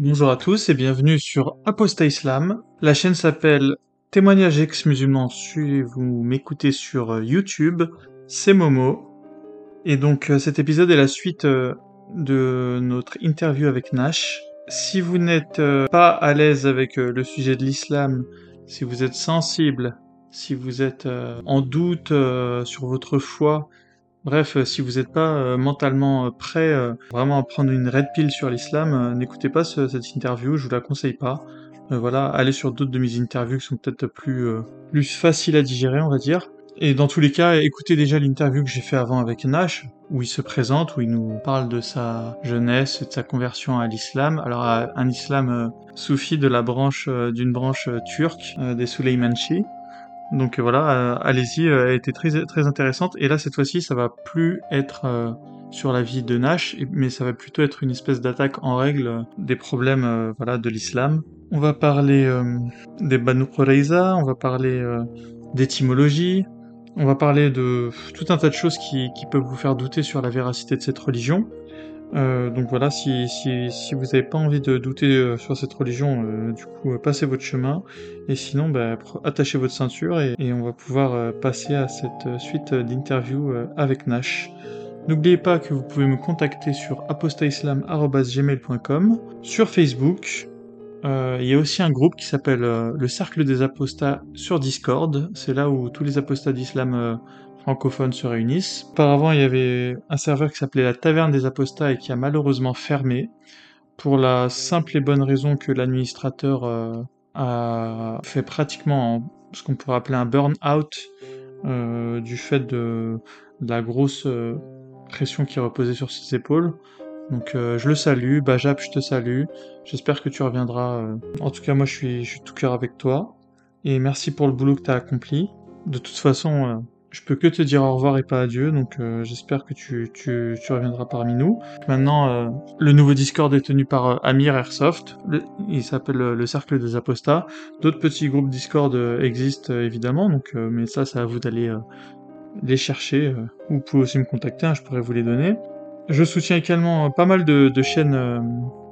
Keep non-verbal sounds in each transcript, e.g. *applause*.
Bonjour à tous et bienvenue sur Apostat Islam. La chaîne s'appelle Témoignage ex-musulman si vous m'écoutez sur euh, YouTube. C'est Momo. Et donc euh, cet épisode est la suite euh, de notre interview avec Nash. Si vous n'êtes pas à l'aise avec le sujet de l'islam, si vous êtes sensible, si vous êtes en doute sur votre foi, Bref, euh, si vous n'êtes pas euh, mentalement euh, prêt vraiment à prendre une red pill sur l'islam, n'écoutez pas cette interview, je vous la conseille pas. voilà, allez sur d'autres de mes interviews qui sont peut-être plus, plus faciles à digérer, on va dire. Et dans tous les cas, écoutez déjà l'interview que j'ai fait avant avec Nash, où il se présente, où il nous parle de sa jeunesse, de sa conversion à l'islam. Alors, un islam soufi de la branche, d'une branche turque, des Suleymanchi. Donc euh, voilà, euh, allez-y, euh, elle était très très intéressante. Et là cette fois-ci, ça va plus être sur la vie de Nash, mais ça va plutôt être une espèce d'attaque en règle des problèmes de l'islam. On va parler des Banu Qurayza, on va parler d'étymologie, on va parler de tout un tas de choses qui, qui peuvent vous faire douter sur la véracité de cette religion. Euh, donc voilà, si, si, vous n'avez pas envie de douter euh, sur cette religion, euh, du coup, passez votre chemin. Et sinon, bah, attachez votre ceinture et, et on va pouvoir passer à cette suite d'interviews avec Nash. N'oubliez pas que vous pouvez me contacter sur apostaislam.gmail.com, sur Facebook. Il y a aussi un groupe qui s'appelle le Cercle des Apostats sur Discord. C'est là où tous les apostats d'islam francophones se réunissent. Auparavant, il y avait un serveur qui s'appelait la Taverne des Apostats et qui a malheureusement fermé pour la simple et bonne raison que l'administrateur euh, a fait pratiquement ce qu'on pourrait appeler un burn-out euh, du fait de, la grosse euh, pression qui reposait sur ses épaules. Donc je le salue, Bajab, je te salue. J'espère que tu reviendras. En tout cas, moi, je je suis tout cœur avec toi. Et merci pour le boulot que tu as accompli. De toute façon, je peux que te dire au revoir et pas adieu, donc euh, j'espère que tu, reviendras parmi nous. Maintenant, euh, le nouveau Discord est tenu par euh, Amir Airsoft, il s'appelle le Cercle des Apostats. D'autres petits groupes Discord existent évidemment, donc mais ça, c'est à vous d'aller les chercher. vous pouvez aussi me contacter, hein, je pourrais vous les donner. Je soutiens également pas mal de, de chaînes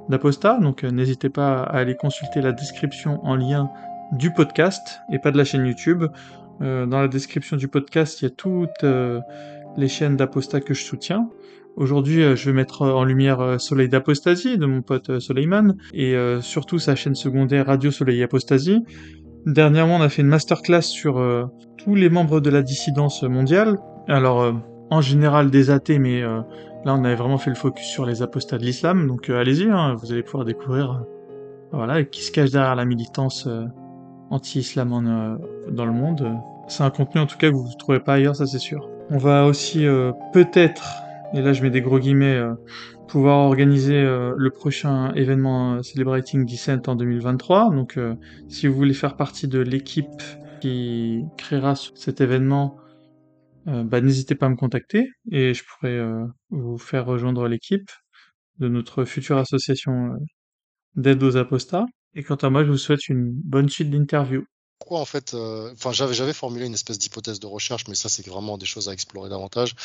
d'Apostats, donc n'hésitez pas à aller consulter la description en lien du podcast et pas de la chaîne YouTube. Euh, dans la description du podcast, il y a toutes euh, les chaînes d'apostat que je soutiens. Aujourd'hui, euh, je vais mettre en lumière Soleil d'Apostasie de mon pote Soleiman et surtout sa chaîne secondaire Radio Soleil Apostasie. Dernièrement, on a fait une masterclass sur tous les membres de la dissidence mondiale. Alors, en général des athées, mais là, on avait vraiment fait le focus sur les apostats de l'islam. Donc, allez-y, hein, vous allez pouvoir découvrir voilà, qui se cache derrière la militance anti-islam euh, dans le monde. C'est un contenu en tout cas que vous ne trouverez pas ailleurs, ça c'est sûr. On va aussi euh, peut-être, et là je mets des gros guillemets, euh, pouvoir organiser le prochain événement Celebrating Descent en 2023. Donc si vous voulez faire partie de l'équipe qui créera cet événement, bah, n'hésitez pas à me contacter et je pourrais vous faire rejoindre l'équipe de notre future association d'aide aux apostats. Et quant à moi, je vous souhaite une bonne suite d'interview. Pourquoi en fait, euh, enfin j'avais formulé une espèce d'hypothèse de recherche, mais ça c'est vraiment des choses à explorer davantage,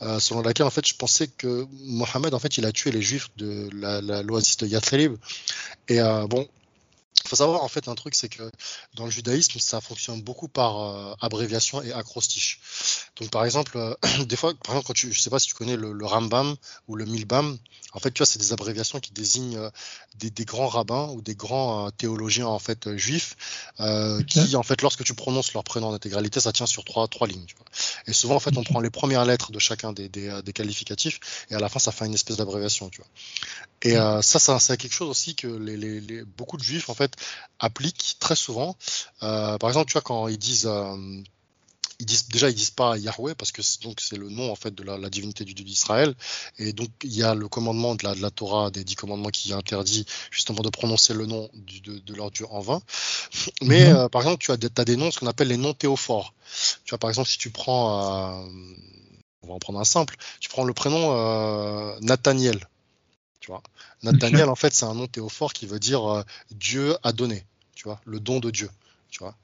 euh, selon laquelle en fait je pensais que Mohamed en fait il a tué les juifs de la l'oasis de Yathrib et euh, bon il faut savoir en fait un truc, c'est que dans le judaïsme, ça fonctionne beaucoup par euh, abréviation et acrostiche. Donc par exemple, euh, *clears throat* des fois, par exemple, quand tu, je sais pas si tu connais le, Rambam ou le Milbam, en fait, tu vois, c'est des abréviations qui désignent euh, des, des, grands rabbins ou des grands théologiens en fait juifs, qui en fait, lorsque tu prononces leur prénom en intégralité, ça tient sur trois trois lignes. Tu vois. Et souvent, en fait, on prend les premières lettres de chacun des, des, des qualificatifs et à la fin, ça fait une espèce d'abréviation. Tu vois. Et ça, ça, c'est quelque chose aussi que les, les, les, beaucoup de juifs en fait appliquent très souvent. Euh, par exemple, tu vois, quand ils disent, euh, ils disent déjà ils disent pas Yahweh parce que donc c'est le nom en fait de la, divinité du Dieu d'Israël et donc il y a le commandement de la, de la Torah des dix commandements qui interdit justement de prononcer le nom de, leur Dieu en vain. Mais mhm. euh, par exemple tu as des, as des noms ce qu'on appelle les noms théophores. Tu vois par exemple si tu prends on va en prendre un simple, tu prends le prénom Nathaniel tu vois? Nathaniel, en fait, c'est un nom théophore qui veut dire euh, Dieu a donné, tu vois, le don de Dieu. Tu vois.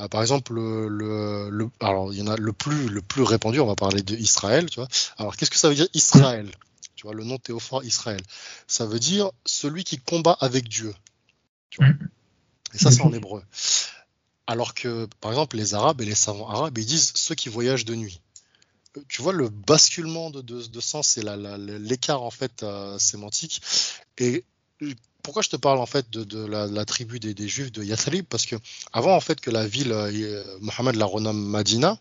Euh, par exemple, le, alors il y en a le plus le plus répandu, on va parler d'Israël, tu vois. Alors qu'est-ce que ça veut dire Israël? Tu vois, le nom théophore Israël. Ça veut dire celui qui combat avec Dieu. Tu vois. Et ça, c'est en hébreu. Alors que, par exemple, les Arabes et les savants arabes, ils disent ceux qui voyagent de nuit. Tu vois le basculement de, de, sens et l'écart en fait euh, sémantique. Et pourquoi je te parle en fait de, la, tribu des, Juifs de Yathrib? Parce que avant en fait que la ville, euh, Mohammed la renomme Madina,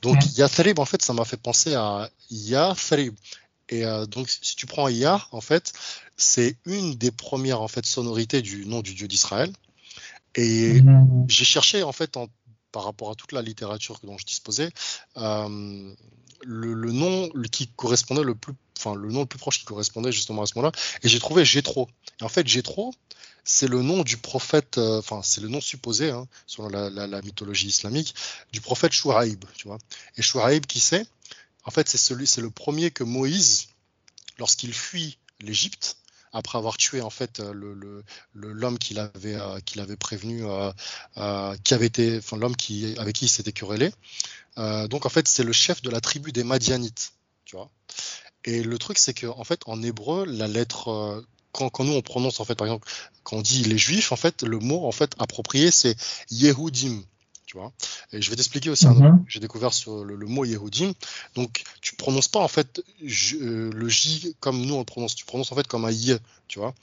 donc Yathrib en fait ça m'a fait penser à Yathrib. Et euh, donc si tu prends Yah en fait, c'est une des premières en fait sonorités du nom du Dieu d'Israël. Et mmh. j'ai cherché en fait par rapport à toute la littérature dont je disposais, euh, le, nom qui correspondait le plus, enfin le nom le plus proche qui correspondait justement à ce moment-là, et j'ai trouvé Jétro. Et en fait, Jétro, c'est le nom du prophète, euh, enfin c'est le nom supposé, hein, selon la, mythologie islamique, du prophète Shuaib, tu vois. Et Shuaib, qui c'est? En fait, c'est celui, c'est le premier que Moïse, lorsqu'il fuit l'Égypte, après avoir tué en fait euh, le l'homme qu'il avait euh, qu'il avait prévenu, qui avait été, enfin l'homme qui avec qui il s'était querellé. donc en fait, c'est le chef de la tribu des Madianites, tu vois. Et le truc, c'est que en fait, en hébreu, la lettre quand, nous on prononce en fait par exemple quand on dit les juifs en fait le mot en fait approprié c'est Yehudim tu vois. Et je vais t'expliquer aussi mhm. j'ai découvert sur le, mot Yehudim donc tu prononces pas en fait euh, le J comme nous on le prononce. Tu prononces en fait comme un Y tu vois.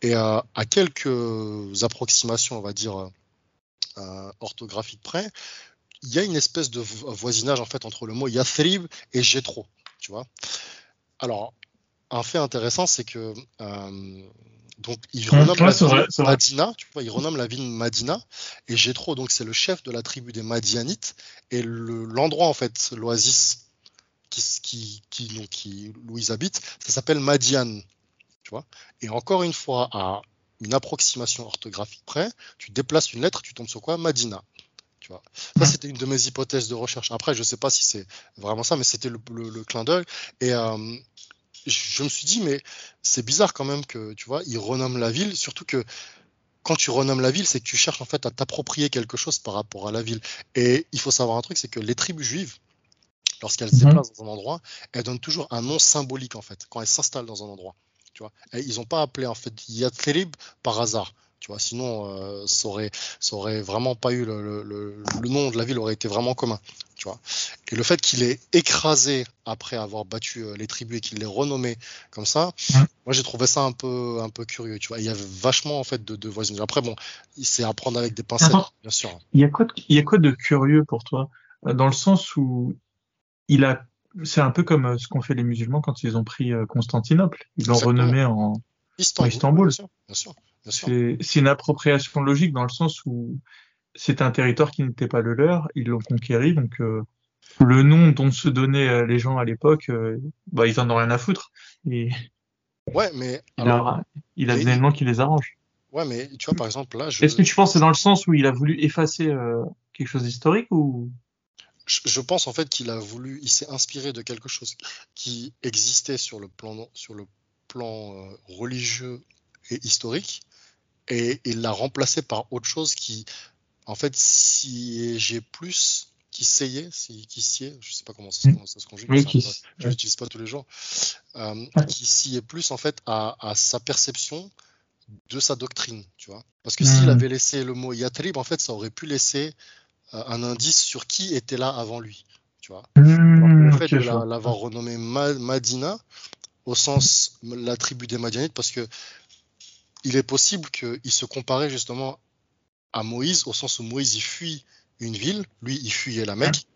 Et euh, à quelques approximations on va dire euh, orthographiques près il y a une espèce de voisinage en fait entre le mot Yathrib et Jétro tu vois. Alors un fait intéressant, c'est que euh, donc il renomme la ville Madina, tu vois, il renomme la ville Madina et Jétro, donc c'est le chef de la tribu des Madianites et l'endroit en fait, l'oasis qui, qui, qui, qui Louise habite, ça s'appelle Madian, tu vois. Et encore une fois, à une approximation orthographique près, tu déplaces une lettre, tu tombes sur quoi? Madina. Tu vois. Ça, c'était une de mes hypothèses de recherche. Après, je ne sais pas si c'est vraiment ça, mais c'était le, le, clin d'œil. Et, euh, je me suis dit, mais c'est bizarre quand même que, tu vois, ils renomment la ville, surtout que quand tu renommes la ville, c'est que tu cherches en fait à t'approprier quelque chose par rapport à la ville. Et il faut savoir un truc, c'est que les tribus juives, lorsqu'elles se mhm. déplacent dans un endroit, elles donnent toujours un nom symbolique en fait, quand elles s'installent dans un endroit. Tu vois. Et ils n'ont pas appelé en fait Yatrib par hasard. Tu vois, sinon, euh, ça, aurait, ça aurait vraiment pas eu le, le, le, nom de la ville aurait été vraiment commun. Tu vois. Et le fait qu'il ait écrasé après avoir battu euh, les tribus et qu'il l'ait renommé comme ça, moi j'ai trouvé ça un peu, un peu curieux. Tu vois, il y avait vachement en fait de, de voisinage. Après, bon, c'est à prendre avec des pincettes, bien sûr. Il y a quoi, de, il y a quoi de curieux pour toi, euh, dans le sens où il a, c'est un peu comme ce qu'ont fait les musulmans quand ils ont pris Constantinople. Ils l'ont renommé en Istanbul. Istanbul. Bien sûr. C'est une appropriation logique dans le sens où c'est un territoire qui n'était pas le leur, ils l'ont conquéri, donc euh, le nom dont se donnaient euh, les gens à l'époque, euh, bah, ils en ont rien à foutre. Et ouais, mais il, a, il a le nom qui les arrange. Ouais, mais tu vois, par exemple, là. Je... Est-ce que tu penses que c'est dans le sens où il a voulu effacer quelque chose d'historique ou? Je, pense en fait qu'il a voulu, il s'est inspiré de quelque chose qui existait sur le plan, sur le plan religieux et historique, et il l'a remplacé par autre chose qui, en fait, siégeait plus, qui seyait, qui sied, je sais pas comment ça, se conjugue, je l'utilise pas tous les jours, euh, qui sied plus en fait à, sa perception de sa doctrine, tu vois. Parce que s'il hmm. avait laissé le mot yatrib, en fait, ça aurait pu laisser euh, un indice sur qui était là avant lui, tu vois. Hmm, le fait de l'avoir renommé Madina, au sens la tribu des Madianites, parce que il est possible qu'il se comparait justement à Moïse, au sens où Moïse il fuit une ville, lui il fuyait la Mecque,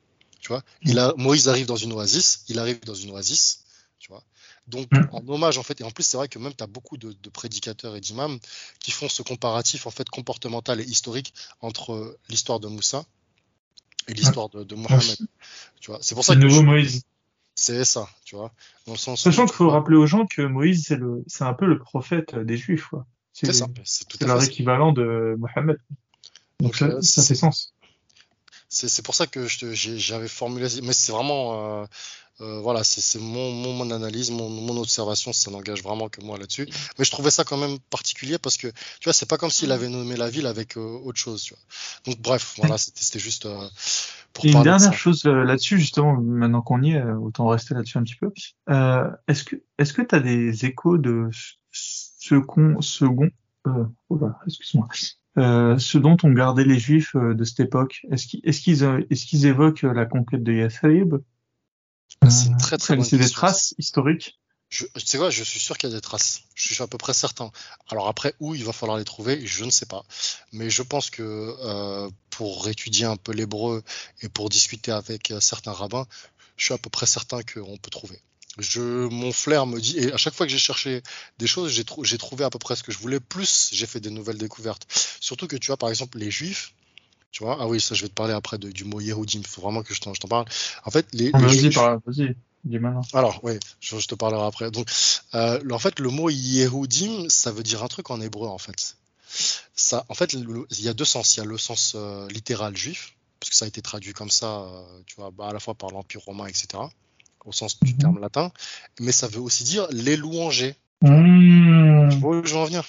tu vois. Il a, Moïse arrive dans une oasis, il arrive dans une oasis, tu vois. Donc en hommage en fait, et en plus c'est vrai que même tu as beaucoup de, prédicateurs et d'imams qui font ce comparatif en fait comportemental et historique entre l'histoire de Moussa et l'histoire de, de, Mohammed. Tu vois, c'est pour ça que nouveau Moïse. C'est ça, tu vois. Dans le sens Sachant qu'il faut rappeler aux gens que Moïse c'est le, c'est un peu le prophète des Juifs. Quoi. C'est ça. C'est leur équivalent de Mohammed. Donc, ça, euh, ça, fait sens. C'est pour ça que j'avais formulé, mais c'est vraiment, euh, euh, voilà, c'est mon, mon, analyse, mon, mon, observation, ça n'engage vraiment que moi là-dessus. Mais je trouvais ça quand même particulier parce que, tu vois, c'est pas comme s'il avait nommé la ville avec autre chose, tu vois. Donc bref, voilà, c'était juste pour Une dernière chose là-dessus, justement, maintenant qu'on y est, autant rester là-dessus un petit peu. est-ce que est-ce que tu as des échos de second, second oh excuse-moi, ce dont ont gardé les Juifs de cette époque Est-ce qu'ils est-ce qu'ils est-ce qu'ils évoquent la conquête de Yathrib? C'est une très très bonne C'est des traces historiques? Je, tu sais quoi, je suis sûr qu'il y a des traces. Je suis à peu près certain. Alors après, où il va falloir les trouver, je ne sais pas. Mais je pense que euh, pour étudier un peu l'hébreu et pour discuter avec euh, certains rabbins, je suis à peu près certain qu'on peut trouver. Je, mon flair me dit, et à chaque fois que j'ai cherché des choses, j'ai, trouvé à peu près ce que je voulais, plus j'ai fait des nouvelles découvertes. Surtout que tu vois, par exemple, les juifs, tu vois, ah oui, ça je vais te parler après du mot Yehudim, il faut vraiment que je t'en, parle. En fait, les, les juifs, vas-y. Alors, oui, je, te parlerai après. Donc, euh, en fait, le mot Yehudim, ça veut dire un truc en hébreu, en fait. Ça, en fait, il y a deux sens. Il y a le sens euh, littéral juif, parce que ça a été traduit comme ça, euh, tu vois, bah, à la fois par l'Empire romain, etc., au sens du mhm. terme latin, mais ça veut aussi dire les louangers. Mmh. Tu vois où je veux en venir?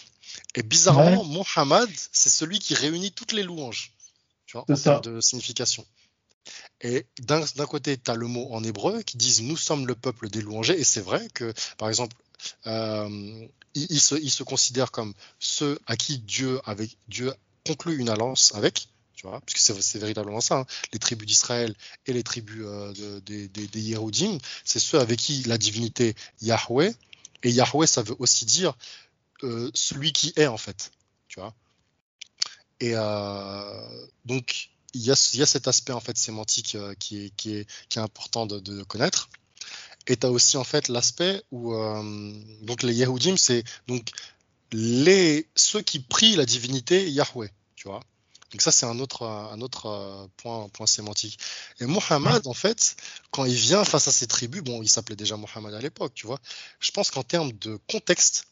Et bizarrement, Mohammed, c'est celui qui réunit toutes les louanges, tu vois, en termes de signification. Et d'un côté, tu as le mot en hébreu qui dit Nous sommes le peuple des louangers. Et c'est vrai que, par exemple, euh, ils, se, considèrent comme ceux à qui Dieu, avec, Dieu conclut une alliance avec. Tu c'est véritablement ça, hein. les tribus d'Israël et les tribus euh, des, des, c'est ceux avec qui la divinité Yahweh, et Yahweh, ça veut aussi dire euh, celui qui est en fait. Tu vois. Et donc, il y, a, cet aspect en fait sémantique euh, qui, est, important de, connaître. Et tu as aussi en fait l'aspect où euh, donc les Yehudim, c'est donc les ceux qui prient la divinité Yahweh, tu vois. Donc ça c'est un autre autre euh, point sémantique. Et Mohammed en fait, quand il vient face à ces tribus, bon, il s'appelait déjà Mohammed à l'époque, tu vois. Je pense qu'en termes de contexte,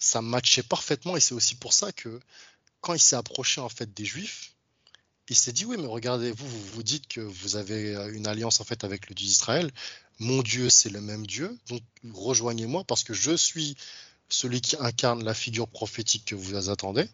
ça matchait parfaitement et c'est aussi pour ça que quand il s'est approché en fait des Juifs, il s'est dit oui mais regardez vous, vous vous dites que vous avez euh, une alliance en fait avec le Dieu d'Israël mon Dieu c'est le même Dieu donc rejoignez-moi parce que je suis celui qui incarne la figure prophétique que vous attendez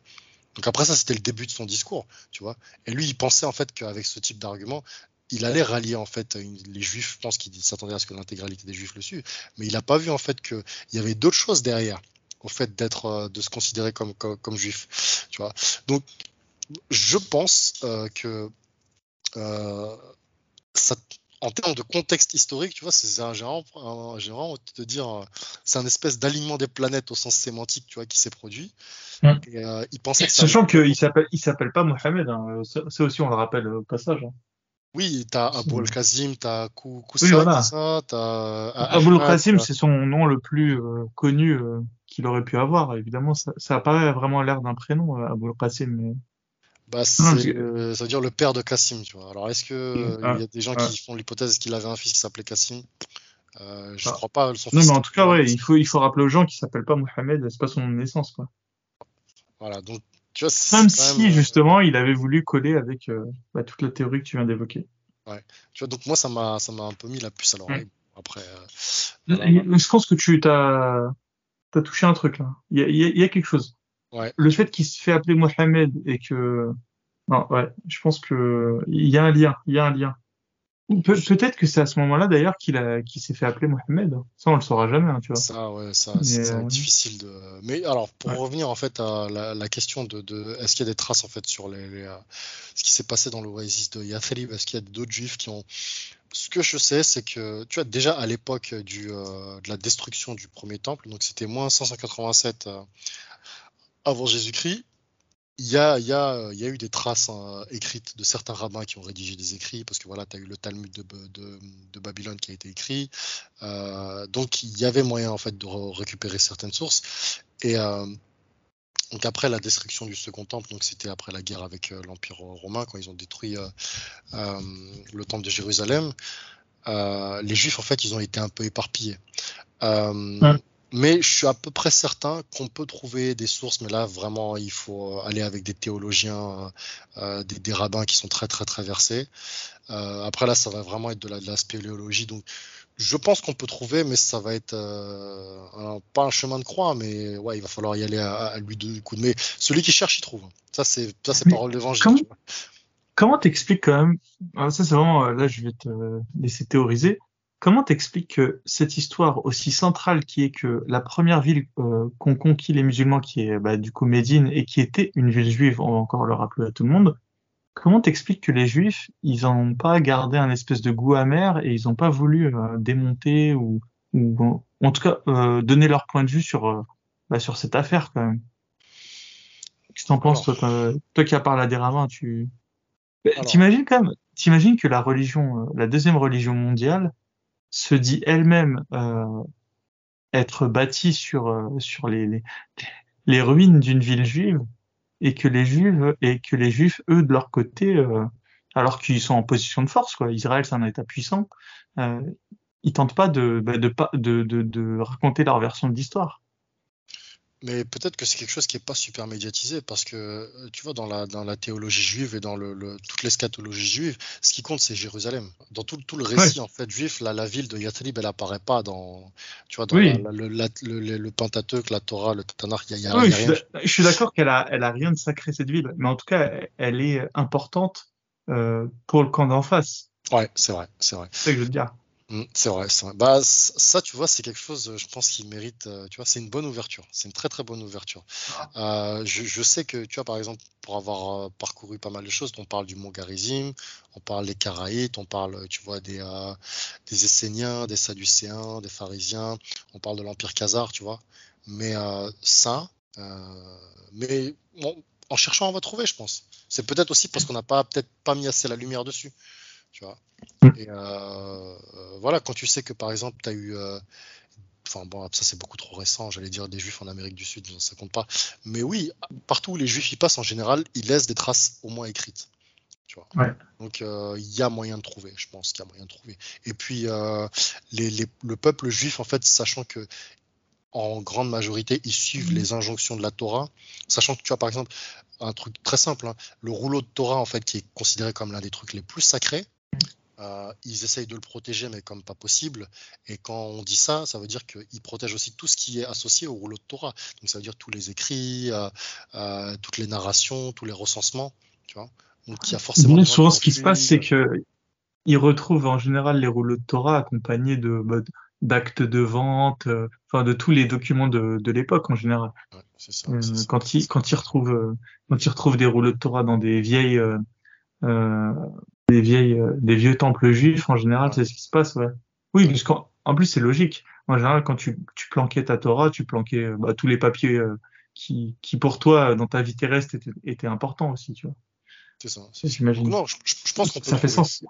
donc après ça c'était le début de son discours tu vois. Et lui il pensait en fait qu'avec ce type d'argument il allait rallier en fait les juifs. Je pense qu'il s'attendait à ce que l'intégralité des juifs le suivent. Mais il n'a pas vu en fait qu'il y avait d'autres choses derrière au fait d'être euh, de se considérer comme, comme, comme juif tu vois. Donc je pense euh, que euh, ça, en termes de contexte historique, tu vois, c'est un général, un, te dire, c'est un espèce d'alignement des planètes au sens sémantique, tu vois, qui s'est produit. Mm. Et, euh, il pensait que Sachant qu'il s'appelle, il s'appelle pas Mohamed, hein. ça aussi on le rappelle au passage. Hein. Oui, t'as Abou al-Qasim, t'as Koussa, oui, voilà. ça, t'as... Abou al-Qasim, c'est son nom le plus connu qu'il aurait pu avoir. Évidemment, ça, ça apparaît vraiment l'air d'un prénom, Abou al-Qasim, mais... Bah, ça veut dire le père de Cassim, tu vois. Alors, est-ce que il y a des gens qui font l'hypothèse qu'il avait un fils qui s'appelait Cassim? Euh, Je ah. crois pas. Son non, mais en tout cas, ouais, il faut, il faut rappeler aux gens qu'il s'appelle pas Mohamed, c'est pas son naissance, quoi. Voilà, donc, tu vois, Même si, euh, justement, il avait voulu coller avec euh, bah, toute la théorie que tu viens d'évoquer. Ouais. Tu vois, donc moi, ça m'a, ça m'a un peu mis la puce à l'oreille. Après. Je pense que tu t'as, t'as touché un truc, là. Il y a quelque chose. Le fait qu'il se fait appeler Mohamed et que non, ouais, je pense que il y a un lien, il y a un lien. Pe peut-être que c'est à ce moment-là d'ailleurs qu'il a qu'il s'est fait appeler Mohamed. Ça on le saura jamais, hein, tu vois. Ça ouais, ça c'est euh... difficile de. Mais alors pour revenir en fait à la, la question de, de est-ce qu'il y a des traces en fait sur les, les euh, ce qui s'est passé dans l'oasis de Yathrib, est-ce qu'il y a d'autres juifs qui ont ce que je sais, c'est que tu vois déjà à l'époque du euh, de la destruction du premier temple, donc c'était moins 587 avant Jésus-Christ, il y a, eu des traces hein, écrites de certains rabbins qui ont rédigé des écrits, parce que voilà, tu as eu le Talmud de, Babylone qui a été écrit. Euh, donc il y avait moyen en fait de récupérer certaines sources. Et euh, donc après la destruction du Second Temple, donc c'était après la guerre avec euh, l'Empire romain, quand ils ont détruit le Temple de Jérusalem, les Juifs en fait ils ont été un peu éparpillés. Mais je suis à peu près certain qu'on peut trouver des sources, mais là vraiment il faut aller avec des théologiens, euh, des, des, rabbins qui sont très très très versés. Euh, après là, ça va vraiment être de la, de la spéléologie, donc je pense qu'on peut trouver, mais ça va être euh, pas un chemin de croix, mais ouais, il va falloir y aller à, lui de coup mais celui qui cherche, il trouve. Ça c'est ça c'est parole d'évangile. Comment, comment t'expliques quand même, ah, ça c'est vraiment, là je vais te laisser théoriser, comment t'expliques que cette histoire aussi centrale qui est que la première ville euh, qu'ont conquis les musulmans, qui est bah, du coup Médine, et qui était une ville juive, on va encore le rappeler à tout le monde, comment t'expliques que les juifs, ils n'ont pas gardé un espèce de goût amer et ils n'ont pas voulu euh, démonter ou, ou, en tout cas euh, donner leur point de vue sur, bah, sur cette affaire quand même? Qu'est-ce que t'en penses, toi, toi, qui as parlé à des rabbins, tu... T'imagines quand même, t'imagines que la religion, la deuxième religion mondiale, se dit elle-même euh, être bâtie sur euh, sur les, ruines d'une ville juive et que les juifs et que les juifs eux de leur côté euh, alors qu'ils sont en position de force quoi. Israël c'est un état puissant euh, ils tentent pas de, bah, de, de, de, de raconter leur version de l'histoire mais peut-être que c'est quelque chose qui n'est pas super médiatisé parce que euh, tu vois dans la, dans la théologie juive et dans le, le toute l'eschatologie juive, ce qui compte c'est Jérusalem. Dans tout, tout le récit en fait juif, la, la ville de Yathrib elle apparaît pas dans tu vois dans Oui. la- le, la- le, Pentateuque, la Torah, le Tanakh, il y a, y a- Oui, il y a je suis rien. je suis d'accord qu'elle a, elle a rien de sacré cette ville, mais en tout cas, elle est importante euh, pour le camp d'en face. Ouais, c'est vrai, c'est vrai. C'est ça que je veux dire. Mm, C'est vrai. Bah, ça, tu vois, c'est quelque chose, euh, je pense, qui mérite, euh, tu vois, c'est une bonne ouverture. C'est une très, très bonne ouverture. Euh, je, je sais que, tu vois, par exemple, pour avoir parcouru pas mal de choses, on parle du mont Garizim, on parle des Karaïtes, on parle, tu vois, des, euh, des Esséniens, des Sadducéens, des Pharisiens, on parle de l'Empire Khazar, tu vois. Mais euh, ça, mais bon, en cherchant, on va trouver, je pense. C'est peut-être aussi parce qu'on n'a pas, peut-être pas mis assez la lumière dessus, tu vois. Mm. Et euh, euh, voilà, quand tu sais que par exemple, tu as eu. euh, Enfin bon, ça c'est beaucoup trop récent, j'allais dire des juifs en Amérique du Sud, ça compte pas. Mais oui, partout où les juifs y passent, en général, ils laissent des traces au moins écrites. Tu vois. Ouais. Donc euh, il y a moyen de trouver, je pense qu'il y a moyen de trouver. Et puis euh, les, les- le peuple juif, en fait, sachant que en grande majorité, ils suivent Mhm. les injonctions de la Torah, sachant que tu as par exemple un truc très simple, hein, le rouleau de Torah en fait qui est considéré comme l'un des trucs les plus sacrés. Euh, ils essayent de le protéger, mais comme pas possible. Et quand on dit ça, ça veut dire qu'ils protègent aussi tout ce qui est associé au rouleau de Torah. Donc ça veut dire tous les écrits, euh, euh, toutes les narrations, tous les recensements. Tu vois Donc il y a forcément. Souvent, ce qui se passe, c'est fui, que ils retrouvent en général les rouleaux de Torah accompagnés de bah, d'actes de vente, enfin de tous les documents de, de l'époque en général. ouais, ça, quand ils ça. quand ils retrouvent quand ils retrouvent des rouleaux de Torah dans des vieilles des vieilles euh, des vieux temples juifs en général, c'est ce qui se passe, ouais. Oui, Ouais. parce qu'en en plus c'est logique. En général, quand tu tu planquais ta Torah, tu planquais euh, bah, tous les papiers euh, qui qui pour toi dans ta vie terrestre étaient, étaient importants aussi, tu vois. C'est ça, J'imagine. non, je, je- je pense qu'on peut Ça fait trouver. sens.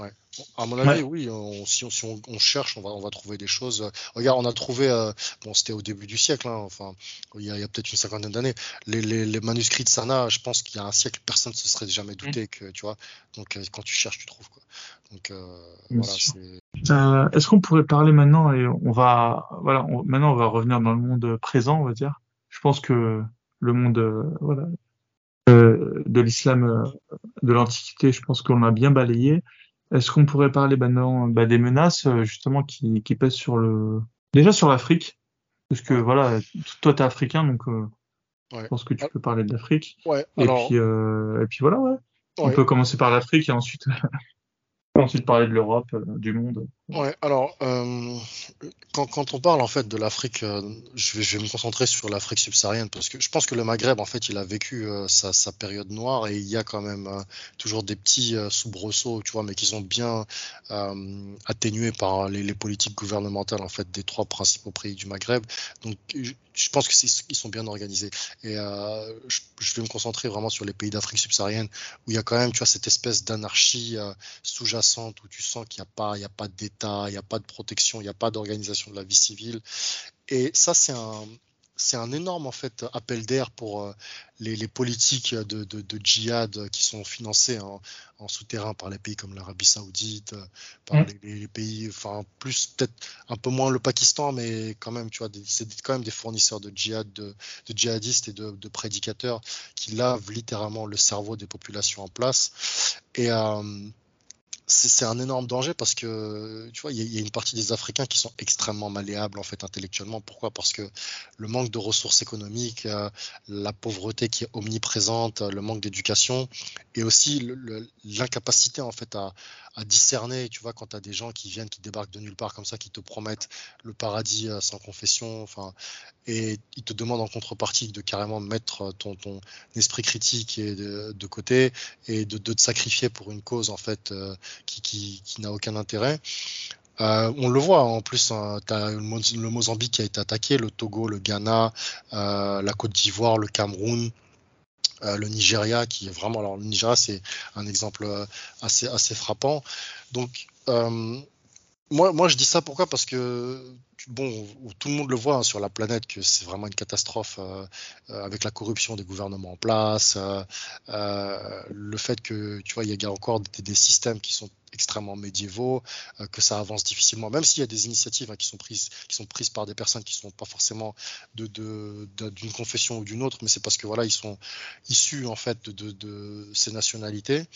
Ouais. À mon avis, Ouais. oui, on- si, on, si on, on cherche, on va, on va trouver des choses. Regarde, on a trouvé, euh, bon, c'était au début du siècle, hein, enfin, il y a, peut-être une cinquantaine d'années, les, les, les manuscrits de Sana, je pense qu'il y a un siècle, personne ne se serait jamais douté que, tu vois. Donc, euh, quand tu cherches, tu trouves, quoi. Donc, euh, voilà. Euh, est-ce qu'on pourrait parler maintenant et on va voilà on- maintenant on va revenir dans le monde présent on va dire je pense que le monde euh, voilà euh, de l'islam euh, de l'antiquité je pense qu'on l'a bien balayé est-ce qu'on pourrait parler maintenant bah, des menaces euh, justement qui qui pèsent sur le déjà sur l'Afrique? Parce que voilà toi t'es africain donc euh, je pense que tu Ah, peux parler de l'Afrique. Ouais, et puis euh, et puis voilà ouais. On peut commencer par l'Afrique et ensuite *laughs* ensuite parler de l'Europe euh, du monde Ouais, alors, euh, quand, quand on parle en fait de l'Afrique, euh, je vais, je vais me concentrer sur l'Afrique subsaharienne parce que je pense que le Maghreb, en fait, il a vécu euh, sa, sa période noire et il y a quand même euh, toujours des petits soubresauts, tu vois, mais qui sont bien euh, atténués par les, les politiques gouvernementales en fait des trois principaux pays du Maghreb. Donc, je, je pense que ils sont bien organisés. Et euh, je, je vais me concentrer vraiment sur les pays d'Afrique subsaharienne où il y a quand même, tu vois, cette espèce d'anarchie euh, sous-jacente où tu sens qu'il n'y a pas, il y a pas d'État, il n'y a pas de protection, il n'y a pas d'organisation de la vie civile. Et ça, c'est un, c'est un énorme en fait appel d'air pour euh, les, les politiques de, de, de djihad qui sont financées en, en souterrain par les pays comme l'Arabie Saoudite, par Mm. les, pays, enfin plus peut-être un peu moins le Pakistan, mais quand même, tu vois, c'est quand même des fournisseurs de djihad, de, de djihadistes et de, de prédicateurs qui lavent littéralement le cerveau des populations en place. Et euh, c'est un énorme danger parce que tu vois, il y, a une partie des Africains qui sont extrêmement malléables en fait intellectuellement. Pourquoi? Parce que le manque de ressources économiques, euh, la pauvreté qui est omniprésente, le manque d'éducation et aussi l'incapacité en fait à, discerner. Tu vois, quand tu as des gens qui viennent, qui débarquent de nulle part comme ça, qui te promettent le paradis euh, sans confession, enfin, et ils te demandent en contrepartie de carrément mettre ton, esprit critique de, côté et de, de, te sacrifier pour une cause en fait. Euh, qui, n'a aucun intérêt. Euh, on le voit en plus, hein, as le, Mozambique qui a été attaqué, le Togo, le Ghana, euh, la Côte d'Ivoire, le Cameroun, euh, le Nigeria qui est vraiment. Alors, le Nigeria, c'est un exemple assez, assez frappant. Donc, moi, moi, je dis ça pourquoi? Parce que bon, tout le monde le voit hein, sur la planète que c'est vraiment une catastrophe euh, euh, avec la corruption des gouvernements en place, euh, le fait que tu vois il y a encore des, systèmes qui sont extrêmement médiévaux, que ça avance difficilement, même s'il y a des initiatives hein, qui sont prises, qui sont prises par des personnes qui sont pas forcément de, d'une confession ou d'une autre, mais c'est parce que voilà ils sont issus en fait de, de ces nationalités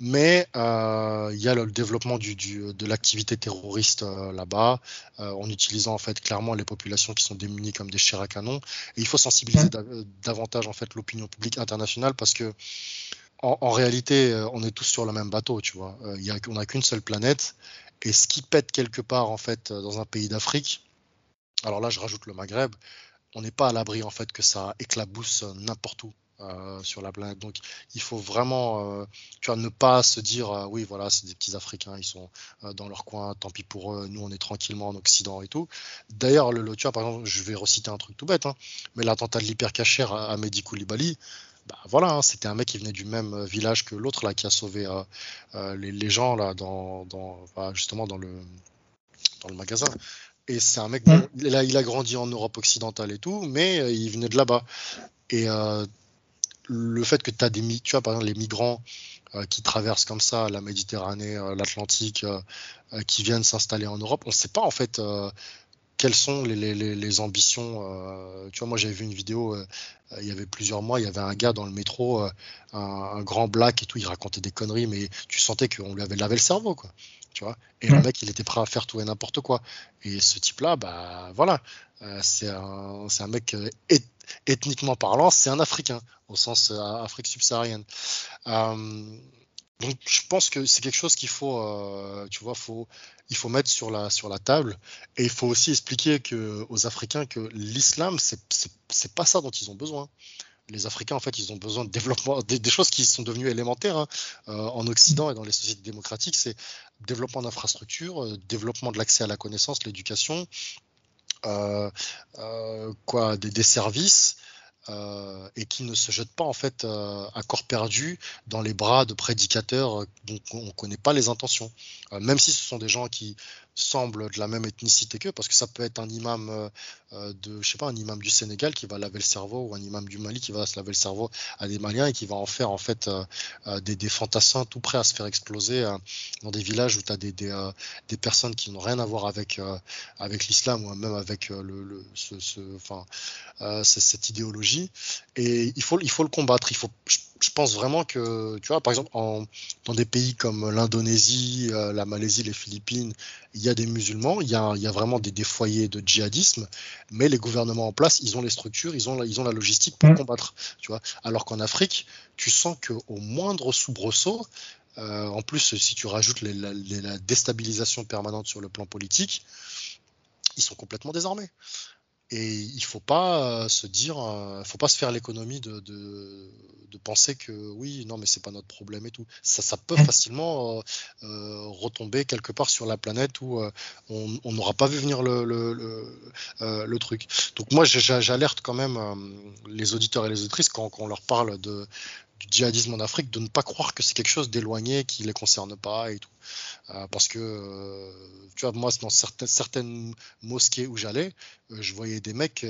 mais euh, il y a le développement du, de l'activité terroriste euh, là-bas, euh, en utilisant en fait clairement les populations qui sont démunies comme des chairs à canon. Et il faut sensibiliser davantage en fait l'opinion publique internationale parce que en, réalité, on est tous sur le même bateau, tu vois. Y a, on n'a qu'une seule planète, et ce qui pète quelque part en fait dans un pays d'Afrique, alors là je rajoute le Maghreb, on n'est pas à l'abri en fait que ça éclabousse n'importe où. Euh, sur la planète. Donc il faut vraiment euh, tu vois, ne pas se dire euh, oui voilà c'est des petits Africains, ils sont dans leur coin, tant pis pour eux, nous on est tranquillement en Occident et tout. D'ailleurs le, tu vois par exemple je vais reciter un truc tout bête, hein, mais l'attentat de l'hypercachère à, à Mehdi Koulibaly, bah voilà, hein, c'était un mec qui venait du même village que l'autre là qui a sauvé les, les, gens là dans, dans bah, justement dans le dans le magasin. Et c'est un mec, bon, il, a, il a grandi en Europe occidentale et tout, mais il venait de là-bas. Et le fait que tu as des tu vois par exemple les migrants euh, qui traversent comme ça la Méditerranée, euh, l'Atlantique, euh, qui viennent s'installer en Europe, on ne sait pas en fait quelles sont les, les, les ambitions. tu vois, moi j'avais vu une vidéo il y avait plusieurs mois, il y avait un gars dans le métro, un, grand black et tout, il racontait des conneries, mais tu sentais qu'on lui avait lavé le cerveau, quoi. Tu vois et le mec, il était prêt à faire tout et n'importe quoi. Et ce type-là, bah voilà, c'est un, un mec ethniquement parlant, c'est un Africain, au sens euh, Afrique subsaharienne. Euh, donc je pense que c'est quelque chose qu'il faut, euh, tu vois, faut, il faut mettre sur la, sur la table. Et il faut aussi expliquer que, aux Africains que l'islam, c'est, c'est, pas ça dont ils ont besoin. Les Africains, en fait, ils ont besoin de développement, des, choses qui sont devenues élémentaires hein, en Occident et dans les sociétés démocratiques, c'est développement d'infrastructures, développement de l'accès à la connaissance, l'éducation, euh, euh, quoi, des, services. Euh, et qui ne se jettent pas en fait euh, à corps perdu dans les bras de prédicateurs dont on ne connaît pas les intentions, même si ce sont des gens qui semblent de la même ethnicité qu'eux, parce que ça peut être un imam euh, euh, de, je sais pas, un imam du Sénégal qui va laver le cerveau, ou un imam du Mali qui va se laver le cerveau à des Maliens et qui va en faire en fait euh, des, fantassins tout prêts à se faire exploser dans des villages où tu as des, des, personnes qui n'ont rien à voir avec, avec l'islam ou même avec le, ce, ce, enfin, cette idéologie. Et il faut, il faut le combattre. Il faut, je pense vraiment que, tu vois, par exemple, dans des pays comme l'Indonésie, euh, la Malaisie, les Philippines, il y a des musulmans, il y a, il y a vraiment des, des, foyers de djihadisme, mais les gouvernements en place, ils ont les structures, ils ont, ils ont la logistique pour mm. combattre, tu vois. Alors qu'en Afrique, tu sens qu'au moindre soubresaut, euh, en plus, si tu rajoutes les, la, la déstabilisation permanente sur le plan politique, ils sont complètement désarmés. Et il faut pas euh, se dire, euh, faut pas se faire l'économie de, de, de, penser que oui, non, mais c'est pas notre problème et tout. Ça, ça peut facilement euh, retomber quelque part sur la planète où on n'aura pas vu venir le, le, le, le truc. Donc moi, j'alerte quand même les auditeurs et les auditrices quand, quand on leur parle de, du djihadisme en Afrique de ne pas croire que c'est quelque chose d'éloigné qui les concerne pas et tout. Euh, parce que, euh, tu vois, moi, dans certaines, certaines mosquées où j'allais, euh, je voyais des mecs,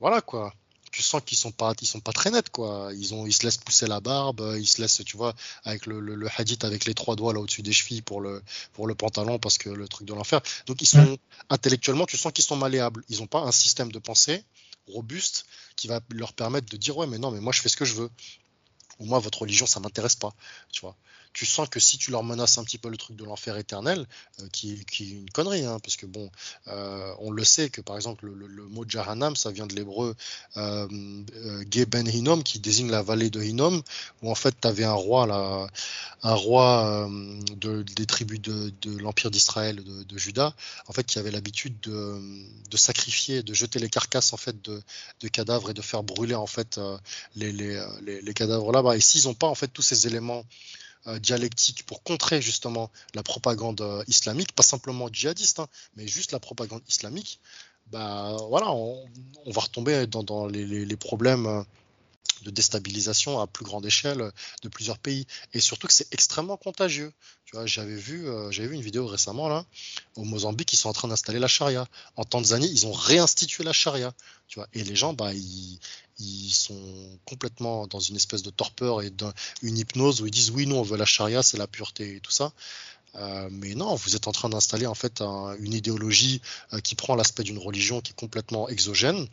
voilà quoi. Tu sens qu'ils sont pas, ils sont pas très nets quoi. Ils ont, ils se laissent pousser la barbe, ils se laissent, tu vois, avec le, le, hadith avec les trois doigts là au-dessus des chevilles pour le, pour le pantalon parce que le truc de l'enfer. Donc ils sont intellectuellement, tu sens qu'ils sont malléables. Ils ont pas un système de pensée robuste qui va leur permettre de dire ouais mais non mais moi je fais ce que je veux ou moi votre religion ça m'intéresse pas tu sens que si tu leur menaces un petit peu le truc de l'enfer éternel, euh, qui, est une connerie, hein, parce que bon, euh, on le sait que par exemple le, mot Jahannam, ça vient de l'hébreu euh, Ben Hinnom, qui désigne la vallée de Hinnom, où en fait tu avais un roi, là, un roi de, des tribus de, l'empire d'Israël, de, de, Juda, en fait qui avait l'habitude de, sacrifier, de jeter les carcasses en fait de, cadavres et de faire brûler en fait les, les, les, cadavres là-bas. Et s'ils n'ont pas en fait tous ces éléments dialectique pour contrer justement la propagande euh, islamique, pas simplement djihadiste, hein, mais juste la propagande islamique, bah voilà, on, va retomber dans, les, problèmes euh, de déstabilisation à plus grande échelle de plusieurs pays. Et surtout que c'est extrêmement contagieux. Tu vois, j'avais vu, j'avais vu une vidéo récemment là, au Mozambique, ils sont en train d'installer la charia. En Tanzanie, ils ont réinstitué la charia. Tu vois, et les gens, bah, ils, ils sont complètement dans une espèce de torpeur et d'une hypnose où ils disent oui, nous on veut la charia, c'est la pureté et tout ça. Euh, mais non, vous êtes en train d'installer en fait une idéologie euh, qui prend l'aspect d'une religion qui est complètement exogène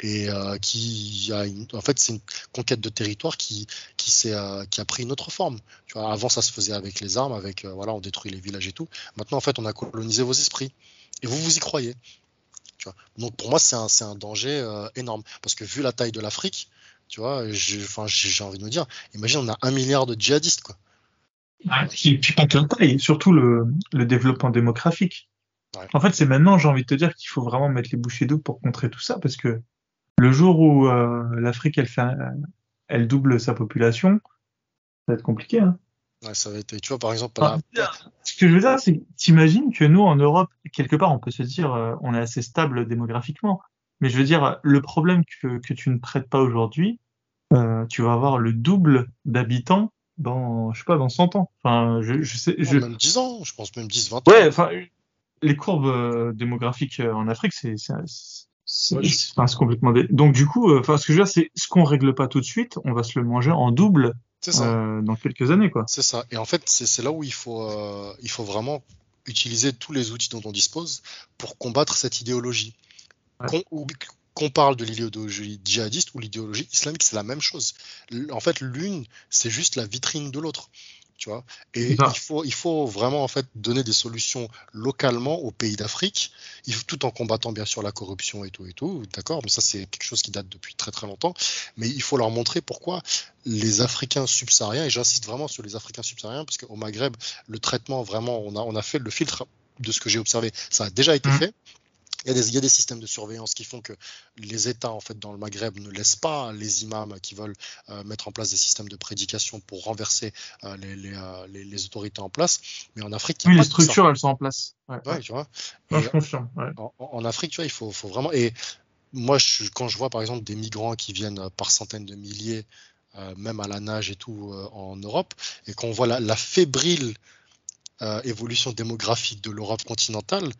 et euh, qui a une, en fait c'est une conquête de territoire qui qui, qui a pris une autre forme. Tu vois, avant ça se faisait avec les armes, avec voilà on détruit les villages et tout. Maintenant en fait on a colonisé vos esprits et vous vous y croyez. Donc pour moi, c'est un, un, danger euh, énorme. Parce que vu la taille de l'Afrique, tu vois, j'ai envie de me dire, imagine, on a un milliard de djihadistes. Quoi. Ah, puis pas que la taille, surtout le, le développement démographique. En fait, c'est maintenant, j'ai envie de te dire qu'il faut vraiment mettre les bouchées d'eau pour contrer tout ça, parce que le jour où euh, l'Afrique, elle, elle double sa population, ça va être compliqué. Hein. Ouais, ça va être, tu vois, par exemple. Ce que je veux dire, c'est t'imagines que nous, en Europe, quelque part, on peut se dire, euh, on est assez stable démographiquement. Mais je veux dire, le problème que, que tu ne traites pas aujourd'hui, euh, tu vas avoir le double d'habitants dans, je sais pas, dans 100 ans. Enfin, je, je sais. Je... Même 10 ans, je pense même 10, 20 ans. Ouais, enfin, les courbes euh, démographiques euh, en Afrique, c'est, c'est, complètement. Donc, du coup, enfin, ce que je veux dire, c'est ce qu'on règle pas tout de suite, on va se le manger en double euh, dans quelques années, quoi. C'est ça. Et en fait, c'est là où il faut, euh, il faut vraiment utiliser tous les outils dont on dispose pour combattre cette idéologie. Qu'on parle de l'idéologie djihadiste ou l'idéologie islamique, c'est la même chose. En fait, l'une, c'est juste la vitrine de l'autre tu vois. Et il faut, il faut vraiment en fait donner des solutions localement aux pays d'Afrique, tout en combattant bien sûr la corruption et tout et tout, d'accord. Mais ça c'est quelque chose qui date depuis très très longtemps. Mais il faut leur montrer pourquoi les Africains subsahariens, et j'insiste vraiment sur les Africains subsahariens, parce qu'au Maghreb le traitement vraiment, on a, on a fait le filtre de ce que j'ai observé, ça a déjà été mmh. fait. Il y, a des, il y, a des, systèmes de surveillance qui font que les États en fait dans le Maghreb ne laissent pas les imams qui veulent euh, mettre en place des systèmes de prédication pour renverser euh, les, les, euh, les, les, autorités en place. Mais en Afrique, oui, les structures elles sont en place. Ouais, ouais tu vois. en, en, Afrique, tu vois, il faut, faut vraiment. Et moi, je, quand je vois par exemple des migrants qui viennent par centaines de milliers, même à la nage et tout en Europe, et qu'on voit la, la fébrile euh, évolution démographique de l'Europe continentale.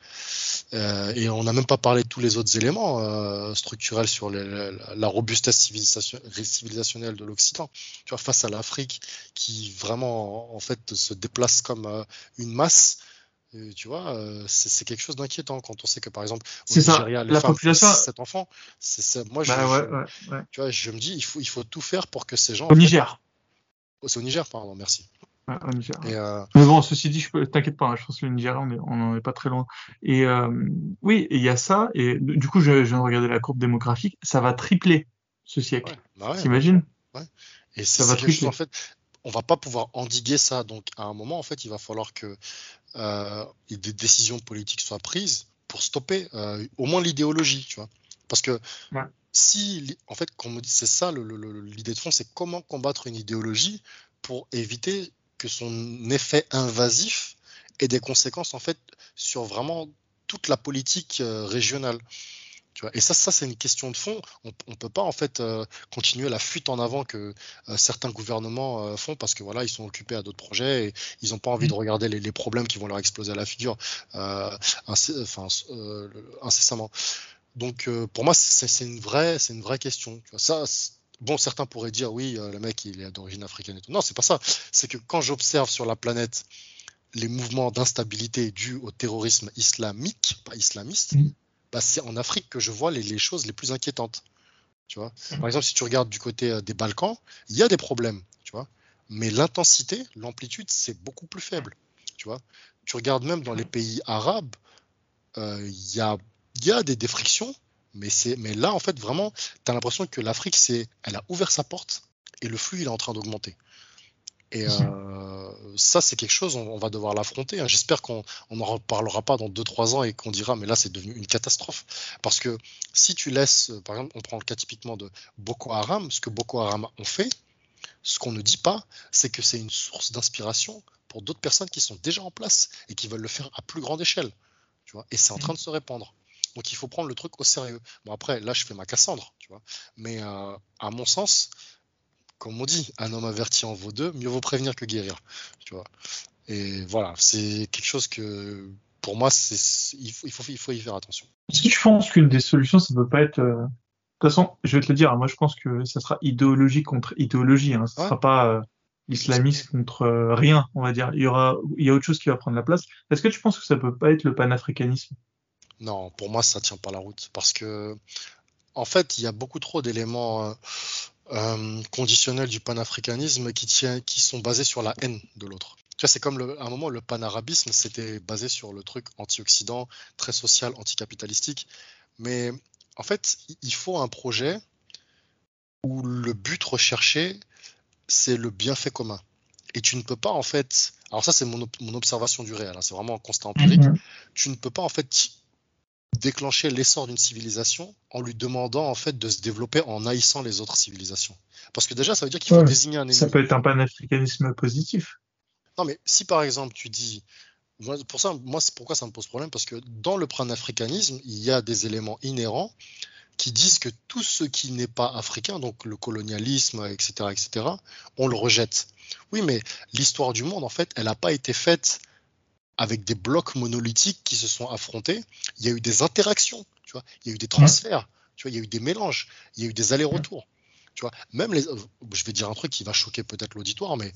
Euh, et on n'a même pas parlé de tous les autres éléments euh, structurels sur les, la robustesse civilisation, civilisationnelle de l'Occident. Tu vois, face à l'Afrique qui vraiment en fait se déplace comme euh, une masse. tu vois, c'est quelque chose d'inquiétant quand on sait que par exemple au Nigeria, les la femmes population... cet enfant, c'est moi je, bah ouais, ouais, ouais. tu vois, je me dis il faut il faut tout faire pour que ces gens au Niger. C'est au Niger, pardon, merci. Euh, Mais bon, ceci dit, je t'inquiète pas, hein, je pense que le Nigeria, on n'en est pas très loin. Et euh, oui, il y a ça, et du coup, je, je, viens de regarder la courbe démographique, ça va tripler ce siècle. Ouais, bah T'imagines ouais. Et ça va tripler. en fait, on va pas pouvoir endiguer ça, donc à un moment, en fait, il va falloir que euh, des décisions politiques soient prises pour stopper euh, au moins l'idéologie, tu vois. Parce que si, en fait, comme c'est ça l'idée de fond, c'est comment combattre une idéologie pour éviter que son effet invasif ait des conséquences en fait sur vraiment toute la politique euh, régionale. Tu vois et ça, ça c'est une question de fond. On ne peut pas en fait euh, continuer la fuite en avant que euh, certains gouvernements font parce que voilà, ils sont occupés à d'autres projets et ils n'ont pas envie de mmh. regarder les, les, problèmes qui vont leur exploser à la figure enfin, incessamment. Donc pour moi, c'est une vraie, c'est une vraie question. Tu vois, ça, Bon, certains pourraient dire oui, euh, le mec il est d'origine africaine et tout. Non, c'est pas ça. C'est que quand j'observe sur la planète les mouvements d'instabilité dus au terrorisme islamique, pas islamiste, mm. bah, c'est en Afrique que je vois les, les, choses les plus inquiétantes. Tu vois? Mm. Par exemple, si tu regardes du côté euh, des Balkans, il y a des problèmes. Tu vois. mais l'intensité, l'amplitude, c'est beaucoup plus faible. Tu vois, tu regardes même dans les pays arabes, euh, il y, a, y, a, des, frictions, mais, mais là, en fait, vraiment, tu as l'impression que l'Afrique, elle a ouvert sa porte et le flux, il est en train d'augmenter. Et euh, ça, c'est quelque chose, on, va devoir l'affronter. Hein. J'espère qu'on n'en reparlera pas dans 2-3 ans et qu'on dira, mais là, c'est devenu une catastrophe. Parce que si tu laisses, par exemple, on prend le cas typiquement de Boko Haram, ce que Boko Haram ont fait, ce qu'on ne dit pas, c'est que c'est une source d'inspiration pour d'autres personnes qui sont déjà en place et qui veulent le faire à plus grande échelle. Tu vois et c'est en train de se répandre. Donc il faut prendre le truc au sérieux. Bon après, là je fais ma Cassandre, tu vois. Mais euh, à mon sens, comme on dit, un homme averti en vaut deux, mieux vaut prévenir que guérir. Tu vois. Et voilà, c'est quelque chose que pour moi, il faut, il, faut, il faut y faire attention. Que tu penses qu'une des solutions, ça ne peut pas être. Euh, de toute façon, je vais te le dire, moi je pense que ça sera idéologie contre idéologie. Hein. Ce ne sera pas euh, islamiste contre euh, rien, on va dire. Il y aura, il y a autre chose qui va prendre la place. Est-ce que tu penses que ça peut pas être le panafricanisme? Non, pour moi, ça tient pas la route parce que, en fait, il y a beaucoup trop d'éléments euh, conditionnels du panafricanisme qui, tient, qui sont basés sur la haine de l'autre. Tu vois, c'est comme le, à un moment, le panarabisme, c'était basé sur le truc anti-occident, très social, anticapitalistique. Mais en fait, il faut un projet où le but recherché, c'est le bienfait commun. Et tu ne peux pas, en fait, alors ça, c'est mon, mon, observation du réel, hein, c'est vraiment un constat empirique. Mhm. Tu ne peux pas, en fait, déclencher l'essor d'une civilisation en lui demandant en fait de se développer en haïssant les autres civilisations. Parce que déjà, ça veut dire qu'il faut désigner un ennemi. Ça peut être un panafricanisme positif. Non, mais si par exemple tu dis, pour ça, moi, c'est pourquoi ça me pose problème, parce que dans le panafricanisme, il y a des éléments inhérents qui disent que tout ce qui n'est pas africain, donc le colonialisme, etc., etc., on le rejette. Oui, mais l'histoire du monde, en fait, elle n'a pas été faite avec des blocs monolithiques qui se sont affrontés. Il y a eu des interactions, tu vois. Il y a eu des transferts, tu vois. Il y a eu des mélanges, il y a eu des allers-retours, tu vois. Même je vais dire un truc qui va choquer peut-être l'auditoire, mais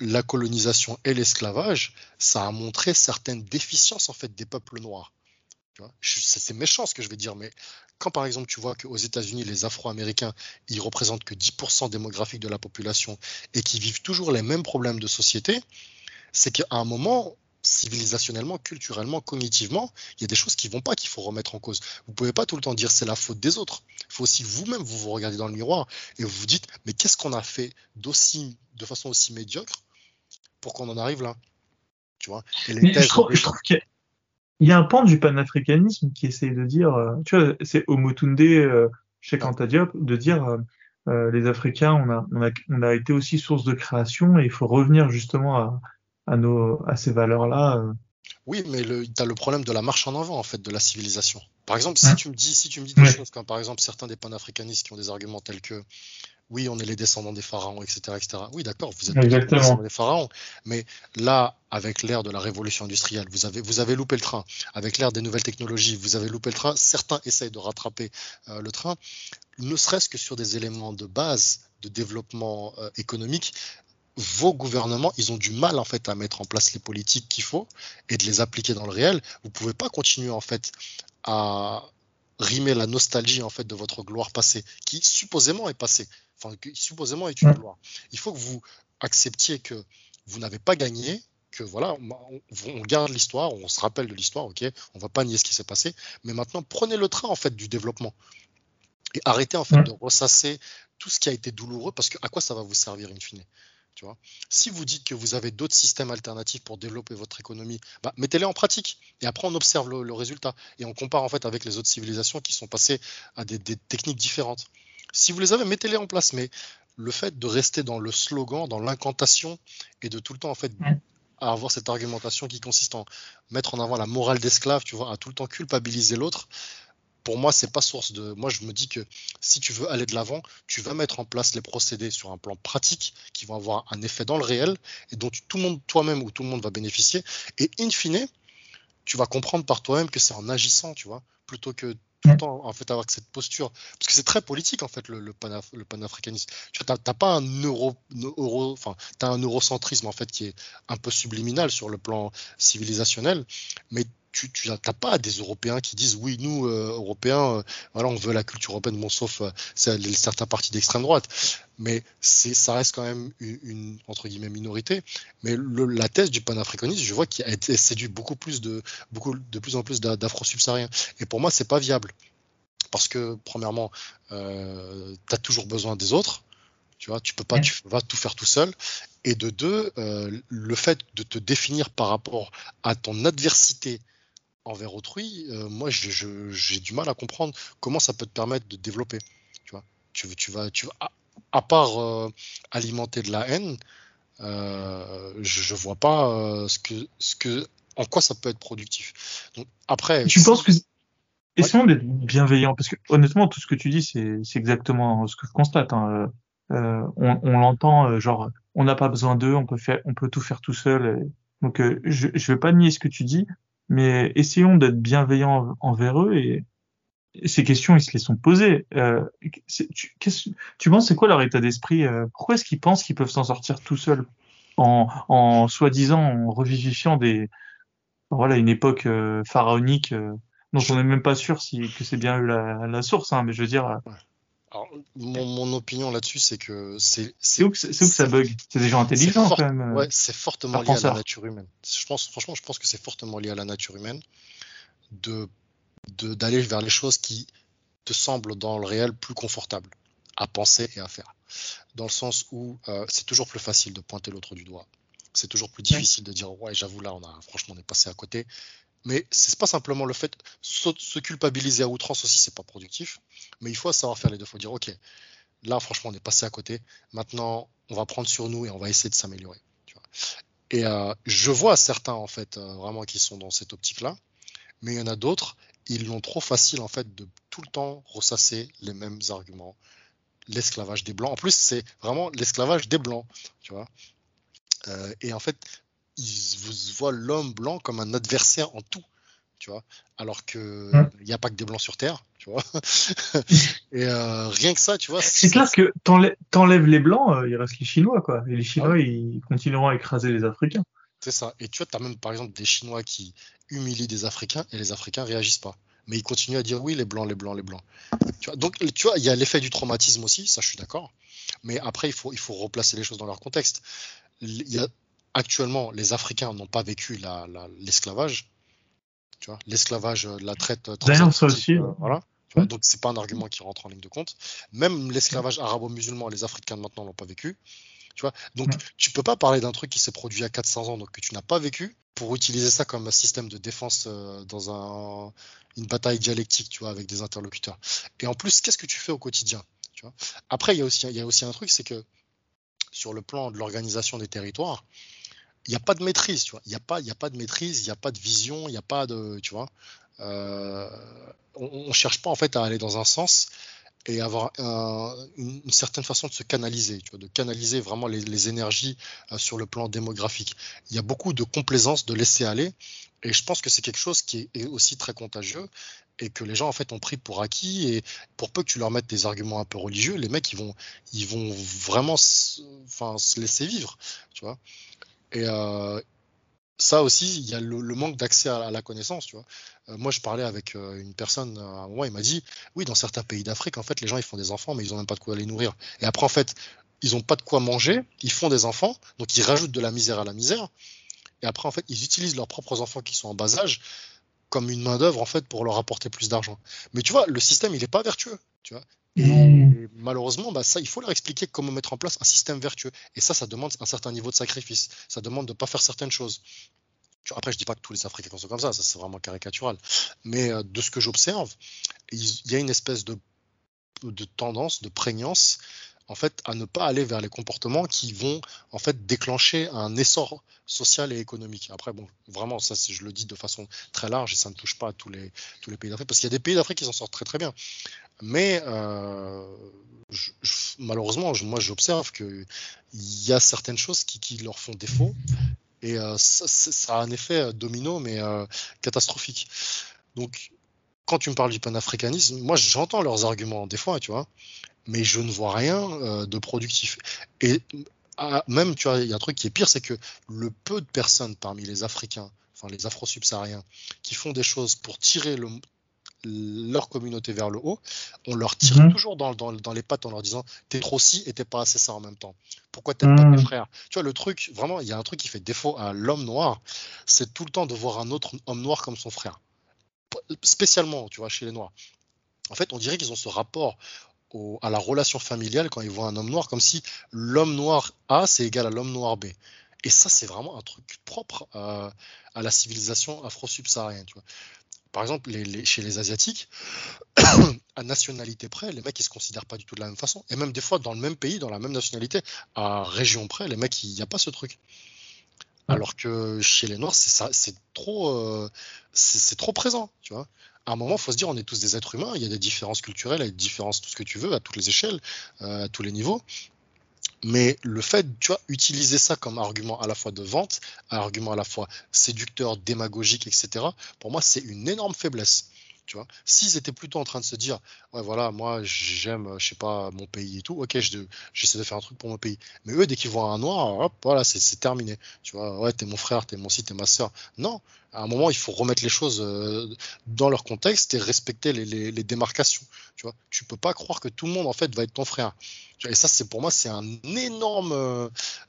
la colonisation et l'esclavage, ça a montré certaines déficiences en fait des peuples noirs. C'est méchant ce que je vais dire, mais quand par exemple tu vois qu'aux États-Unis, les Afro-Américains, ils représentent que 10% démographique de la population et qui vivent toujours les mêmes problèmes de société, c'est qu'à un moment, civilisationnellement, culturellement, cognitivement, il y a des choses qui vont pas qu'il faut remettre en cause. Vous pouvez pas tout le temps dire c'est la faute des autres. Il faut aussi vous-même vous vous regardez dans le miroir et vous vous dites mais qu'est-ce qu'on a fait d'aussi de façon aussi médiocre pour qu'on en arrive là? Tu vois? Je trouve, qu'il y, a un pan du panafricanisme qui essaye de dire, euh, tu vois, c'est Omotunde, euh, Cheikh Anta Diop, de dire euh, euh, les Africains, on a, on, a, on a été aussi source de création et il faut revenir justement à, à, nos, à ces valeurs-là. Euh. Oui, mais tu as le problème de la marche en avant, en fait, de la civilisation. Par exemple, si tu me dis, si tu me dis des choses comme, par exemple, certains des panafricanistes qui ont des arguments tels que, oui, on est les descendants des pharaons, etc., etc. Oui, d'accord, vous êtes les descendants des pharaons, mais là, avec l'ère de la révolution industrielle, vous avez, vous avez loupé le train. Avec l'ère des nouvelles technologies, vous avez loupé le train. Certains essayent de rattraper euh, le train, ne serait-ce que sur des éléments de base de développement euh, économique vos gouvernements, ils ont du mal en fait à mettre en place les politiques qu'il faut et de les appliquer dans le réel. Vous pouvez pas continuer en fait à rimer la nostalgie en fait de votre gloire passée, qui supposément est passée, enfin qui supposément est une gloire. Il faut que vous acceptiez que vous n'avez pas gagné, que voilà, on, garde l'histoire, on se rappelle de l'histoire, ok, on va pas nier ce qui s'est passé, mais maintenant prenez le train en fait du développement et arrêtez en fait de ressasser tout ce qui a été douloureux parce que à quoi ça va vous servir in fine? Vois si vous dites que vous avez d'autres systèmes alternatifs pour développer votre économie, bah, mettez-les en pratique. Et après, on observe le, résultat. Et on compare en fait avec les autres civilisations qui sont passées à des, techniques différentes. Si vous les avez, mettez-les en place. Mais le fait de rester dans le slogan, dans l'incantation, et de tout le temps en fait avoir cette argumentation qui consiste en mettre en avant la morale d'esclave, tu vois, à tout le temps culpabiliser l'autre, pour moi, c'est pas source de. Moi, je me dis que si tu veux aller de l'avant, tu vas mettre en place les procédés sur un plan pratique qui vont avoir un effet dans le réel et dont tout le monde, toi-même ou tout le monde va bénéficier. Et in fine, tu vas comprendre par toi-même que c'est en agissant, tu vois, plutôt que tout le temps en fait avoir cette posture parce que c'est très politique en fait le, le, le panafricanisme tu n'as pas un euro, euro enfin as un eurocentrisme en fait qui est un peu subliminal sur le plan civilisationnel mais tu n'as pas des Européens qui disent oui, nous, euh, Européens, euh, voilà, on veut la culture européenne, bon, sauf euh, certains partis d'extrême droite. Mais ça reste quand même une, entre guillemets minorité. Mais la thèse du panafricanisme, je vois été séduit beaucoup plus de, beaucoup, de plus en plus d'afro-subsahariens. Et pour moi, c'est pas viable. Parce que, premièrement, euh, tu as toujours besoin des autres. Tu vois, tu peux pas, tu vas tout faire tout seul. Et de deux, le fait de te définir par rapport à ton adversité envers autrui, euh, moi, j'ai du mal à comprendre comment ça peut te permettre de développer. Tu vois, tu, tu vas, tu à, à part euh, alimenter de la haine, je, ne vois pas ce que, ce que, en quoi ça peut être productif. Donc après, tu penses que essayons d'être bienveillant parce que honnêtement, tout ce que tu dis, c'est exactement ce que je constate. Hein. Euh, on, on l'entend, euh, genre, on n'a pas besoin d'eux, on peut faire, on peut tout faire tout seul. Donc, euh, je, je vais pas nier ce que tu dis, mais essayons d'être bienveillants envers eux et, ces questions, ils se les sont posées. tu, tu penses, c'est quoi leur état d'esprit Pourquoi est-ce qu'ils pensent qu'ils peuvent s'en sortir tout seuls en, en soi-disant en revivifiant des, voilà, une époque pharaonique dont on n'est même pas sûr si que c'est bien la, la source, hein, mais je veux dire. Alors, mon, opinion là-dessus, c'est que c'est. C'est où, que ça bug? C'est des gens intelligents quand même. Ouais, c'est fortement lié à la nature humaine. Je pense, franchement, je pense que c'est fortement lié à la nature humaine de d'aller vers les choses qui te semblent dans le réel plus confortables à penser et à faire. Dans le sens où euh, c'est toujours plus facile de pointer l'autre du doigt. C'est toujours plus difficile de dire ouais, j'avoue là, on a franchement on est passé à côté. Mais c'est pas simplement le fait se culpabiliser à outrance aussi, c'est pas productif. Mais il faut savoir faire les deux. Il faut dire ok, là franchement on est passé à côté. Maintenant on va prendre sur nous et on va essayer de s'améliorer. Et euh, je vois certains en fait euh, vraiment qui sont dans cette optique-là, mais il y en a d'autres, ils l'ont trop facile en fait de tout le temps ressasser les mêmes arguments. L'esclavage des blancs. En plus, c'est vraiment l'esclavage des blancs, tu vois. Euh, et en fait, ils vous voient l'homme blanc comme un adversaire en tout, tu vois. Alors que il n'y a pas que des blancs sur Terre, tu vois. *laughs* et euh, rien que ça, tu vois. C'est clair que t'enlèves les blancs, euh, il reste les Chinois, quoi. Et les Chinois, ah ils continueront à écraser les Africains. C'est ça. Et tu vois, tu as même par exemple des Chinois qui humilient des Africains et les Africains réagissent pas. Mais ils continuent à dire oui, les blancs, les blancs, les blancs. Tu vois, donc, tu vois, il y a l'effet du traumatisme aussi, ça je suis d'accord. Mais après, il faut, il faut replacer les choses dans leur contexte. Il y a actuellement, les Africains n'ont pas vécu l'esclavage. tu vois, l'esclavage, euh, la traite. Euh, D'ailleurs, ça aussi. Euh, voilà. Tu vois, donc c'est pas un argument qui rentre en ligne de compte. Même l'esclavage arabo-musulman, les Africains maintenant l'ont pas vécu. Tu vois, donc tu peux pas parler d'un truc qui s'est produit il y a 400 ans, donc que tu n'as pas vécu, pour utiliser ça comme un système de défense dans un, une bataille dialectique, tu vois, avec des interlocuteurs. Et en plus, qu'est-ce que tu fais au quotidien tu vois? Après, il y a aussi, il y a aussi un truc, c'est que sur le plan de l'organisation des territoires, il n'y a pas de maîtrise, tu vois. Il n'y a, pas, a pas de maîtrise, il n'y a pas de vision, il n'y a pas de. Tu vois. Euh, on ne cherche pas en fait à aller dans un sens et avoir une, certaine façon de se canaliser, tu vois, de canaliser vraiment les, énergies euh, sur le plan démographique. Il y a beaucoup de complaisance, de laisser aller, et je pense que c'est quelque chose qui est, aussi très contagieux et que les gens en fait ont pris pour acquis. Et pour peu que tu leur mettes des arguments un peu religieux, les mecs ils vont, ils vont vraiment, enfin, se laisser vivre, tu vois. Et euh, ça aussi, il y a le, manque d'accès à, la connaissance. Tu vois. Euh, moi, je parlais avec euh, une personne à un moment, il m'a dit Oui, dans certains pays d'Afrique, en fait, les gens ils font des enfants, mais ils n'ont même pas de quoi les nourrir. Et après, en fait, ils n'ont pas de quoi manger, ils font des enfants, donc ils rajoutent de la misère à la misère. Et après, en fait, ils utilisent leurs propres enfants qui sont en bas âge comme une main-d'œuvre, en fait, pour leur apporter plus d'argent. Mais tu vois, le système, il n'est pas vertueux. Tu vois. Et malheureusement, bah, ça, il faut leur expliquer comment mettre en place un système vertueux. Et ça, ça demande un certain niveau de sacrifice. Ça demande de ne pas faire certaines choses. Après, je dis pas que tous les Africains sont comme ça, ça c'est vraiment caricatural. Mais euh, de ce que j'observe, il y a une espèce de, de tendance, de prégnance en fait, à ne pas aller vers les comportements qui vont en fait déclencher un essor social et économique. Après, bon, vraiment, ça, je le dis de façon très large et ça ne touche pas à tous les, tous les pays d'Afrique, parce qu'il y a des pays d'Afrique qui s'en sortent très très bien. Mais euh, malheureusement, moi, j'observe qu'il y a certaines choses qui, leur font défaut et euh, ça, a un effet domino, mais euh, catastrophique. Donc, quand tu me parles du panafricanisme, moi j'entends leurs arguments des fois, tu vois, mais je ne vois rien euh, de productif. Et ah, même, tu vois, il y a un truc qui est pire, c'est que le peu de personnes parmi les Africains enfin les afro-subsahariens, qui font des choses pour tirer le, leur communauté vers le haut, on leur tire mhm. toujours dans, dans, les pattes en leur disant t'es trop ci et t'es pas assez ça en même temps. Pourquoi t'aimes pas tes mhm. frères? Tu vois, le truc, vraiment, il y a un truc qui fait défaut à l'homme noir, c'est tout le temps de voir un autre homme noir comme son frère. Spécialement, tu vois, chez les noirs. En fait, on dirait qu'ils ont ce rapport à la relation familiale quand ils voient un homme noir, comme si l'homme noir A, c'est égal à l'homme noir B. Et ça, c'est vraiment un truc propre à, à la civilisation afro-subsaharienne. Par exemple, chez les Asiatiques, *coughs* à nationalité près, les mecs, ils se considèrent pas du tout de la même façon. Et même des fois, dans le même pays, dans la même nationalité, à région près, les mecs, il n'y a pas ce truc. Alors que chez les Noirs, c'est trop, euh, c'est trop présent, tu vois. À un moment, il faut se dire, on est tous des êtres humains. Il y a des différences culturelles, il y a des différences, tout ce que tu veux, à toutes les échelles, euh, à tous les niveaux. Mais le fait, tu vois, utiliser ça comme argument à la fois de vente, argument à la fois séducteur, démagogique, etc., pour moi, c'est une énorme faiblesse. Tu vois, s'ils étaient plutôt en train de se dire, ouais, voilà, moi, j'aime, je sais pas, mon pays et tout, ok, j'essaie de faire un truc pour mon pays. Mais eux, dès qu'ils voient un noir, hop, voilà, c'est terminé. Tu vois, ouais, t'es mon frère, t'es mon si, t'es ma soeur. Non, à un moment, il faut remettre les choses euh, dans leur contexte et respecter les, démarcations. Tu vois, tu peux pas croire que tout le monde, en fait, va être ton frère. Et ça, c'est pour moi, c'est un énorme,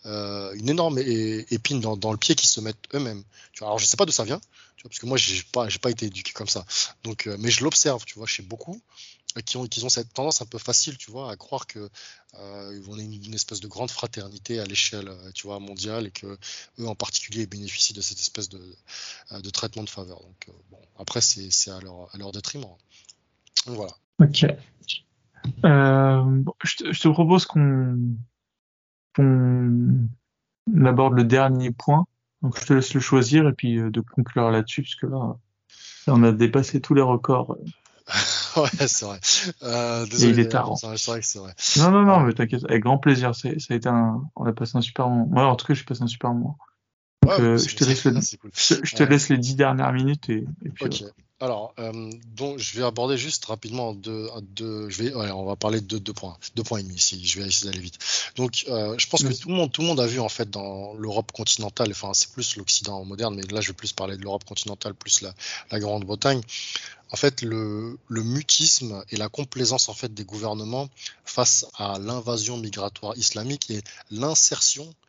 euh, une énorme épine dans, le pied qu'ils se mettent eux-mêmes. Alors, je sais pas d'où ça vient, parce que moi, j'ai pas, pas été éduqué comme ça. Donc, euh, mais je l'observe, tu vois, chez beaucoup euh, qui ont, cette tendance un peu facile, tu vois, à croire que euh, on est une, espèce de grande fraternité à l'échelle, vois, mondiale, et que eux en particulier bénéficient de cette espèce de, traitement de faveur. Donc, bon, après, c'est à leur, détriment. Voilà. Ok. Euh, je, te, propose qu'on aborde le dernier point. Donc je te laisse le choisir et puis euh, de conclure là-dessus, puisque là, on a dépassé tous les records. *laughs* ouais, c'est vrai. Euh, désolé, il est tard. C'est vrai que c'est vrai. Non, non, non, mais t'inquiète, avec grand plaisir. Ça a été un, on a passé un super moment. Moi, en tout cas, j'ai passé un super moment. Donc, je te laisse, je, te laisse les dix dernières minutes et, puis. Alors, euh, donc, je vais aborder juste rapidement deux, deux je vais, ouais, on va parler de deux, points, deux points et demi ici. Je vais essayer d'aller vite. Donc, euh, je pense que tout le monde, tout le monde a vu en fait dans l'Europe continentale. Enfin, c'est plus l'Occident moderne, mais là, je vais plus parler de l'Europe continentale, plus la, la Grande-Bretagne. En fait, le, le, mutisme et la complaisance en fait des gouvernements face à l'invasion migratoire islamique et l'insertion euh,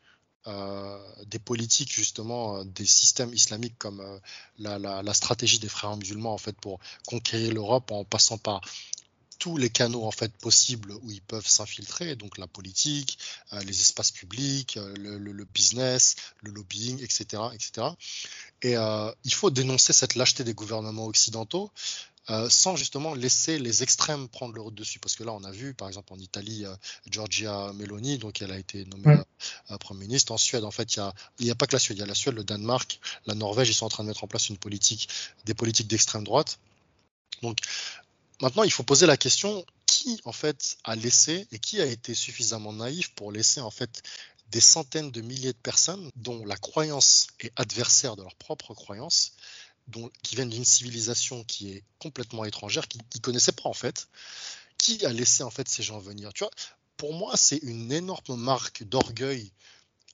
des politiques justement euh, des systèmes islamiques comme euh, la, stratégie des frères musulmans en fait pour conquérir l'Europe en passant par tous les canaux en fait possibles où ils peuvent s'infiltrer, donc la politique, les espaces publics, le, business, le lobbying, etc., etc. Et il faut dénoncer cette lâcheté des gouvernements occidentaux euh, sans justement laisser les extrêmes prendre le dessus. Parce que là, on a vu, par exemple, en Italie, euh, Giorgia Meloni, donc elle a été nommée euh, Premier ministre. En Suède, en fait, il n'y a, a, pas que la Suède, il y a la Suède, le Danemark, la Norvège, ils sont en train de mettre en place une politique, des politiques d'extrême droite. Donc, maintenant, il faut poser la question qui, en fait, a laissé et qui a été suffisamment naïf pour laisser, en fait, des centaines de milliers de personnes dont la croyance est adversaire de leur propre croyance, qui viennent d'une civilisation qui est complètement étrangère, qui ne connaissaient pas en fait, qui a laissé en fait ces gens venir? Tu vois, pour moi, c'est une énorme marque d'orgueil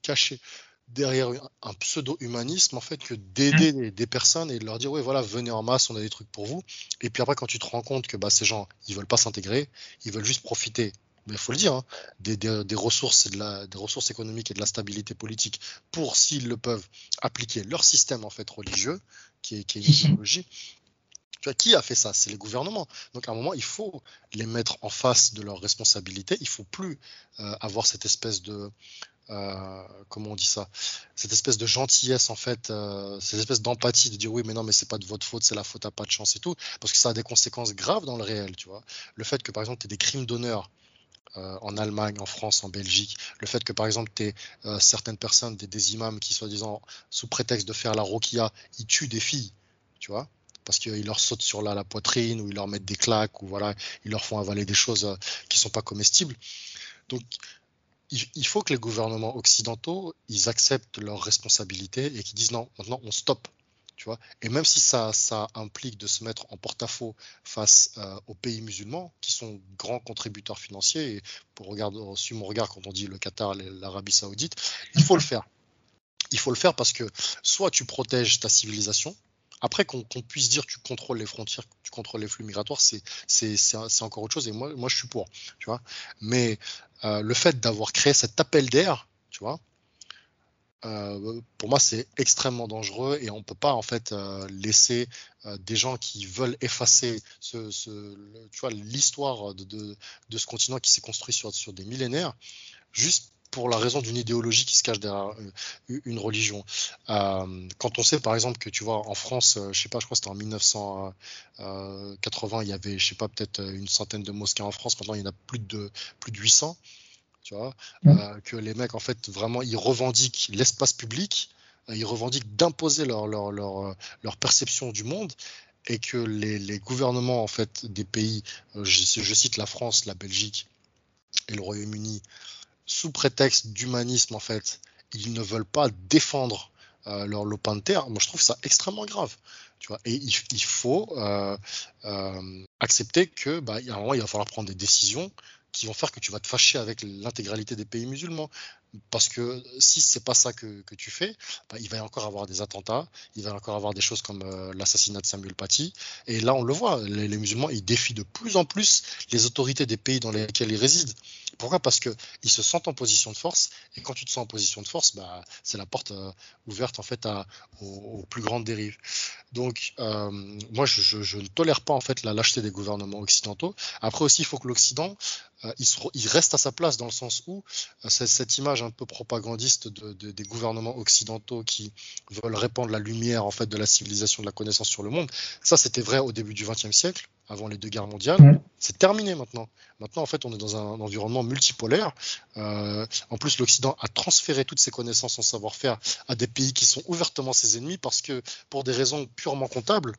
cachée derrière un pseudo-humanisme en fait que d'aider mmh. des, personnes et de leur dire oui voilà venez en masse on a des trucs pour vous et puis après quand tu te rends compte que bah, ces gens ils veulent pas s'intégrer ils veulent juste profiter mais il faut le dire, hein, des, des, ressources et de la, des ressources économiques et de la stabilité politique pour, s'ils le peuvent, appliquer leur système en fait religieux, qui est, qui est une idéologie. Tu vois, qui a fait ça? C'est les gouvernements. Donc à un moment, il faut les mettre en face de leurs responsabilités. Il faut plus euh, avoir cette espèce de euh, comment on dit ça Cette espèce de gentillesse en fait, euh, cette espèce d'empathie de dire oui mais non mais c'est pas de votre faute, c'est la faute à pas de chance et tout, parce que ça a des conséquences graves dans le réel, tu vois. Le fait que par exemple tu des crimes d'honneur euh, en Allemagne, en France, en Belgique. Le fait que, par exemple, tu certaines personnes, des, imams qui, soi-disant, sous prétexte de faire la roquia, ils tuent des filles, tu vois parce qu'ils leur sautent sur la, la, poitrine ou ils leur mettent des claques ou voilà, ils leur font avaler des choses qui sont pas comestibles. Donc, il, faut que les gouvernements occidentaux, ils acceptent leurs responsabilités et qu'ils disent non, maintenant on stoppe et même si ça, implique de se mettre en porte-à-faux face euh, aux pays musulmans, qui sont grands contributeurs financiers, et pour regarder, suivre mon regard quand on dit le Qatar, l'Arabie Saoudite, il faut le faire. il faut le faire parce que soit tu protèges ta civilisation, après qu'on puisse dire tu contrôles les frontières, tu contrôles les flux migratoires, c'est encore autre chose. Et moi, je suis pour, tu vois. Mais euh, le fait d'avoir créé cet appel d'air, tu vois, euh, pour moi, c'est extrêmement dangereux et on ne peut pas en fait euh, laisser des gens qui veulent effacer ce, l'histoire de, ce continent qui s'est construit sur, sur des millénaires, juste pour la raison d'une idéologie qui se cache derrière euh, une religion. Euh, quand on sait par exemple que tu vois en France, euh, je sais pas, je crois que c'était en 1980, il y avait, je sais pas, peut-être une centaine de mosquées en France. Maintenant, il y en a plus de plus de 800. Tu vois, que les mecs en fait vraiment ils revendiquent l'espace public, ils revendiquent d'imposer leur, leur, leur, leur perception du monde et que les, les, gouvernements en fait des pays, je, je, cite la France, la Belgique et le Royaume-Uni, sous prétexte d'humanisme, en fait, ils ne veulent pas défendre euh, leur lopin de terre, moi je trouve ça extrêmement grave. Et il, faut euh, euh, accepter que bah, a un moment, il va falloir prendre des décisions qui vont faire que tu vas te fâcher avec l'intégralité des pays musulmans. Parce que si c'est pas ça que, que tu fais, bah, il va y encore avoir des attentats, il va y encore avoir des choses comme l'assassinat de Samuel Paty. Et là, on le voit, les, musulmans, ils défient de plus en plus les autorités des pays dans lesquels ils résident. Pourquoi? Parce qu'ils se sentent en position de force, et quand tu te sens en position de force, bah, c'est la porte euh, ouverte en fait à, aux, plus grandes dérives. Donc, euh, moi, je, ne tolère pas en fait la lâcheté des gouvernements occidentaux. Après aussi, il faut que l'Occident, euh, il, reste à sa place dans le sens où cette image un peu propagandiste de, de, des gouvernements occidentaux qui veulent répandre la lumière en fait de la civilisation, de la connaissance sur le monde, ça c'était vrai au début du XXe siècle avant les deux guerres mondiales. C'est terminé maintenant. Maintenant, en fait, on est dans un environnement multipolaire. Euh, en plus, l'Occident a transféré toutes ses connaissances, son savoir-faire à des pays qui sont ouvertement ses ennemis parce que, pour des raisons purement comptables,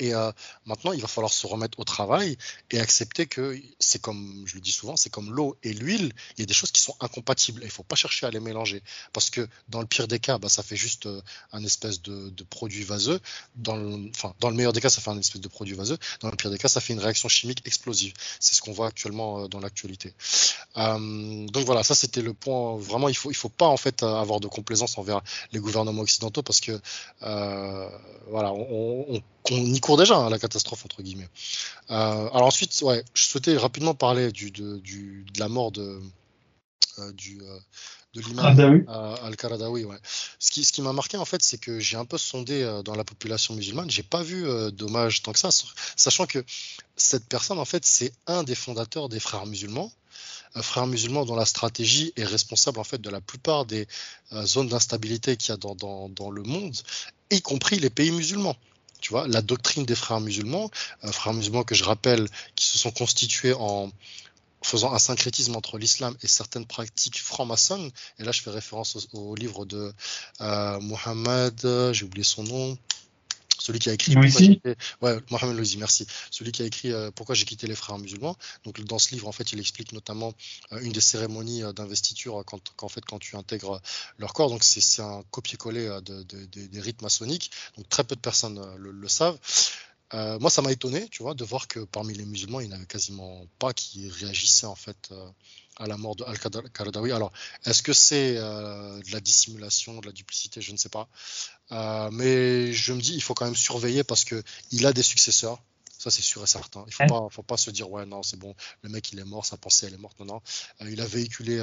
et euh, maintenant, il va falloir se remettre au travail et accepter que c'est comme, je le dis souvent, c'est comme l'eau et l'huile. Il y a des choses qui sont incompatibles. il ne faut pas chercher à les mélanger. Parce que dans le pire des cas, bah, ça fait juste euh, un espèce de, produit vaseux. Dans le, enfin, dans le meilleur des cas, ça fait un espèce de produit vaseux. Dans le pire des cas, ça fait une réaction chimique explosive. C'est ce qu'on voit actuellement euh, dans l'actualité. Donc voilà, ça c'était le point. Vraiment, il faut, il faut pas en fait avoir de complaisance envers les gouvernements occidentaux parce que voilà, on, on, on y déjà à hein, la catastrophe entre guillemets. Euh, alors ensuite, ouais, je souhaitais rapidement parler du, de, du, de la mort de, euh, du, euh, de l'imam Al-Qaradawi. Ouais. Ce qui, ce qui m'a marqué en fait, c'est que j'ai un peu sondé dans la population musulmane. J'ai pas vu d'hommage tant que ça, sachant que cette personne en fait, c'est un des fondateurs des frères musulmans un frère musulman dont la stratégie est responsable en fait de la plupart des zones d'instabilité qu'il y a dans, dans, dans, le monde, y compris les pays musulmans. Tu vois, la doctrine des frères musulmans, euh, frères musulmans que je rappelle, qui se sont constitués en faisant un syncrétisme entre l'islam et certaines pratiques franc-maçonnes. Et là, je fais référence au, livre de euh, Mohammed, j'ai oublié son nom, celui qui a écrit ouais, Mohamed merci. Celui qui a écrit euh, Pourquoi j'ai quitté les frères musulmans. Donc dans ce livre, en fait, il explique notamment euh, une des cérémonies euh, d'investiture quand, quand, fait, quand tu intègres leur corps. Donc c'est un copier-coller de, des rites maçonniques. Donc très peu de personnes le, savent. moi, ça m'a étonné, tu vois, de voir que parmi les musulmans, il n'y en avait quasiment pas qui réagissaient en fait à la mort de Al-Qaradawi. Alors, est-ce que c'est euh, de la dissimulation, de la duplicité? Je ne sais pas. Euh, mais je me dis, il faut quand même surveiller parce que il a des successeurs. Ça, c'est sûr et certain. Il ne faut, pas, faut pas se dire, ouais, non, c'est bon, le mec, il est mort, sa pensée, elle est morte. Non, non. Euh, il a véhiculé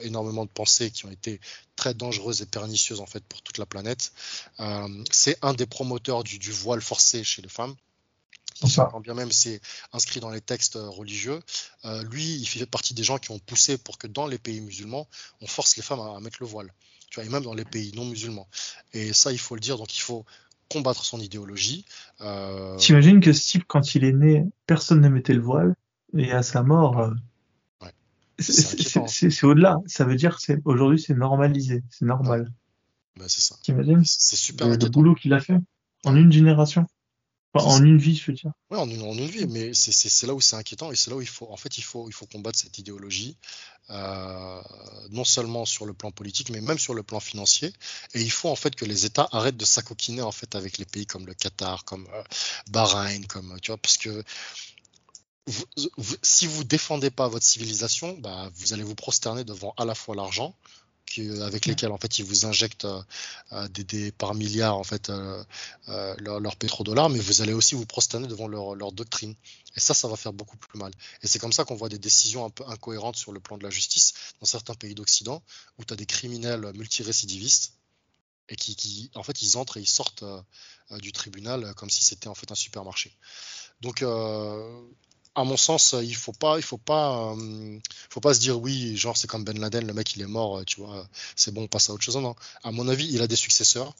énormément de pensées qui ont été très dangereuses et pernicieuses, en fait, pour toute la planète. c'est un des promoteurs du, du voile forcé chez les femmes quand bien même c'est inscrit dans les textes euh, religieux, euh, lui, il fait partie des gens qui ont poussé pour que dans les pays musulmans, on force les femmes à, mettre le voile. Tu vois, et même dans les pays non musulmans. Et ça, il faut le dire, donc il faut combattre son idéologie. Euh... T'imagines que type, quand il est né, personne ne mettait le voile, et à sa mort, euh, ouais. c'est au-delà. Ça veut dire que aujourd'hui, c'est normalisé, c'est normal. Bah, c'est ça. C'est super. Le, le boulot qu'il a fait en une génération en une vie, je veux dire. Oui, en une, vie, mais c'est là où c'est inquiétant et c'est là où il faut, en fait, il faut, il faut combattre cette idéologie, euh, non seulement sur le plan politique, mais même sur le plan financier. Et il faut en fait que les États arrêtent de s'acoquiner en fait avec les pays comme le Qatar, comme euh, Bahreïn, comme tu vois, parce que si vous défendez pas votre civilisation, bah, vous allez vous prosterner devant à la fois l'argent avec lesquels en fait ils vous injectent des, par milliards en fait leurs leur pétrodollars, mais vous allez aussi vous prosterner devant leur, leur doctrine. Et ça, ça va faire beaucoup plus mal. Et c'est comme ça qu'on voit des décisions un peu incohérentes sur le plan de la justice dans certains pays d'Occident, où tu as des criminels multirécidivistes et qui, en fait, ils entrent et ils sortent euh, euh, du tribunal comme si c'était en fait un supermarché. Donc, euh, à mon sens, il faut pas, il faut pas, faut pas se dire oui, genre c'est comme Ben Laden, le mec il est mort, tu vois, c'est bon, on passe à autre chose. Non, à mon avis, il a des successeurs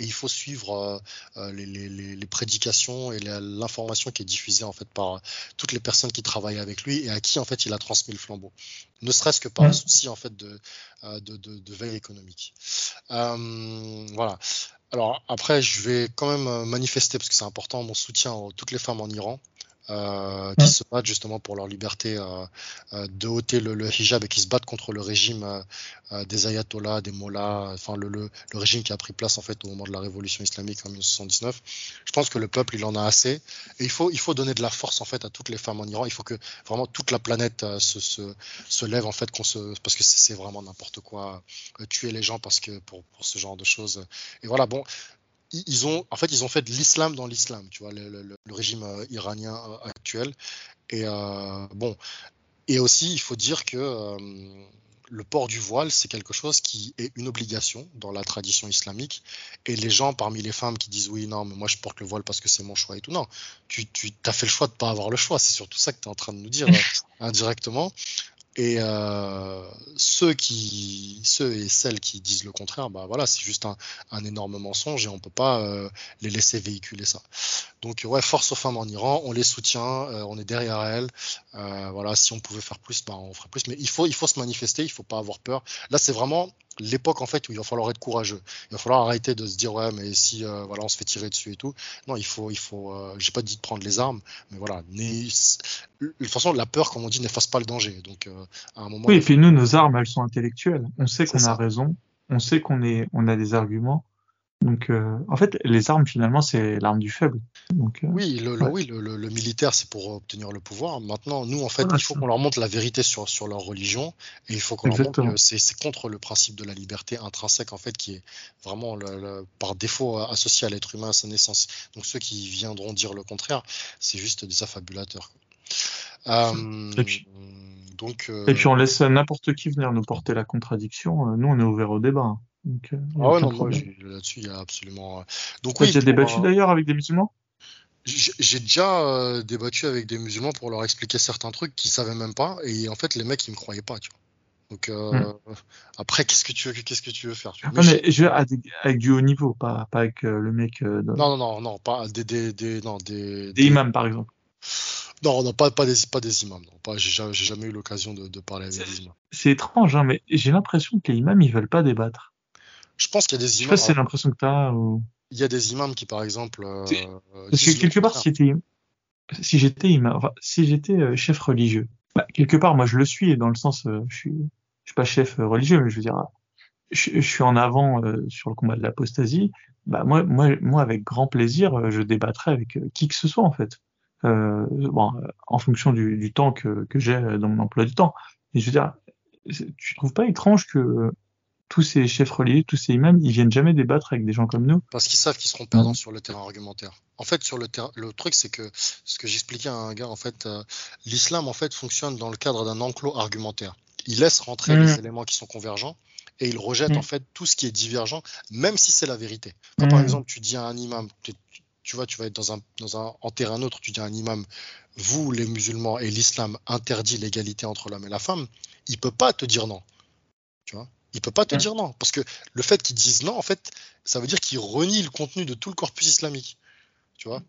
et il faut suivre euh, euh, les, prédications et l'information qui est diffusée en fait par toutes les personnes qui travaillent avec lui et à qui en fait il a transmis le flambeau, ne serait-ce que par un souci en fait de, euh, de, veille économique. voilà. Alors après, je vais quand même manifester parce que c'est important mon soutien à toutes les femmes en Iran. Euh, qui se battent justement pour leur liberté euh, euh, de ôter le, hijab et qui se battent contre le régime des ayatollahs, des mollahs, enfin le, le, régime qui a pris place en fait au moment de la révolution islamique en 1979. Je pense que le peuple il en a assez et il faut il faut donner de la force en fait à toutes les femmes en Iran. Il faut que vraiment toute la planète se, se, se lève en fait qu'on se parce que c'est vraiment n'importe quoi tuer les gens parce que pour, pour ce genre de choses. Et voilà bon ils ont, en fait, ils ont fait de l'islam dans l'islam, tu vois, le, régime euh, iranien euh, actuel. Et euh, bon, et aussi, il faut dire que le port du voile, c'est quelque chose qui est une obligation dans la tradition islamique. Et les gens parmi les femmes qui disent oui, non, mais moi je porte le voile parce que c'est mon choix et tout, non, tu, tu as fait le choix de ne pas avoir le choix. C'est surtout ça que tu es en train de nous dire *laughs* indirectement. Et euh, ceux qui, ceux et celles qui disent le contraire, bah voilà, c'est juste un, un, énorme mensonge et on peut pas euh, les laisser véhiculer ça. Donc ouais, force aux femmes en Iran, on les soutient, euh, on est derrière elles. Euh, voilà, si on pouvait faire plus, bah on ferait plus. Mais il faut, il faut se manifester, il faut pas avoir peur. Là, c'est vraiment l'époque en fait où il va falloir être courageux. Il va falloir arrêter de se dire ouais mais si euh, voilà on se fait tirer dessus et tout. Non il faut il faut euh, j'ai pas dit de prendre les armes mais voilà de toute façon la peur comme on dit n'efface pas le danger donc euh, à un moment. Oui et puis nous nos armes elles sont intellectuelles. On sait qu'on a raison. On sait qu'on est on a des arguments donc, euh, en fait, les armes, finalement, c'est l'arme du faible. Donc, euh, oui, le, oui le, militaire, c'est pour obtenir le pouvoir. Maintenant, nous, en fait, il faut qu'on leur montre la vérité sur, sur leur religion et il faut qu'on leur montre que c'est contre le principe de la liberté intrinsèque, en fait, qui est vraiment par défaut associé à l'être humain à sa naissance. Donc, ceux qui viendront dire le contraire, c'est juste des affabulateurs. Euh, et, puis, donc, et puis, on laisse n'importe qui venir nous porter la contradiction. Nous, on est ouvert au débat. Donc, euh, ah ouais, non, moi, là-dessus, il y a absolument. Euh, donc, oui, déjà débattu euh, d'ailleurs avec des musulmans? J'ai déjà débattu avec des musulmans pour leur expliquer certains trucs qu'ils savaient même pas, et en fait, les mecs, ils me croyaient pas, tu vois. Donc hmm. après, qu'est-ce que tu veux, qu'est-ce que tu veux faire tu vois mais, je, avec du haut niveau, pas, pas avec le mec. Non, non, non, non, pas des, des, des, non, des, des imams par exemple. Non, non, pas, pas, des, pas des imams. Non. Pas, j'ai, jamais eu l'occasion de, de, parler avec des imams. C'est étrange, hein, mais j'ai l'impression que les imams, ils veulent pas débattre. Je pense qu'il y a des imams. Je sais pas c'est l'impression que tu as. Il y a des imams qui, par exemple. Euh, Parce que quelque part, si, si j'étais imam... si j'étais euh, chef religieux, bah, quelque part, moi, je le suis, dans le sens, euh, je suis, je suis pas chef religieux, mais je veux dire, je, suis en avant sur le combat de l'apostasie. Bah, moi, moi, moi, avec grand plaisir, je débattrais avec qui que ce soit, en fait. bon, en fonction du, du temps que, que j'ai dans mon emploi du temps. Et je veux dire, tu trouves pas étrange que tous ces chefs religieux, tous ces imams, ils viennent jamais débattre avec des gens comme nous. Parce qu'ils savent qu'ils seront perdants sur le terrain argumentaire. En fait, sur le terrain, le truc, c'est que ce que j'expliquais à un gars, en fait, euh, l'islam, en fait, fonctionne dans le cadre d'un enclos argumentaire. Il laisse rentrer les mm. éléments qui sont convergents et il rejette, en mm. fait, tout ce qui est divergent, même si c'est la vérité. Quand, par mm. exemple, tu dis à un imam, tu, vois, tu vas être dans un, dans un, en terrain neutre, tu dis à un imam, vous, les musulmans et l'islam interdit l'égalité entre l'homme et la femme, il peut pas te dire non. Tu vois? Il peut pas te dire non. Parce que le fait qu'ils disent non, en fait, ça veut dire qu'ils renient le contenu de tout le corpus islamique. Tu vois?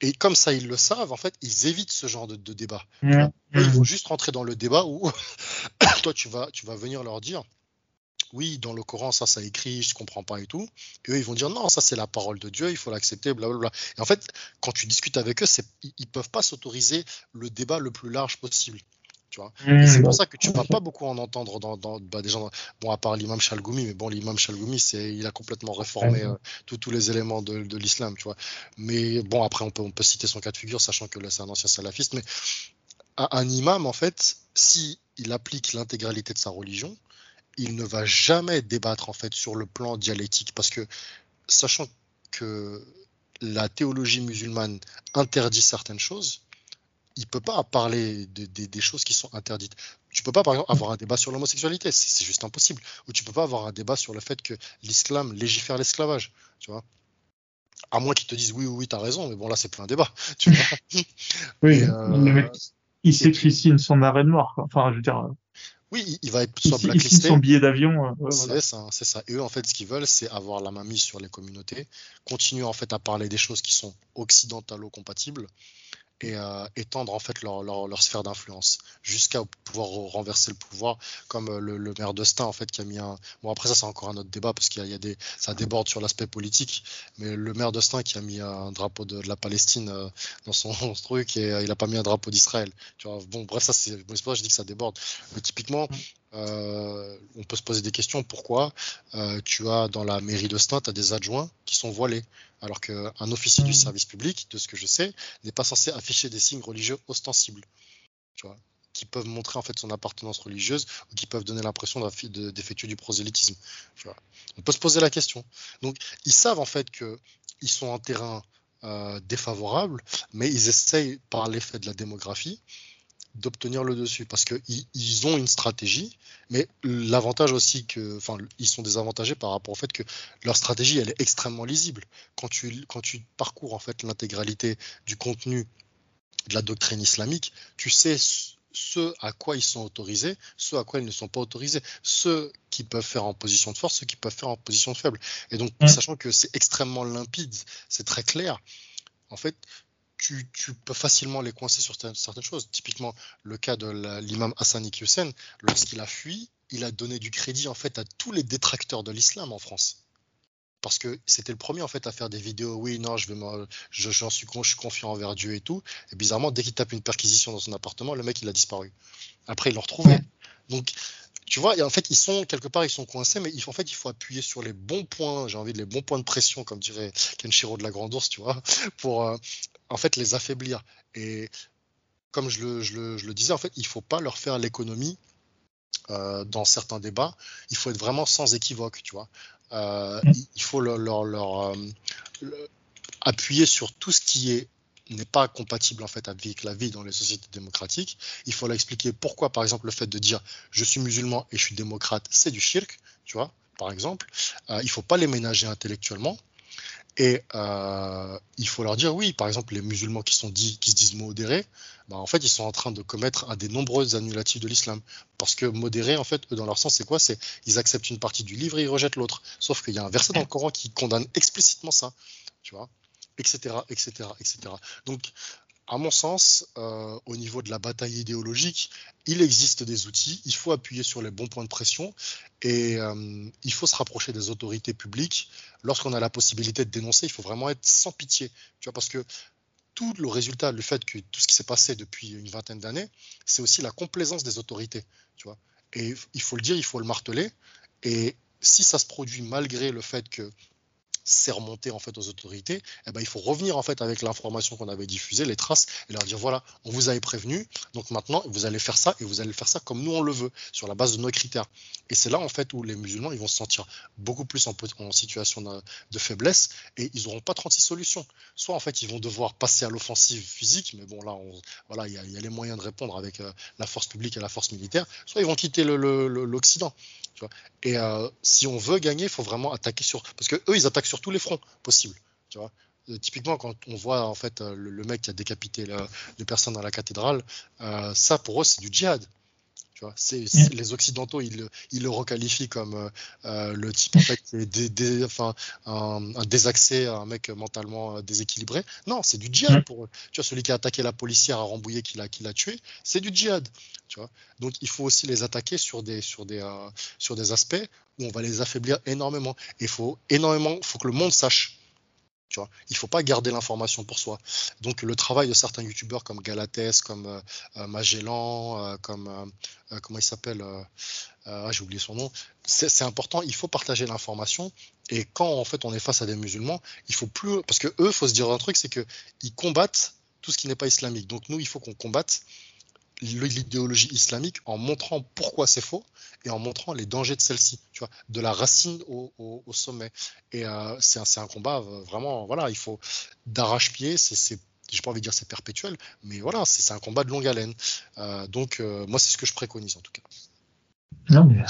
Et comme ça, ils le savent, en fait, ils évitent ce genre de, débat. Ils vont juste rentrer dans le débat où *coughs* toi, tu vas, tu vas venir leur dire oui, dans le Coran, ça, ça écrit, je comprends pas et tout. Et eux, ils vont dire non, ça, c'est la parole de Dieu, il faut l'accepter, blablabla. Et en fait, quand tu discutes avec eux, ils, ils peuvent pas s'autoriser le débat le plus large possible. Mmh. c'est pour ça que tu vas pas beaucoup en entendre dans, dans bah, des gens, bon, à part l'imam Chalgoumi, mais bon, l'imam Chalgoumi, c'est, il a complètement réformé euh, tous les éléments de, de l'islam, tu vois. Mais bon, après, on peut, on peut citer son cas de figure, sachant que là, c'est un ancien salafiste, mais un, imam, en fait, si il applique l'intégralité de sa religion, il ne va jamais débattre en fait sur le plan dialectique parce que sachant que la théologie musulmane interdit certaines choses, il peut pas parler des choses qui sont interdites. Tu peux pas, par exemple, avoir un débat sur l'homosexualité, c'est juste impossible. Ou tu peux pas avoir un débat sur le fait que l'islam légifère l'esclavage, tu vois. À moins qu'ils te disent oui, oui, oui, t'as raison, mais bon, là, c'est plus un débat, *laughs* tu vois. oui, euh, il sait signe son arrêt de mort, Enfin, je veux dire. Euh, oui, il va être soit blacklisté. son billet d'avion. Euh, c'est ça, c'est ça. Et eux, en fait, ce qu'ils veulent, c'est avoir la main mise sur les communautés, continuer en fait à parler des choses qui sont occidentalo-compatibles et euh, étendre en fait leur, leur, sphère d'influence jusqu'à pouvoir renverser le pouvoir comme euh, le, maire d'Austin en fait qui a mis un bon après ça c'est encore un autre débat parce qu'il y, a des ça déborde sur l'aspect politique mais le maire d'Austin qui a mis un drapeau de, de la Palestine euh, dans son *laughs* truc et il a pas mis un drapeau d'Israël. Tu vois bon bref ça c'est bon, je dis que ça déborde. Mais typiquement euh, on peut se poser des questions. Pourquoi euh, tu as dans la mairie de Stein, tu as des adjoints qui sont voilés, alors qu'un officier du mmh. service public, de ce que je sais, n'est pas censé afficher des signes religieux ostensibles, tu vois, qui peuvent montrer en fait son appartenance religieuse ou qui peuvent donner l'impression d'effectuer du prosélytisme. Tu vois. On peut se poser la question. Donc, ils savent en fait qu'ils sont en terrain euh, défavorable, mais ils essayent par l'effet de la démographie d'obtenir le dessus parce qu'ils ils ont une stratégie, mais l'avantage aussi que, enfin, ils sont désavantagés par rapport au fait que leur stratégie elle est extrêmement lisible. Quand tu, quand tu parcours en fait l'intégralité du contenu de la doctrine islamique, tu sais ce à quoi ils sont autorisés, ce à quoi ils ne sont pas autorisés, ceux qui peuvent faire en position de force, ceux qui peuvent faire en position de faible. Et donc, mmh. sachant que c'est extrêmement limpide, c'est très clair, en fait, tu, peux facilement les coincer sur certaines choses. Typiquement, le cas de l'imam Hassan Iqiyoussen, lorsqu'il a fui, il a donné du crédit en fait à tous les détracteurs de l'islam en France. Parce que c'était le premier en fait à faire des vidéos. Oui, non, je, vais je, j'en suis, je suis confiant envers Dieu et tout. Et bizarrement, dès qu'il tape une perquisition dans son appartement, le mec il a disparu. Après, il l'a retrouvé. Donc, tu vois, en fait, ils sont quelque part, ils sont coincés, mais il faut, en fait, il faut appuyer sur les bons points, j'ai envie de les bons points de pression, comme dirait Kenshiro de la Grande Ourse, tu vois, *laughs* pour euh, en fait les affaiblir. Et comme je le, je le, je le disais, en fait, il faut pas leur faire l'économie euh, dans certains débats. Il faut être vraiment sans équivoque, tu vois. Euh, il faut leur, leur, leur appuyer sur tout ce qui est n'est pas compatible en fait avec la vie dans les sociétés démocratiques. Il faut leur expliquer pourquoi, par exemple, le fait de dire je suis musulman et je suis démocrate, c'est du shirk, tu vois, par exemple. Euh, il faut pas les ménager intellectuellement. Et euh, il faut leur dire oui, par exemple, les musulmans qui sont dits, qui se disent modérés, bah, en fait, ils sont en train de commettre un des nombreux annulatifs de l'islam. Parce que modérés, en fait, eux, dans leur sens, c'est quoi? C'est ils acceptent une partie du livre et ils rejettent l'autre. Sauf qu'il y a un verset dans le Coran qui condamne explicitement ça, tu vois? Etc., etc., etc. Donc, à mon sens, euh, au niveau de la bataille idéologique, il existe des outils, il faut appuyer sur les bons points de pression et euh, il faut se rapprocher des autorités publiques. Lorsqu'on a la possibilité de dénoncer, il faut vraiment être sans pitié, parce que tout le résultat, le fait que tout ce qui s'est passé depuis une vingtaine d'années, c'est aussi la complaisance des autorités, tu vois. Et il faut le dire, il faut le marteler. Et si ça se produit malgré le fait que c'est remonté en fait aux autorités, eh ben, il faut revenir en fait avec l'information qu'on avait diffusée, les traces, et leur dire voilà, on vous avait prévenu, donc maintenant vous allez faire ça et vous allez faire ça comme nous on le veut, sur la base de nos critères. Et c'est là en fait où les musulmans ils vont se sentir beaucoup plus en, situation de, faiblesse et ils n'auront pas 36 solutions. Soit en fait ils vont devoir passer à l'offensive physique, mais bon là voilà il y, a les moyens de répondre avec euh, la force publique et la force militaire, soit ils vont quitter l'Occident. Et euh, si on veut gagner, il faut vraiment attaquer sur. Parce que eux, ils attaquent sur tous les fronts possibles. Tu vois euh, typiquement, quand on voit en fait euh, le, mec qui a décapité les personnes dans la cathédrale, ça pour eux, c'est du djihad. Tu vois, c'est, les Occidentaux, ils, ils, le requalifient comme le type en fait des, enfin, un, un, désaxé, un mec mentalement déséquilibré. Non, c'est du djihad pour eux. Tu vois, celui qui a attaqué la policière à Rambouillet, qui l'a, qui l'a tué, c'est du djihad. Tu vois Donc il faut aussi les attaquer sur des, sur, des, euh, sur des aspects où on va les affaiblir énormément. Il faut énormément, faut que le monde sache. Tu vois il ne faut pas garder l'information pour soi. Donc le travail de certains youtubeurs comme Galates, comme euh, euh, Magellan, comme comment il s'appelle ah, J'ai oublié son nom. C'est important. Il faut partager l'information. Et quand en fait on est face à des musulmans, il faut plus parce que eux, faut se dire un truc, c'est que ils combattent tout ce qui n'est pas islamique. Donc nous, il faut qu'on combatte l'idéologie islamique en montrant pourquoi c'est faux et en montrant les dangers de celle-ci, tu vois, de la racine au, sommet. Et euh, c'est un, un, combat vraiment, voilà, il faut d'arrache-pied, c'est j'ai pas envie de dire c'est perpétuel, mais voilà, c'est un combat de longue haleine. Euh, donc, euh, moi, c'est ce que je préconise en tout cas. Non, mais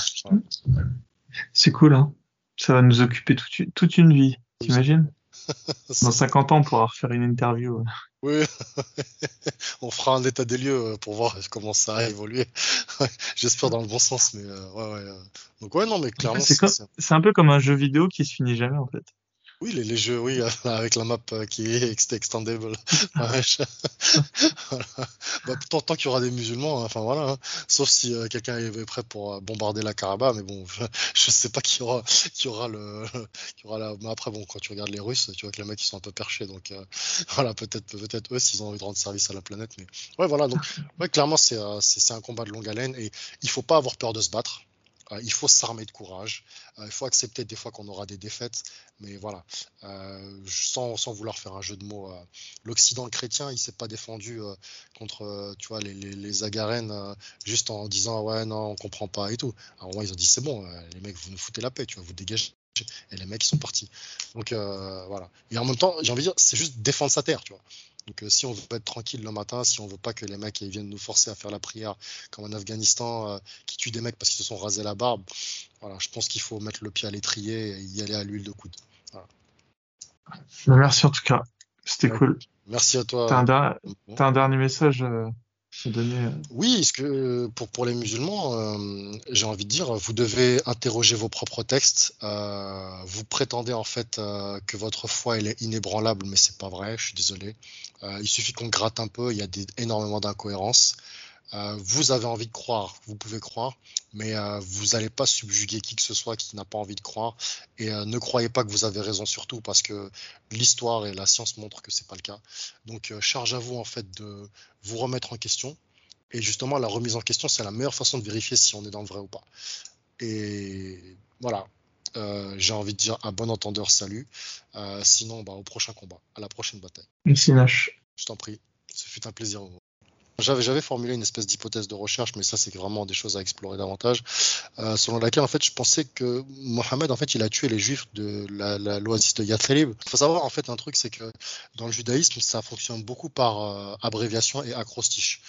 c'est cool, hein. Ça va nous occuper toute, une vie, t'imagines? *laughs* Dans 50 ans, on pourra refaire une interview. Oui, *laughs* on fera un état des lieux euh, pour voir comment ça a évolué. *laughs* J'espère dans le bon sens, mais ouais, ouais. Donc ouais, non, mais clairement, c'est un peu comme un jeu vidéo qui se finit jamais en fait. Oui, les, jeux, oui, *laughs* avec la map euh, qui est extendable. *laughs* *laughs* Bah, tant, tant qu'il y aura des musulmans, enfin voilà. Hein. Sauf si euh, quelqu'un est prêt pour euh, bombarder la Karabakh, mais bon, je, ne sais pas qui aura, qui aura le, qui aura la. Mais après, bon, quand tu regardes les Russes, tu vois que les mecs ils sont un peu perchés, donc voilà, peut-être, peut-être eux s'ils ont envie de rendre service à la planète, mais ouais, voilà. Donc, ouais, clairement, c'est, c'est, un combat de longue haleine et il faut pas avoir peur de se battre. Euh, il faut s'armer de courage. Euh, il faut accepter des fois qu'on aura des défaites. Mais voilà, euh, sans, sans, vouloir faire un jeu de mots, l'Occident chrétien, il s'est pas défendu contre tu vois, les, les, Agarènes juste en disant ouais, non, on comprend pas et tout. Alors, moi, ils ont dit c'est bon, les mecs, vous nous foutez la paix, tu vois, vous dégagez. Et les mecs, ils sont partis. Donc voilà. Et en même temps, j'ai envie de dire, c'est juste défendre sa terre, tu vois. Donc euh, si on veut pas être tranquille le matin, si on veut pas que les mecs viennent nous forcer à faire la prière comme en Afghanistan, euh, qui tuent des mecs parce qu'ils se sont rasés la barbe, voilà, je pense qu'il faut mettre le pied à l'étrier et y aller à l'huile de coude. Merci en tout cas, c'était cool. Merci à toi. T'as un, dernier message euh, oui, ce que pour, pour les musulmans, euh, j'ai envie de dire, vous devez interroger vos propres textes. Euh, vous prétendez en fait que votre foi elle est inébranlable, mais c'est pas vrai. Je suis désolé. il suffit qu'on gratte un peu. Il y a des, énormément d'incohérences. Euh, vous avez envie de croire, vous pouvez croire, mais euh, vous n'allez pas subjuguer qui que ce soit qui n'a pas envie de croire. Et euh, ne croyez pas que vous avez raison surtout, parce que l'histoire et la science montrent que c'est pas le cas. Donc charge à vous en fait de vous remettre en question. Et justement, la remise en question, c'est la meilleure façon de vérifier si on est dans le vrai ou pas. Et voilà, j'ai envie de dire à bon entendeur, salut. sinon, bah, au prochain combat, à la prochaine bataille. Merci Nash. Je t'en prie, ce fut un plaisir. J'avais, formulé une espèce d'hypothèse de recherche, mais ça, c'est vraiment des choses à explorer davantage, euh, selon laquelle, en fait, je pensais que Mohamed, en fait, il a tué les juifs de l'oasis de Yathrib. Il faut savoir, en fait, un truc, c'est que dans le judaïsme, ça fonctionne beaucoup par euh, abréviation et acrostiche.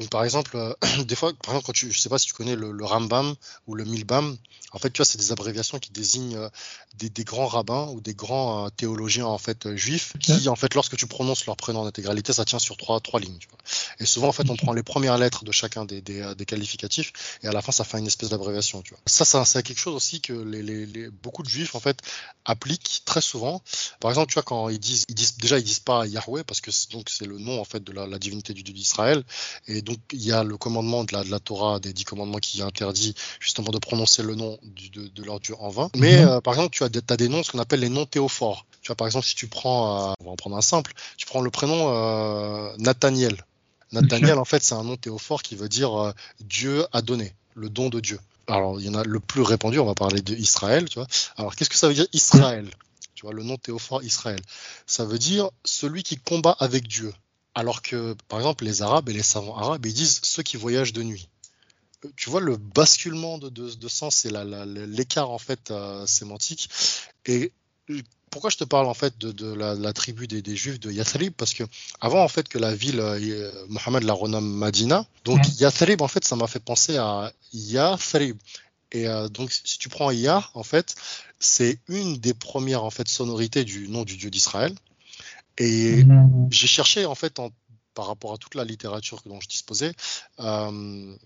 Donc, par exemple, euh, *clears throat* des fois, par exemple, quand tu, je sais pas si tu connais le, le Rambam ou le Milbam, en fait, tu vois, c'est des abréviations qui désignent des, des, grands rabbins ou des grands théologiens, en fait, juifs, qui, en fait, lorsque tu prononces leur prénom en intégralité, ça tient sur trois, trois lignes, tu vois. Et souvent, en fait, on prend les premières lettres de chacun des, euh, des, qualificatifs et à la fin, ça fait une espèce d'abréviation. Tu vois. Ça, ça c'est quelque chose aussi que les, les, beaucoup de juifs en fait appliquent très souvent. Par exemple, tu vois, quand ils disent, ils disent déjà, ils disent pas Yahweh parce que donc c'est le nom en fait de la, la divinité du Dieu d'Israël. Et donc il y a le commandement de la, de la Torah, des dix commandements qui interdit justement de prononcer le nom du, de, de, leur Dieu en vain. Mais mhm. euh, par exemple, tu as des, as des noms, ce qu'on appelle les noms théophores. Tu vois, par exemple, si tu prends, euh, on va en prendre un simple, tu prends le prénom euh, Nathaniel. Nathaniel, en fait, c'est un nom théophore qui veut dire euh, Dieu a donné, le don de Dieu. Alors, il y en a le plus répandu, on va parler d'Israël, tu vois. Alors, qu'est-ce que ça veut dire Israël? Tu vois, le nom théophore Israël. Ça veut dire celui qui combat avec Dieu. Alors que, par exemple, les Arabes et les savants arabes, ils disent ceux qui voyagent de nuit. Euh, tu vois le basculement de, de, sens et l'écart en fait euh, sémantique. Et pourquoi je te parle en fait de, la, tribu des, Juifs de Yathrib? Parce que avant en fait que la ville, euh, Mohammed la renomme Madina, donc Yathrib en fait ça m'a fait penser à Yathrib. Et euh, donc si tu prends Ya en fait, c'est une des premières en fait sonorités du nom du Dieu d'Israël. Et mhm. j'ai cherché en fait par rapport à toute la littérature dont je disposais, euh,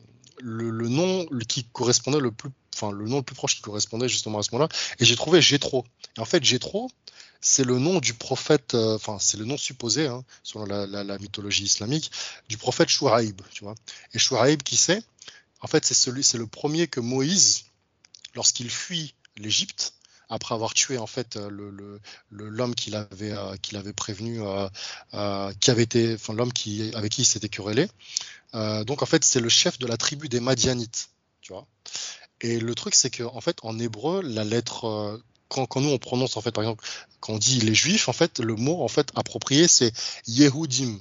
le, nom qui correspondait le plus, enfin le nom le plus proche qui correspondait justement à ce moment-là, et j'ai trouvé Jétro. Et en fait, Jétro, c'est le nom du prophète, euh, enfin c'est le nom supposé, hein, selon la, mythologie islamique, du prophète Shuaib, tu vois. Et Shuaib, qui c'est? En fait, c'est celui, c'est le premier que Moïse, lorsqu'il fuit l'Égypte, après avoir tué en fait euh, le l'homme qu'il avait euh, qu'il avait prévenu qui avait été enfin l'homme qui avec qui il s'était querellé euh, donc en fait, c'est le chef de la tribu des Madianites, tu vois. Et le truc, c'est que en fait, en hébreu, la lettre euh, quand, quand, nous on prononce en fait, par exemple, quand on dit les Juifs, en fait, le mot en fait approprié, c'est Yehudim,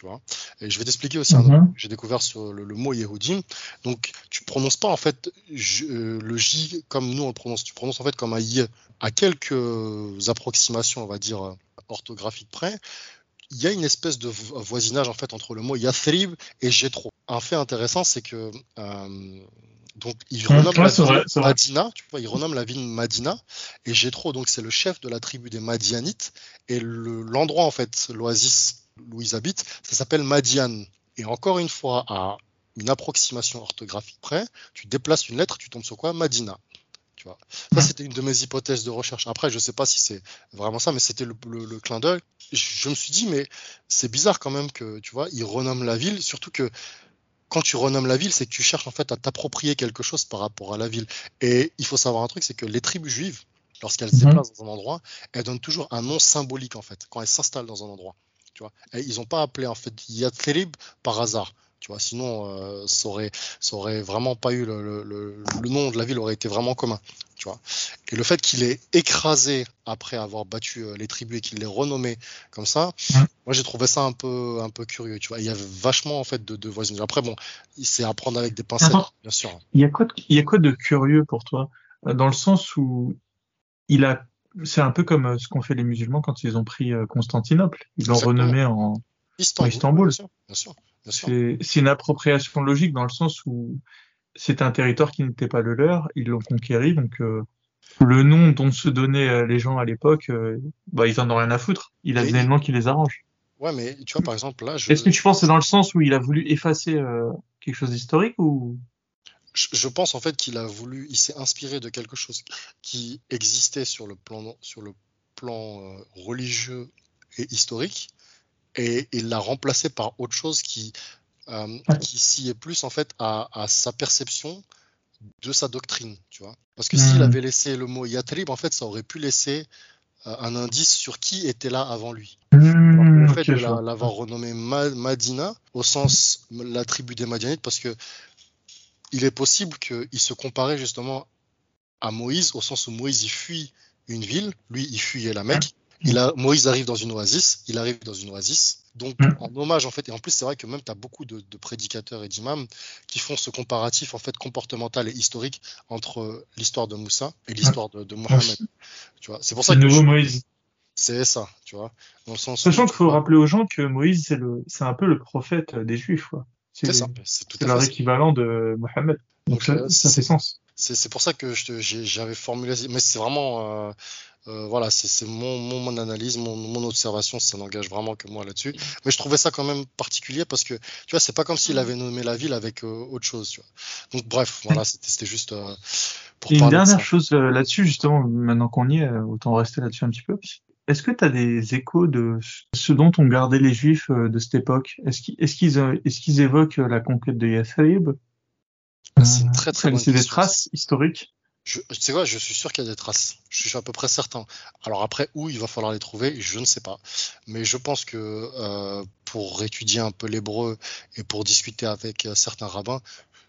Tu vois et je vais t'expliquer aussi un Mhm. autre. J'ai découvert sur le, le mot Yehudim. Donc, tu prononces pas en fait J- euh, le J comme nous on le prononce. Tu prononces en fait comme un Y. À quelques approximations, on va dire, euh, orthographiques près, il y a une espèce de vo- voisinage en fait entre le mot Yathrib et Jétro. Un fait intéressant, c'est que euh, donc il renomme Ouais, la ville vrai. Madina, tu vois, il renomme la ville Madina et Jétro, donc c'est le chef de la tribu des Madianites et le- l'endroit en fait, l'oasis où ils habitent, ça s'appelle Madian. Et encore une fois, à une approximation orthographique près, tu déplaces une lettre, tu tombes sur quoi? Madina. Tu vois? Ça, c'était une de mes hypothèses de recherche. Après, je sais pas si c'est vraiment ça, mais c'était le, le- le clin d'œil. Je, je me suis dit, mais c'est bizarre quand même que, tu vois, il renomme la ville, surtout que quand tu renommes la ville, c'est que tu cherches en fait à t'approprier quelque chose par rapport à la ville. Et il faut savoir un truc, c'est que les tribus juives, lorsqu'elles se Mhm. déplacent dans un endroit, elles donnent toujours un nom symbolique en fait, quand elles s'installent dans un endroit. Tu vois. Et ils n'ont pas appelé en fait par hasard. Tu vois, sinon, euh, ça aurait, ça aurait vraiment pas eu le, le- le- le nom de la ville aurait été vraiment commun. Tu vois. Et le fait qu'il ait écrasé après avoir battu euh, les tribus et qu'il l'ait renommé comme ça, moi j'ai trouvé ça un peu, un peu curieux. Tu vois. Il y avait vachement en fait de, de voisinage. Après, bon, c'est à prendre avec des pincettes, Attends. bien sûr. Il y a quoi de, il y a quoi de curieux pour toi? Euh, Dans le sens où il a, c'est un peu comme euh, ce qu'ont fait les musulmans quand ils ont pris euh, Constantinople. Ils l'ont renommé en, Istanbul, Istanbul. bien sûr, bien sûr, bien sûr. c'est, une appropriation logique dans le sens où c'est un territoire qui n'était pas le leur, ils l'ont conquéri, donc euh, le nom dont se donnaient les gens à l'époque, euh, bah ils en ont rien à foutre. Il a donné le nom qui les arrange. Ouais, mais tu vois, par exemple, là, je, Est-ce que tu penses que c'est dans le sens où il a voulu effacer euh, quelque chose d'historique ou je, pense en fait qu'il a voulu, il s'est inspiré de quelque chose qui existait sur le plan, sur le plan euh, religieux et historique, et il l'a remplacé par autre chose qui, euh, qui s'y est plus en fait à, à sa perception de sa doctrine, tu vois. Parce que Hmm. s'il avait laissé le mot Yatrib, en fait, ça aurait pu laisser euh, un indice sur qui était là avant lui. Hmm, Le fait de la- l'avoir renommé Ma- Madina, au sens la tribu des Madianites, parce que il est possible qu'il se comparait justement à Moïse, au sens où Moïse il fuit une ville, lui il fuyait la Mecque. Il a, Moïse arrive dans une oasis, il arrive dans une oasis. Donc, en hommage, en fait, et en plus, c'est vrai que même tu as beaucoup de, de prédicateurs et d'imams qui font ce comparatif, en fait, comportemental et historique entre l'histoire de Moussa et l'histoire de, de Mohammed. Tu vois, c'est pour ça que nouveau je- Moïse. c'est ça, tu vois, dans le sens Sachant où- qu'il faut rappeler aux gens que Moïse, c'est le, c'est un peu le prophète des Juifs, quoi. C'est ça, c'est tout C'est à leur équivalent de Mohammed. Donc, Donc, ça, euh, ça fait sens. C'est pour ça que j'avais formulé, mais c'est vraiment, euh, euh, voilà, c'est mon, mon, mon analyse, mon, mon observation, ça n'engage vraiment que moi là-dessus. Mais je trouvais ça quand même particulier parce que, tu vois, c'est pas comme s'il avait nommé la ville avec euh, autre chose, tu vois. Donc, bref, voilà, c'était juste pour Et une de dernière chose là-dessus, justement, maintenant qu'on y est, autant rester là-dessus un petit peu. Est-ce que tu as des échos de ce dont ont gardé les Juifs euh, de cette époque? Est-ce qu'ils euh, est-ce qu'ils évoquent euh, la conquête de Yathrib? C'est une très, très laissé des traces historiques Je, tu sais quoi, je suis sûr qu'il y a des traces. Je suis à peu près certain. Alors après, où il va falloir les trouver, je ne sais pas. Mais je pense que euh, pour étudier un peu l'hébreu et pour discuter avec euh, certains rabbins,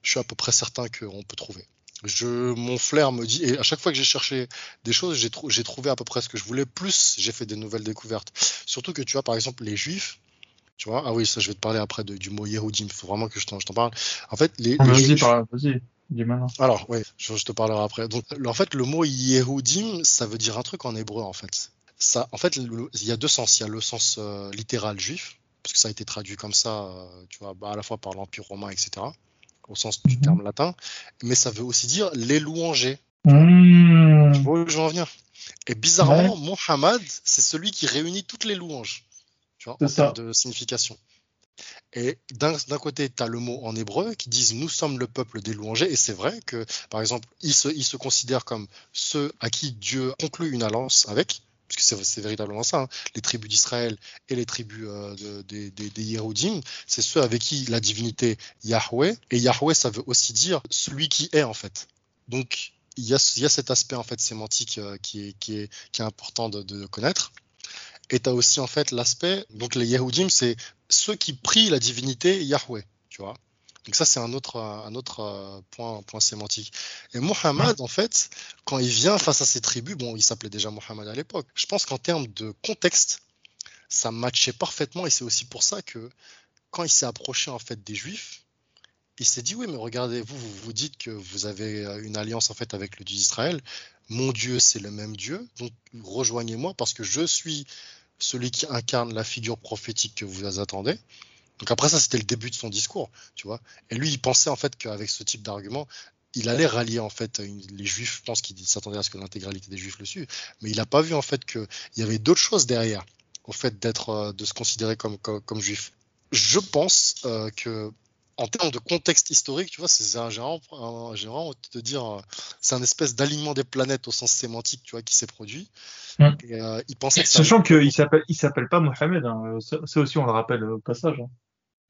je suis à peu près certain qu'on peut trouver. Je, mon flair me dit, et à chaque fois que j'ai cherché des choses, j'ai trou- j'ai trouvé à peu près ce que je voulais, plus j'ai fait des nouvelles découvertes. Surtout que tu vois, par exemple, les juifs, tu vois, ah oui, ça je vais te parler après de- du mot Yehudim, il faut vraiment que je t'en parle. En fait, les, les Vas-y, juifs, par- vas-y, dis maintenant. alors, oui, je, je te parlerai après. Donc, en fait, le mot Yehudim, ça veut dire un truc en hébreu, en fait. Ça, en fait, le- il y a deux sens. Il y a le sens euh, littéral juif, parce que ça a été traduit comme ça, euh, tu vois, bah, à la fois par l'Empire romain, etc., au sens du Mhm. terme latin. Mais ça veut aussi dire les louangers. Mmh. Tu vois où j'en viens Et bizarrement, Mohammed, c'est celui qui réunit toutes les louanges, tu vois, en termes de signification. Et d'un d'un côté, tu as le mot en hébreu qui disent nous sommes le peuple des louangers, et c'est vrai que, par exemple, ils se, ils se considèrent comme ceux à qui Dieu conclut une alliance avec, puisque c'est véritablement ça, hein, les tribus d'Israël et les tribus euh, de- des, des, c'est ceux avec qui la divinité Yahweh, et Yahweh, ça veut aussi dire celui qui est en fait. Donc, il y a, y a cet aspect en fait sémantique euh, qui, est, qui, est, qui est important de, de connaître. Et tu as aussi en fait l'aspect, donc les Yehudim, c'est ceux qui prient la divinité Yahweh, tu vois. Donc ça, c'est un autre, un autre euh, point, point sémantique. Et Mohammed, en fait, quand il vient face à ces tribus, bon, il s'appelait déjà Mohammed à l'époque, je pense qu'en termes de contexte, ça matchait parfaitement et c'est aussi pour ça que quand il s'est approché en fait des Juifs, il s'est dit oui, mais regardez, vous, vous vous dites que vous avez euh, une alliance en fait avec le Dieu d'Israël. Mon Dieu, c'est le même Dieu, donc rejoignez-moi parce que je suis celui qui incarne la figure prophétique que vous attendez. Donc après ça, c'était le début de son discours, tu vois. Et lui, il pensait en fait qu'avec ce type d'argument, il allait rallier en fait les juifs. Je pense qu'il s'attendait à ce que l'intégralité des juifs le suivent, mais il n'a pas vu en fait qu'il y avait d'autres choses derrière, au fait d'être, euh, de se considérer comme, comme, juif. Je pense euh, que en termes de contexte historique, tu vois, c'est un gérant, un gérant te dire, euh, c'est un espèce d'alignement des planètes au sens sémantique, tu vois, qui s'est produit. Mm. il pensait que Sachant qu'il s'appelle, il s'appelle pas Mohamed, hein. ça, aussi on le rappelle au passage. Hein.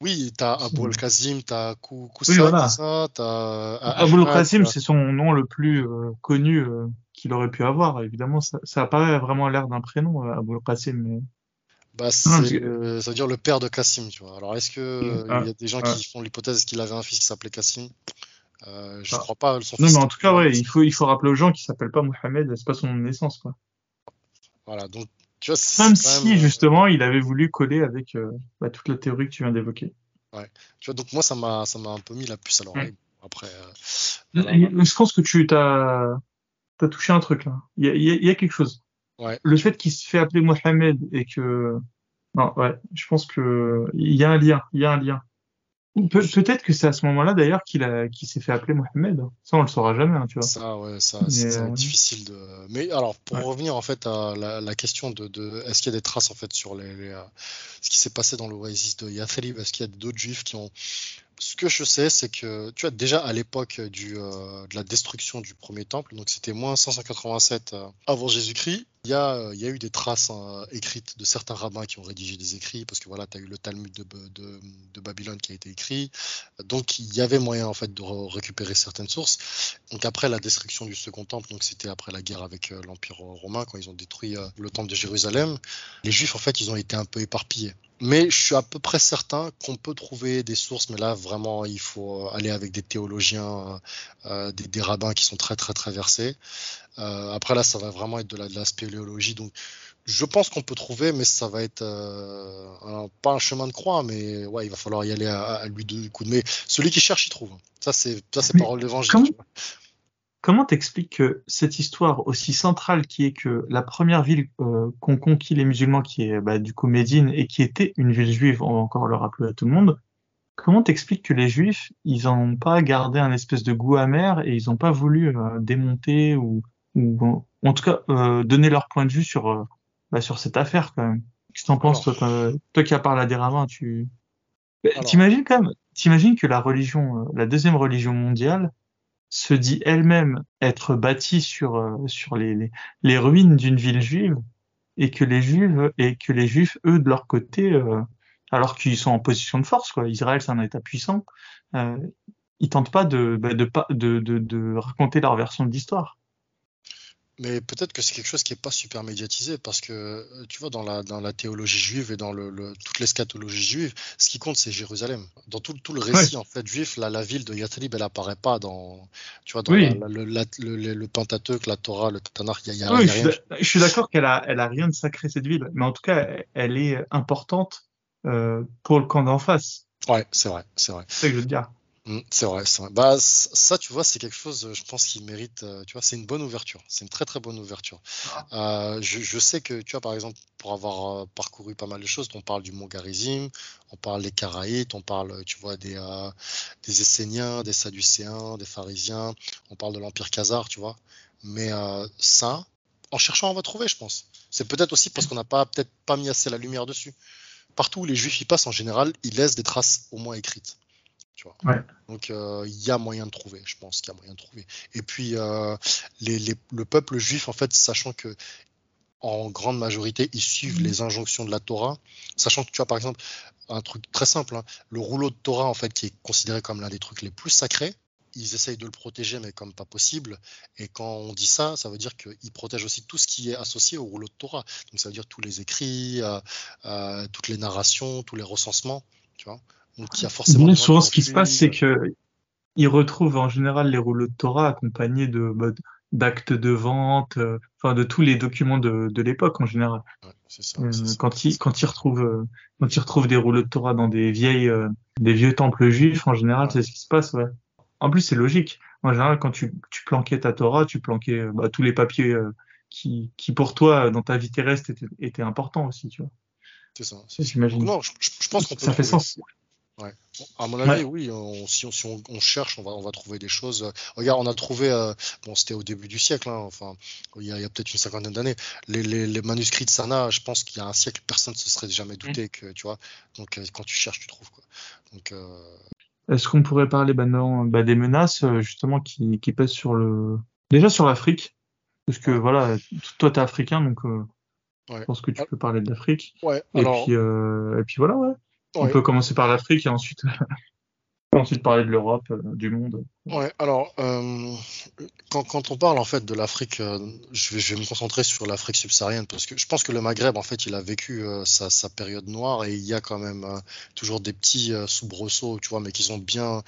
Oui, t'as Abul Kazim, t'as Koussa, oui, voilà. ça, t'as. Abul Kazim, c'est son nom le plus euh, connu euh, qu'il aurait pu avoir. Évidemment, ça, ça a pas vraiment l'air d'un prénom, euh, Abul Kazim. Mais... Bah, c'est, euh, ça veut dire le père de Kassim, tu vois. Alors, est-ce que il y a des gens qui font l'hypothèse qu'il avait un fils qui s'appelait Kassim euh, Je ah. crois pas. Son non, mais en tout cas, ouais, il faut, il faut rappeler aux gens qu'il s'appelle pas Mohamed, c'est pas son nom de naissance, quoi. Voilà, donc même si, euh, justement, il avait voulu coller avec euh, bah, toute la théorie que tu viens d'évoquer. Ouais. Tu vois, donc moi, ça m'a, ça m'a un peu mis la puce à l'oreille. Après. Euh, je pense que tu t'as, as touché un truc là. Il y a, y a, quelque chose. Ouais. Le fait qu'il se fait appeler Mohamed et que, non, ouais, je pense que il y a un lien. Il y a un lien. Pe peut-être que c'est à ce moment-là d'ailleurs qu'il a qu'il s'est fait appeler Mohamed. Ça on le saura jamais, hein, tu vois. Ça ouais, ça c'est euh... difficile de. Mais alors pour ouais. revenir en fait à la, la question de, de est-ce qu'il y a des traces en fait sur les, les euh, ce qui s'est passé dans l'oasis de Yathrib, est-ce qu'il y a d'autres juifs qui ont ce que je sais, c'est que tu vois déjà à l'époque du euh, de la destruction du premier temple, donc c'était moins 587 euh, avant Jésus-Christ, il y, a, euh, il y a eu des traces hein, écrites de certains rabbins qui ont rédigé des écrits, parce que voilà, tu as eu le Talmud de, Babylone qui a été écrit, donc il y avait moyen en fait de récupérer certaines sources. Donc après la destruction du second temple, donc c'était après la guerre avec l'Empire romain quand ils ont détruit le temple de Jérusalem, les Juifs en fait ils ont été un peu éparpillés. Mais je suis à peu près certain qu'on peut trouver des sources, mais là vraiment il faut aller avec des théologiens, euh, des, des, rabbins qui sont très très très versés. Euh, après là, ça va vraiment être de la, de la spéléologie, donc je pense qu'on peut trouver, mais ça va être euh, pas un chemin de croix, mais ouais, il va falloir y aller à, à lui de coups de mais celui qui cherche, il trouve. Ça c'est ça c'est parole d'évangile. Comment t'expliques que cette histoire aussi centrale qui est que la première ville euh, qu'ont conquis les musulmans, qui est bah, du coup Médine, et qui était une ville juive, on va encore le rappeler à tout le monde, comment t'expliques que les juifs, ils n'ont pas gardé un espèce de goût amer et ils n'ont pas voulu euh, démonter ou, ou, en tout cas euh, donner leur point de vue sur, euh, bah, sur cette affaire quand même. Qu'est-ce que t'en penses, toi, toi, qui as parlé à des tu... Bah, t'imagines quand même, t'imagines que la religion, la deuxième religion mondiale, se dit elle-même être bâtie sur euh, sur les, les, les ruines d'une ville juive et que les juifs et que les juifs eux de leur côté euh, alors qu'ils sont en position de force quoi. Israël c'est un état puissant euh, ils tentent pas de bah, de, de, de, de raconter leur version de l'histoire mais peut-être que c'est quelque chose qui n'est pas super médiatisé parce que euh, tu vois dans la, dans la théologie juive et dans le, le toute l'eschatologie juive, ce qui compte c'est Jérusalem. Dans tout, tout le récit ouais. en fait juif, la, la ville de Yathrib elle apparaît pas dans tu vois dans oui. la, le, la, le, le, Pentateuque, la Torah, le Tanakh, il y a, y a, oui, y a rien. Je suis d'accord qu'elle a elle a rien de sacré cette ville, mais en tout cas elle est importante euh, pour le camp d'en face. Ouais, c'est vrai, c'est vrai. C'est ce que je veux dire. Mmh, c'est vrai, c'est vrai. Bah, ça, tu vois, c'est quelque chose, je pense, qui mérite. Euh, tu vois, c'est une bonne ouverture. C'est une très, très bonne ouverture. Euh, je, je, sais que, tu vois, par exemple, pour avoir euh, parcouru pas mal de choses, on parle du Mont Garizim, on parle des Caraïtes, on parle, tu vois, des, euh, des Esséniens, des Sadducéens, des Pharisiens, on parle de l'Empire Khazar, tu vois. Mais euh, ça, en cherchant, on va trouver, je pense. C'est peut-être aussi parce qu'on n'a pas, peut-être pas mis assez la lumière dessus. Partout où les Juifs y passent, en général, ils laissent des traces au moins écrites. Tu vois. Ouais. Donc il euh, y a moyen de trouver, je pense qu'il y a moyen de trouver. Et puis euh, les, les, le peuple juif, en fait, sachant que en grande majorité, ils suivent mmh. les injonctions de la Torah, sachant que tu as par exemple un truc très simple, hein, le rouleau de Torah en fait qui est considéré comme l'un des trucs les plus sacrés. Ils essayent de le protéger, mais comme pas possible. Et quand on dit ça, ça veut dire qu'ils protègent aussi tout ce qui est associé au rouleau de Torah. Donc ça veut dire tous les écrits, euh, toutes les narrations, tous les recensements. Tu vois donc il y a forcément. Souvent, ce qui se passe, c'est que ils retrouvent en général les rouleaux de Torah accompagnés de, bah, d'actes de vente, enfin de tous les documents de, de l'époque en général. quand ils quand ils retrouvent quand ils retrouvent des rouleaux de Torah dans des vieilles des vieux temples juifs en général, c'est ce qui se passe. Ouais. En plus, c'est logique. En général, quand tu, tu planquais ta Torah, tu planquais bah, tous les papiers qui, qui pour toi dans ta vie terrestre étaient, étaient importants aussi, tu vois. C'est ça. J'imagine. Non, je, je pense qu'on ça fait sens. Ouais. À mon avis, oui, on, si, on, si on, cherche, on va, on va trouver des choses. Regarde, on a trouvé, euh, bon, c'était au début du siècle, hein, enfin, il y a, a peut-être une cinquantaine d'années, les, les, les, manuscrits de Sana, je pense qu'il y a un siècle, personne ne se serait jamais douté que, tu vois. Donc, euh, quand tu cherches, tu trouves, quoi. Donc, euh... Est-ce qu'on pourrait parler maintenant bah, des menaces, justement, qui, qui pèsent sur le. Déjà sur l'Afrique, parce que voilà, toi, t'es africain, donc euh, je pense que tu peux parler de l'Afrique. Ouais, et, puis, euh, et puis voilà, ouais. On peut commencer par l'Afrique et ensuite *laughs* ensuite parler de l'Europe, euh, du monde. Ouais, alors euh, quand, quand, on parle en fait de l'Afrique, euh, je, vais, je, vais, me concentrer sur l'Afrique subsaharienne parce que je pense que le Maghreb en fait il a vécu euh, sa, sa, période noire et il y a quand même toujours des petits soubresauts, tu vois, mais qui sont bien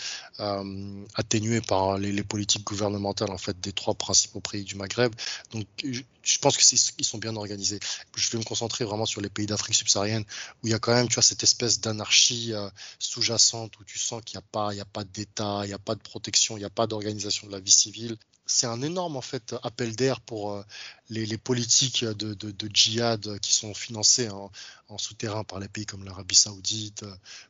atténués par les, les, politiques gouvernementales en fait des trois principaux pays du Maghreb. Donc je, pense qu'ils sont bien organisés. Je vais me concentrer vraiment sur les pays d'Afrique subsaharienne où il y a quand même, tu vois, cette espèce d'anarchie sous-jacente où tu sens qu'il n'y a pas, il y a pas d'État, il n'y a pas de protection, il n'y a pas d'organisation de la vie civile. C'est un énorme en fait appel d'air pour euh, les, les, politiques de, de, de, djihad qui sont financées en, en souterrain par les pays comme l'Arabie Saoudite,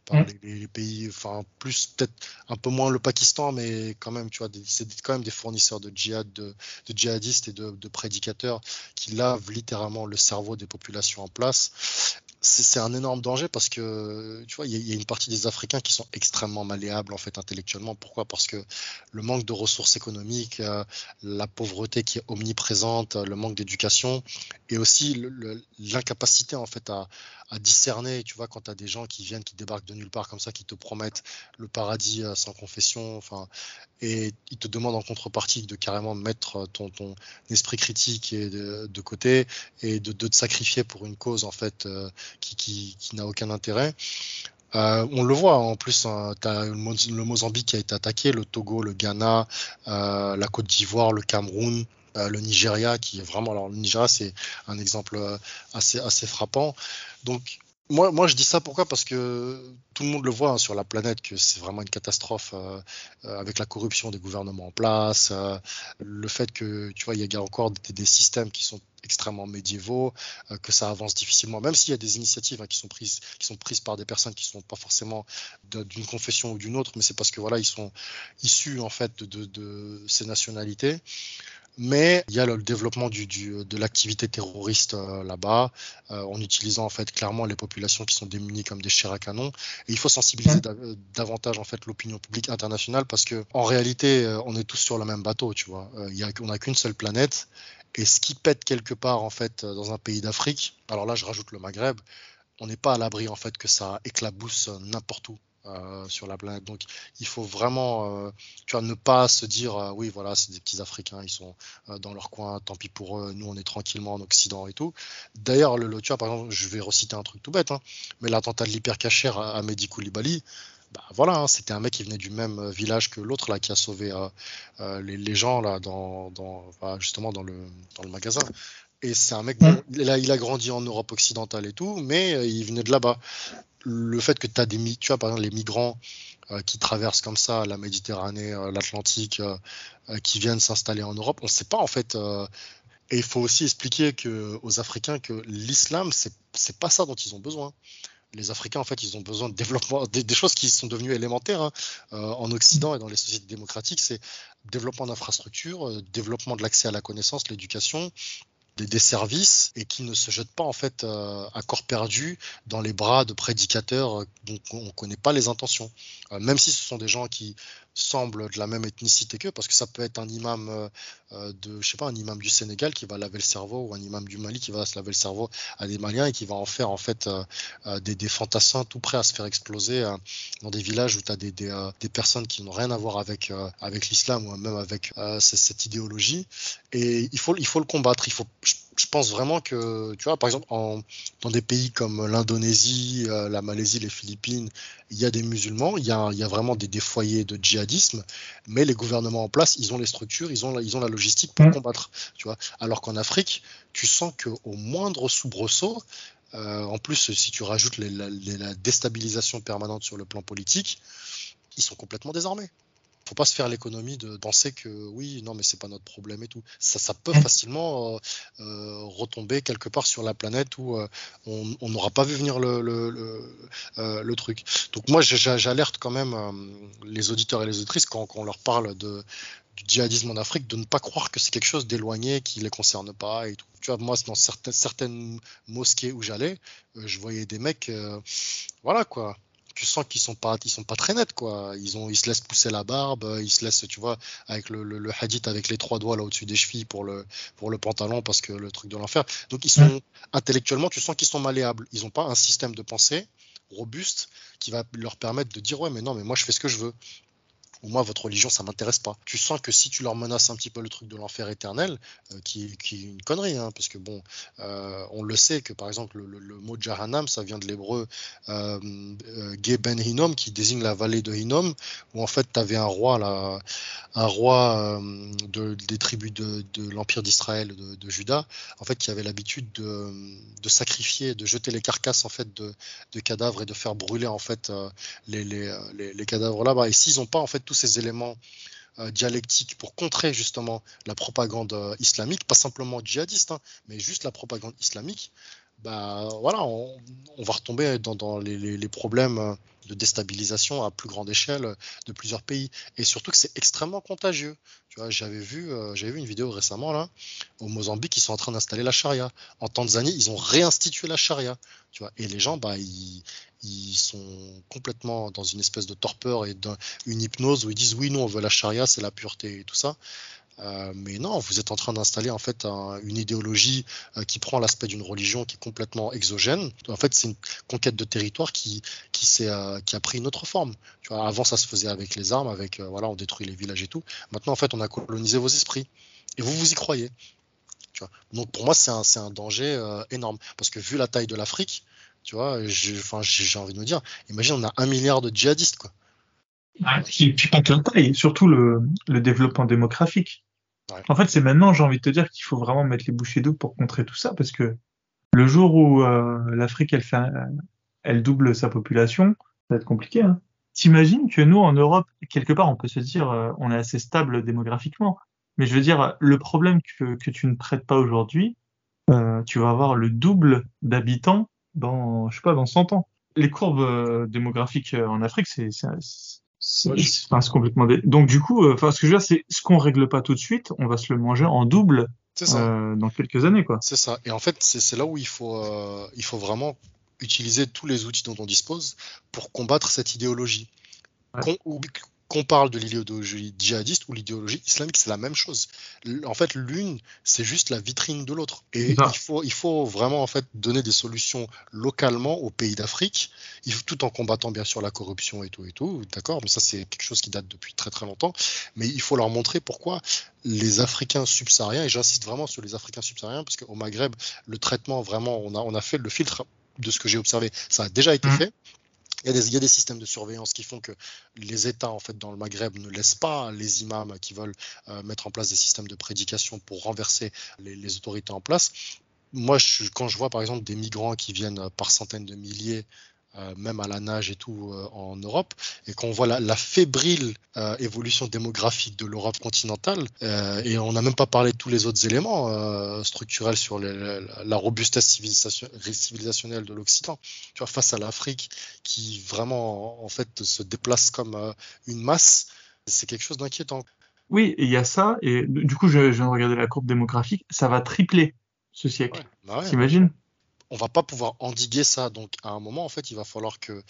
par mmh. les, les, pays, enfin plus peut-être un peu moins le Pakistan, mais quand même, tu vois, c'est quand même des fournisseurs de djihad, de, de djihadistes et de prédicateurs qui lavent littéralement le cerveau des populations en place c'est un énorme danger parce que tu vois, il y, a une partie des Africains qui sont extrêmement malléables en fait intellectuellement. Pourquoi? Parce que le manque de ressources économiques, euh, la pauvreté qui est omniprésente, le manque d'éducation et aussi l'incapacité en fait à, à, discerner. Tu vois, quand tu as des gens qui viennent, qui débarquent de nulle part comme ça, qui te promettent le paradis euh, sans confession, enfin, et ils te demandent en contrepartie de carrément mettre ton, ton esprit critique de, côté et de, te sacrifier pour une cause en fait. Euh, qui, qui, qui n'a aucun intérêt. Euh, on le voit en plus, hein, le, Mozambique a été attaqué, le Togo, le Ghana, euh, la Côte d'Ivoire, le Cameroun, euh, le Nigeria qui est vraiment. Alors le Nigeria c'est un exemple euh, assez assez frappant. Donc moi, moi, je dis ça pourquoi? Parce que tout le monde le voit hein, sur la planète que c'est vraiment une catastrophe euh, euh, avec la corruption des gouvernements en place, euh, le fait que tu vois il y a encore des, des systèmes qui sont extrêmement médiévaux, euh, que ça avance difficilement, même s'il y a des initiatives hein, qui sont prises qui sont prises par des personnes qui sont pas forcément d'une confession ou d'une autre, mais c'est parce que voilà ils sont issus en fait de, de, de ces nationalités mais il y a le développement du, du, de l'activité terroriste euh, là-bas, euh, en utilisant en fait clairement les populations qui sont démunies comme des chairs à canon. Et il faut sensibiliser euh, davantage en fait l'opinion publique internationale parce que en réalité, euh, on est tous sur le même bateau, tu vois. Il y a, on n'a qu'une seule planète. Et ce qui pète quelque part en fait dans un pays d'Afrique, alors là je rajoute le Maghreb, on n'est pas à l'abri en fait que ça éclabousse n'importe où euh, sur la planète. Donc il faut vraiment, euh, ne pas se dire euh, oui voilà c'est des petits Africains, ils sont dans leur coin, tant pis pour eux, nous on est tranquillement en Occident et tout. D'ailleurs le, le, tu par exemple, je vais reciter un truc tout bête, hein, mais l'attentat de l'hypercachère à, à Mehdi bah voilà, hein, c'était un mec qui venait du même village que l'autre qui a sauvé les, gens là dans, dans justement dans le dans le magasin. Et c'est un mec, bon, il, a, il a grandi en Europe occidentale et tout, mais euh, il venait de là-bas. Le fait que tu as des, tu vois, par exemple, les migrants euh, qui traversent comme ça la Méditerranée, euh, l'Atlantique, euh, qui viennent s'installer en Europe, on ne sait pas en fait. et il faut aussi expliquer que, aux Africains que l'islam, c'est pas ça dont ils ont besoin les Africains, en fait, ils ont besoin de développement, des, des choses qui sont devenues élémentaires hein, euh, en Occident et dans les sociétés démocratiques, c'est développement d'infrastructures, euh, développement de l'accès à la connaissance, l'éducation, des, services et qui ne se jettent pas en fait euh, à corps perdu dans les bras de prédicateurs euh, dont on ne connaît pas les intentions. Euh, même si ce sont des gens qui semblent de la même ethnicité qu'eux, parce que ça peut être un imam euh, euh, de, je sais pas, un imam du Sénégal qui va laver le cerveau ou un imam du Mali qui va se laver le cerveau à des Maliens et qui va en faire en fait euh, des, fantassins tout prêts à se faire exploser dans des villages où tu as des, des, personnes qui n'ont rien à voir avec, avec l'islam ou même avec cette idéologie. Et il faut, il faut le combattre. Il faut pense vraiment que, tu vois, par exemple, en, dans des pays comme l'Indonésie, euh, la Malaisie, les Philippines, il y a des musulmans, il y a, il y a vraiment des, des, foyers de djihadisme, mais les gouvernements en place, ils ont les structures, ils ont la, ils ont la logistique pour mm. combattre, tu vois. Alors qu'en Afrique, tu sens qu'au moindre soubresaut, euh, en plus, si tu rajoutes les, la, la déstabilisation permanente sur le plan politique, ils sont complètement désarmés faut pas se faire l'économie de penser que oui, non, mais c'est pas notre problème et tout. Ça, ça peut facilement euh, euh, retomber quelque part sur la planète où euh, on n'aura pas vu venir le, le, le, le truc. Donc moi, j'alerte quand même les auditeurs et les auditrices quand, quand on leur parle de, du djihadisme en Afrique de ne pas croire que c'est quelque chose d'éloigné qui les concerne pas et tout. Tu vois, moi, dans certaines, certaines mosquées où j'allais, je voyais des mecs, voilà quoi tu sens qu'ils sont pas sont pas très nets quoi. Ils ont ils se laissent pousser la barbe ils se laissent tu vois avec le, hadith avec les trois doigts là au-dessus des chevilles pour le pour le pantalon parce que le truc de l'enfer. Donc ils sont intellectuellement tu sens qu'ils sont malléables. Ils ont pas un système de pensée robuste qui va leur permettre de dire ouais mais non mais moi je fais ce que je veux ou moi votre religion ça m'intéresse pas. Tu sens que si tu leur menaces un petit peu le truc de l'enfer éternel, euh, qui, qui, est une connerie, hein, parce que bon, euh, on le sait que par exemple le, mot Jahannam ça vient de l'hébreu euh, euh Ben Hinnom qui désigne la vallée de Hinnom, où en fait tu avais un roi là, un roi de, des tribus de, de l'empire d'Israël, de, de, Juda, en fait qui avait l'habitude de, sacrifier, de jeter les carcasses en fait de, cadavres et de faire brûler en fait les, les, les, les cadavres là-bas. Et s'ils n'ont pas en fait tous ces éléments euh, dialectiques pour contrer justement la propagande euh, islamique, pas simplement djihadiste, hein, mais juste la propagande islamique, bah voilà, on, va retomber dans, les, problèmes euh, de déstabilisation à plus grande échelle de plusieurs pays. Et surtout que c'est extrêmement contagieux. Tu vois, j'avais vu, j'avais vu une vidéo récemment là, au Mozambique, ils sont en train d'installer la charia. En Tanzanie, ils ont réinstitué la charia. Tu vois, et les gens, bah, ils, ils sont complètement dans une espèce de torpeur et d'une hypnose où ils disent oui, nous on veut la charia, c'est la pureté et tout ça. Euh, mais non, vous êtes en train d'installer en fait une idéologie euh, qui prend l'aspect d'une religion qui est complètement exogène. En fait, c'est une conquête de territoire qui qui, euh, a pris une autre forme. Avant ça se faisait avec les armes, avec voilà, on détruit les villages et tout. Maintenant, en fait, on a colonisé vos esprits et vous vous y croyez. Donc pour moi, c'est un, un danger énorme parce que vu la taille de l'Afrique, tu vois, j'ai envie de me dire, imagine, on a un milliard de djihadistes, quoi. Et puis pas que la taille, surtout le, le développement démographique. En fait, c'est maintenant, j'ai envie de te dire qu'il faut vraiment mettre les bouchées doubles pour contrer tout ça, parce que le jour où euh, l'Afrique, elle, fait, elle double sa population, ça va être compliqué. Hein. T'imagines que nous, en Europe, quelque part, on peut se dire, euh, on est assez stable démographiquement. Mais je veux dire, le problème que, que tu ne traites pas aujourd'hui, euh, tu vas avoir le double d'habitants dans, je sais pas, dans 100 ans. Les courbes démographiques en Afrique, c'est c'est complètement dé... donc du coup euh, enfin ce que je veux dire c'est ce qu'on règle pas tout de suite on va se le manger en double euh, dans quelques années quoi. C'est ça. Et en fait c'est là où il faut euh, il faut vraiment utiliser tous les outils dont on dispose pour combattre cette idéologie. Ouais qu'on parle de l'idéologie djihadiste ou l'idéologie islamique, c'est la même chose. En fait, l'une, c'est juste la vitrine de l'autre. Et il faut, il faut vraiment en fait donner des solutions localement aux pays d'Afrique, tout en combattant bien sûr la corruption et tout et tout. D'accord, mais ça c'est quelque chose qui date depuis très très longtemps. Mais il faut leur montrer pourquoi les Africains subsahariens, et j'insiste vraiment sur les Africains subsahariens, parce qu'au Maghreb, le traitement vraiment, on a, on a fait le filtre de ce que j'ai observé, ça a déjà été mmh. fait. Il y, a des, systèmes de surveillance qui font que les États en fait dans le Maghreb ne laissent pas les imams qui veulent euh, mettre en place des systèmes de prédication pour renverser les, autorités en place. Moi, quand je vois par exemple des migrants qui viennent par centaines de milliers euh, même à la nage et tout euh, en Europe, et qu'on voit la, la fébrile euh, évolution démographique de l'Europe continentale, et on n'a même pas parlé de tous les autres éléments structurels sur les, la robustesse civilisation, civilisationnelle de l'Occident. Tu vois, face à l'Afrique qui vraiment en fait se déplace comme une masse, c'est quelque chose d'inquiétant. Oui, il y a ça, et du coup, je, je viens de regarder la courbe démographique, ça va tripler ce siècle. Ouais, bah ouais, T'imagines? On va pas pouvoir endiguer ça. Donc, à un moment, en fait, il va falloir que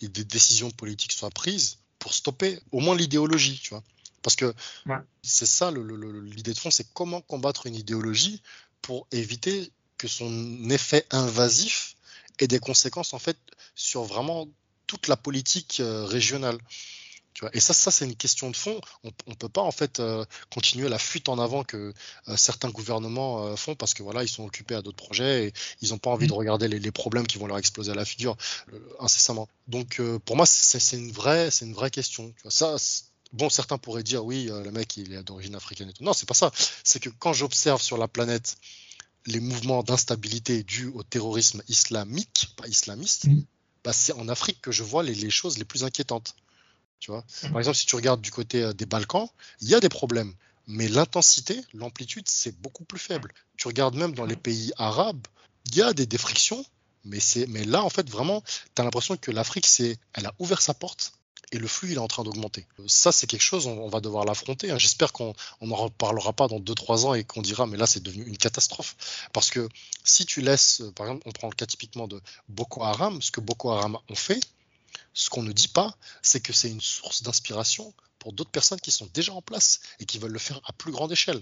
des décisions politiques soient prises pour stopper au moins l'idéologie, tu vois. Parce que ouais. c'est ça l'idée de fond, c'est comment combattre une idéologie pour éviter que son effet invasif ait des conséquences en fait sur vraiment toute la politique euh, régionale. Tu vois et ça, ça c'est une question de fond. On ne peut pas en fait euh, continuer la fuite en avant que euh, certains gouvernements euh, font parce que voilà, ils sont occupés à d'autres projets et ils n'ont pas envie de mm. regarder les, problèmes qui vont leur exploser à la figure incessamment. Donc pour moi, c'est une vraie, c'est une vraie question. Tu vois, ça, bon, certains pourraient dire oui, le mec il est d'origine africaine et tout. Non, c'est pas ça. C'est que quand j'observe sur la planète les mouvements d'instabilité dus au terrorisme islamique, pas islamiste, mm. bah, c'est en Afrique que je vois les choses les plus inquiétantes. Mhm. Par exemple, si tu regardes du côté euh, des Balkans, il y a des problèmes, mais l'intensité, l'amplitude, c'est beaucoup plus faible. Tu regardes même dans les pays arabes, il y a des, frictions, mais, mais là, en fait, vraiment, tu as l'impression que l'Afrique, c'est, elle a ouvert sa porte et le flux, il est en train d'augmenter. Ça, c'est quelque chose, on, va devoir l'affronter. Hein. J'espère qu'on n'en reparlera pas dans 2-3 ans et qu'on dira, mais là, c'est devenu une catastrophe. Parce que si tu laisses, par exemple, on prend le cas typiquement de Boko Haram, ce que Boko Haram ont fait, ce qu'on ne dit pas, c'est que c'est une source d'inspiration pour d'autres personnes qui sont déjà en place et qui veulent le faire à plus grande échelle.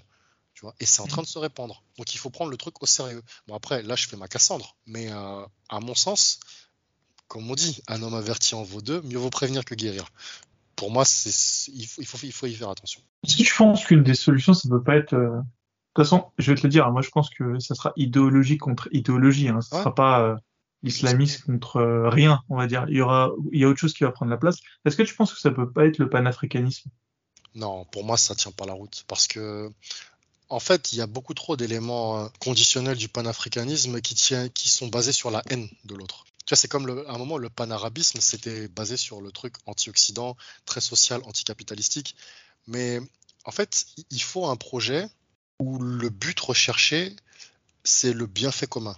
Tu vois et c'est en train de se répandre. Donc il faut prendre le truc au sérieux. Bon après, là je fais ma Cassandre, mais euh, à mon sens, comme on dit, un homme averti en vaut deux, mieux vaut prévenir que guérir. Pour moi, il faut, il, faut, il, faut, y faire attention. Que tu penses qu'une des solutions, ça ne peut pas être... Euh, de toute façon, je vais te le dire, moi je pense que ça sera idéologie contre idéologie. Hein. Ce ne sera pas... Euh, l'islamisme contre euh, rien, on va dire. Il y aura, il y a autre chose qui va prendre la place. Est-ce que tu penses que ça peut pas être le panafricanisme? Non, pour moi, ça tient pas la route. Parce que, en fait, il y a beaucoup trop d'éléments euh, conditionnels du panafricanisme qui, qui sont basés sur la haine de l'autre. Tu vois, c'est comme à un moment, le panarabisme, c'était basé sur le truc anti-occident, très social, anticapitalistique. Mais en fait, il faut un projet où le but recherché, c'est le bienfait commun.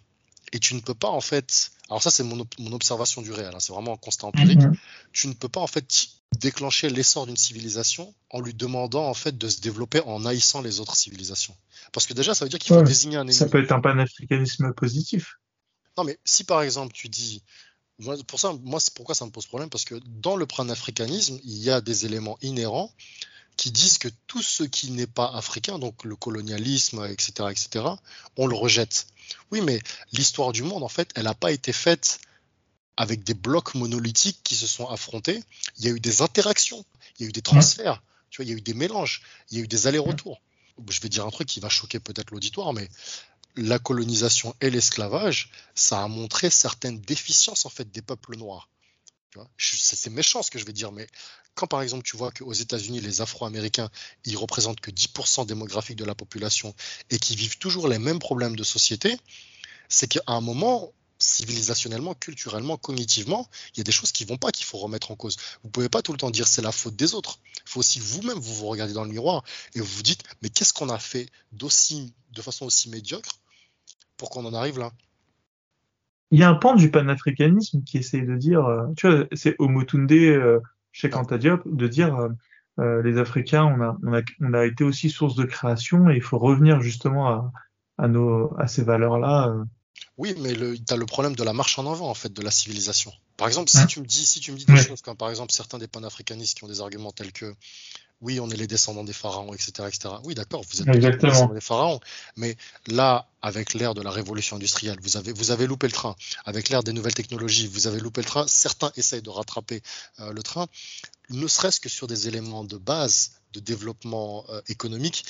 Et tu ne peux pas en fait, alors ça c'est mon, observation du réel, hein, c'est vraiment un constat empirique, mhm. tu ne peux pas en fait déclencher l'essor d'une civilisation en lui demandant en fait de se développer en haïssant les autres civilisations. Parce que déjà ça veut dire qu'il faut désigner un ennemi. Ça peut être un panafricanisme positif. Non mais si par exemple tu dis pour ça, moi, c'est pourquoi ça me pose problème Parce que dans le panafricanisme, il y a des éléments inhérents qui disent que tout ce qui n'est pas africain, donc le colonialisme, etc., etc., on le rejette. Oui, mais l'histoire du monde, en fait, elle n'a pas été faite avec des blocs monolithiques qui se sont affrontés. Il y a eu des interactions, il y a eu des transferts, tu vois, il y a eu des mélanges, il y a eu des allers-retours. Je vais dire un truc qui va choquer peut-être l'auditoire, mais la colonisation et l'esclavage, ça a montré certaines déficiences en fait des peuples noirs. C'est méchant ce que je vais dire, mais quand par exemple tu vois qu'aux États-Unis, les Afro-Américains, ils représentent que 10% démographique de la population et qui vivent toujours les mêmes problèmes de société, c'est qu'à un moment, civilisationnellement, culturellement, cognitivement, il y a des choses qui vont pas qu'il faut remettre en cause. Vous pouvez pas tout le temps dire c'est la faute des autres. Il faut aussi vous-même vous vous regardez dans le miroir et vous vous dites mais qu'est-ce qu'on a fait de façon aussi médiocre pour qu'on en arrive là? Il y a un pan du panafricanisme qui essaie de dire, euh, tu vois, c'est Omotunde euh, chez Kantadiop, de dire euh, euh, les Africains, on a, on, a, on a été aussi source de création et il faut revenir justement à, à, nos, à ces valeurs-là. Oui, mais tu as le problème de la marche en avant, en fait, de la civilisation. Par exemple, si tu me dis, si tu me dis des choses comme, par exemple, certains des panafricanistes qui ont des arguments tels que oui, on est les descendants des pharaons, etc. etc. Oui, d'accord, vous êtes les descendants des pharaons. Mais là, avec l'ère de la révolution industrielle, vous avez, vous avez loupé le train. Avec l'ère des nouvelles technologies, vous avez loupé le train. Certains essayent de rattraper euh, le train, ne serait-ce que sur des éléments de base de développement euh, économique.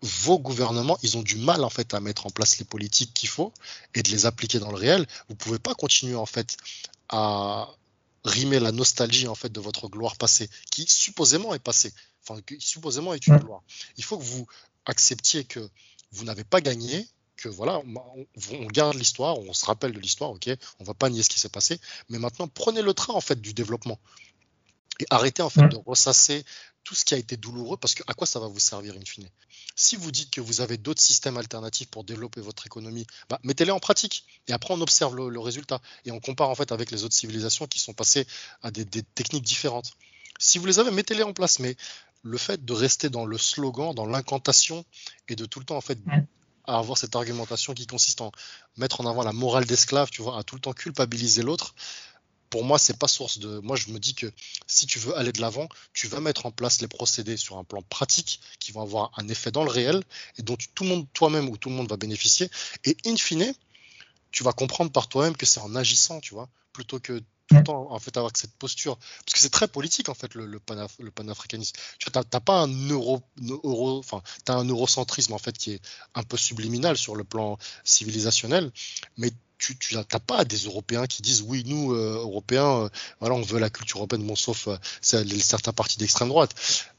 Vos gouvernements, ils ont du mal en fait à mettre en place les politiques qu'il faut et de les appliquer dans le réel. Vous pouvez pas continuer en fait à rimer la nostalgie en fait de votre gloire passée, qui supposément est passée. Enfin, supposément est une gloire. Il faut que vous acceptiez que vous n'avez pas gagné, que voilà, on, garde l'histoire, on se rappelle de l'histoire, ok, on va pas nier ce qui s'est passé, mais maintenant prenez le train en fait du développement. Et arrêtez en fait de ressasser tout ce qui a été douloureux parce que à quoi ça va vous servir in fine? Si vous dites que vous avez d'autres systèmes alternatifs pour développer votre économie, bah, mettez-les en pratique et après on observe le, résultat et on compare en fait avec les autres civilisations qui sont passées à des, des techniques différentes. Si vous les avez, mettez-les en place, mais le fait de rester dans le slogan, dans l'incantation, et de tout le temps en fait avoir cette argumentation qui consiste en mettre en avant la morale d'esclave, tu vois, à tout le temps culpabiliser l'autre. Pour moi, c'est pas source de. Moi, je me dis que si tu veux aller de l'avant, tu vas mettre en place les procédés sur un plan pratique qui vont avoir un effet dans le réel et dont tout le monde, toi-même ou tout le monde va bénéficier. Et in fine, tu vas comprendre par toi-même que c'est en agissant, tu vois, plutôt que tout le temps en fait avoir cette posture, parce que c'est très politique en fait le, le, le panafricanisme. Tu n'as pas un euro, euro enfin, as un eurocentrisme en fait qui est un peu subliminal sur le plan civilisationnel, mais tu n'as pas des Européens qui disent oui, nous, euh, Européens, euh, voilà, on veut la culture européenne, bon, sauf euh, certains partis d'extrême droite.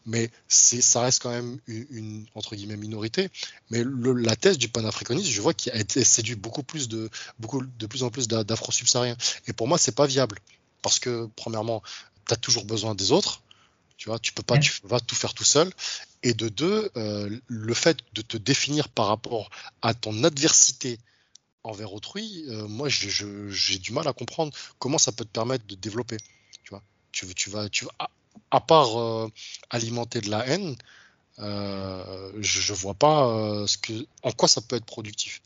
Mais ça reste quand même une, entre guillemets, minorité. Mais la thèse du panafricanisme, je vois été séduit beaucoup plus de, beaucoup, de plus en plus d'afro-subsahariens. Et pour moi, c'est pas viable. Parce que, premièrement, tu as toujours besoin des autres. Tu vois, tu peux pas, tu vas tout faire tout seul. Et de deux, le fait de te définir par rapport à ton adversité envers autrui, euh, moi j'ai du mal à comprendre comment ça peut te permettre de développer. Tu vois, tu, vas, tu à, part euh, alimenter de la haine, euh, je, ne vois pas en quoi ça peut être productif.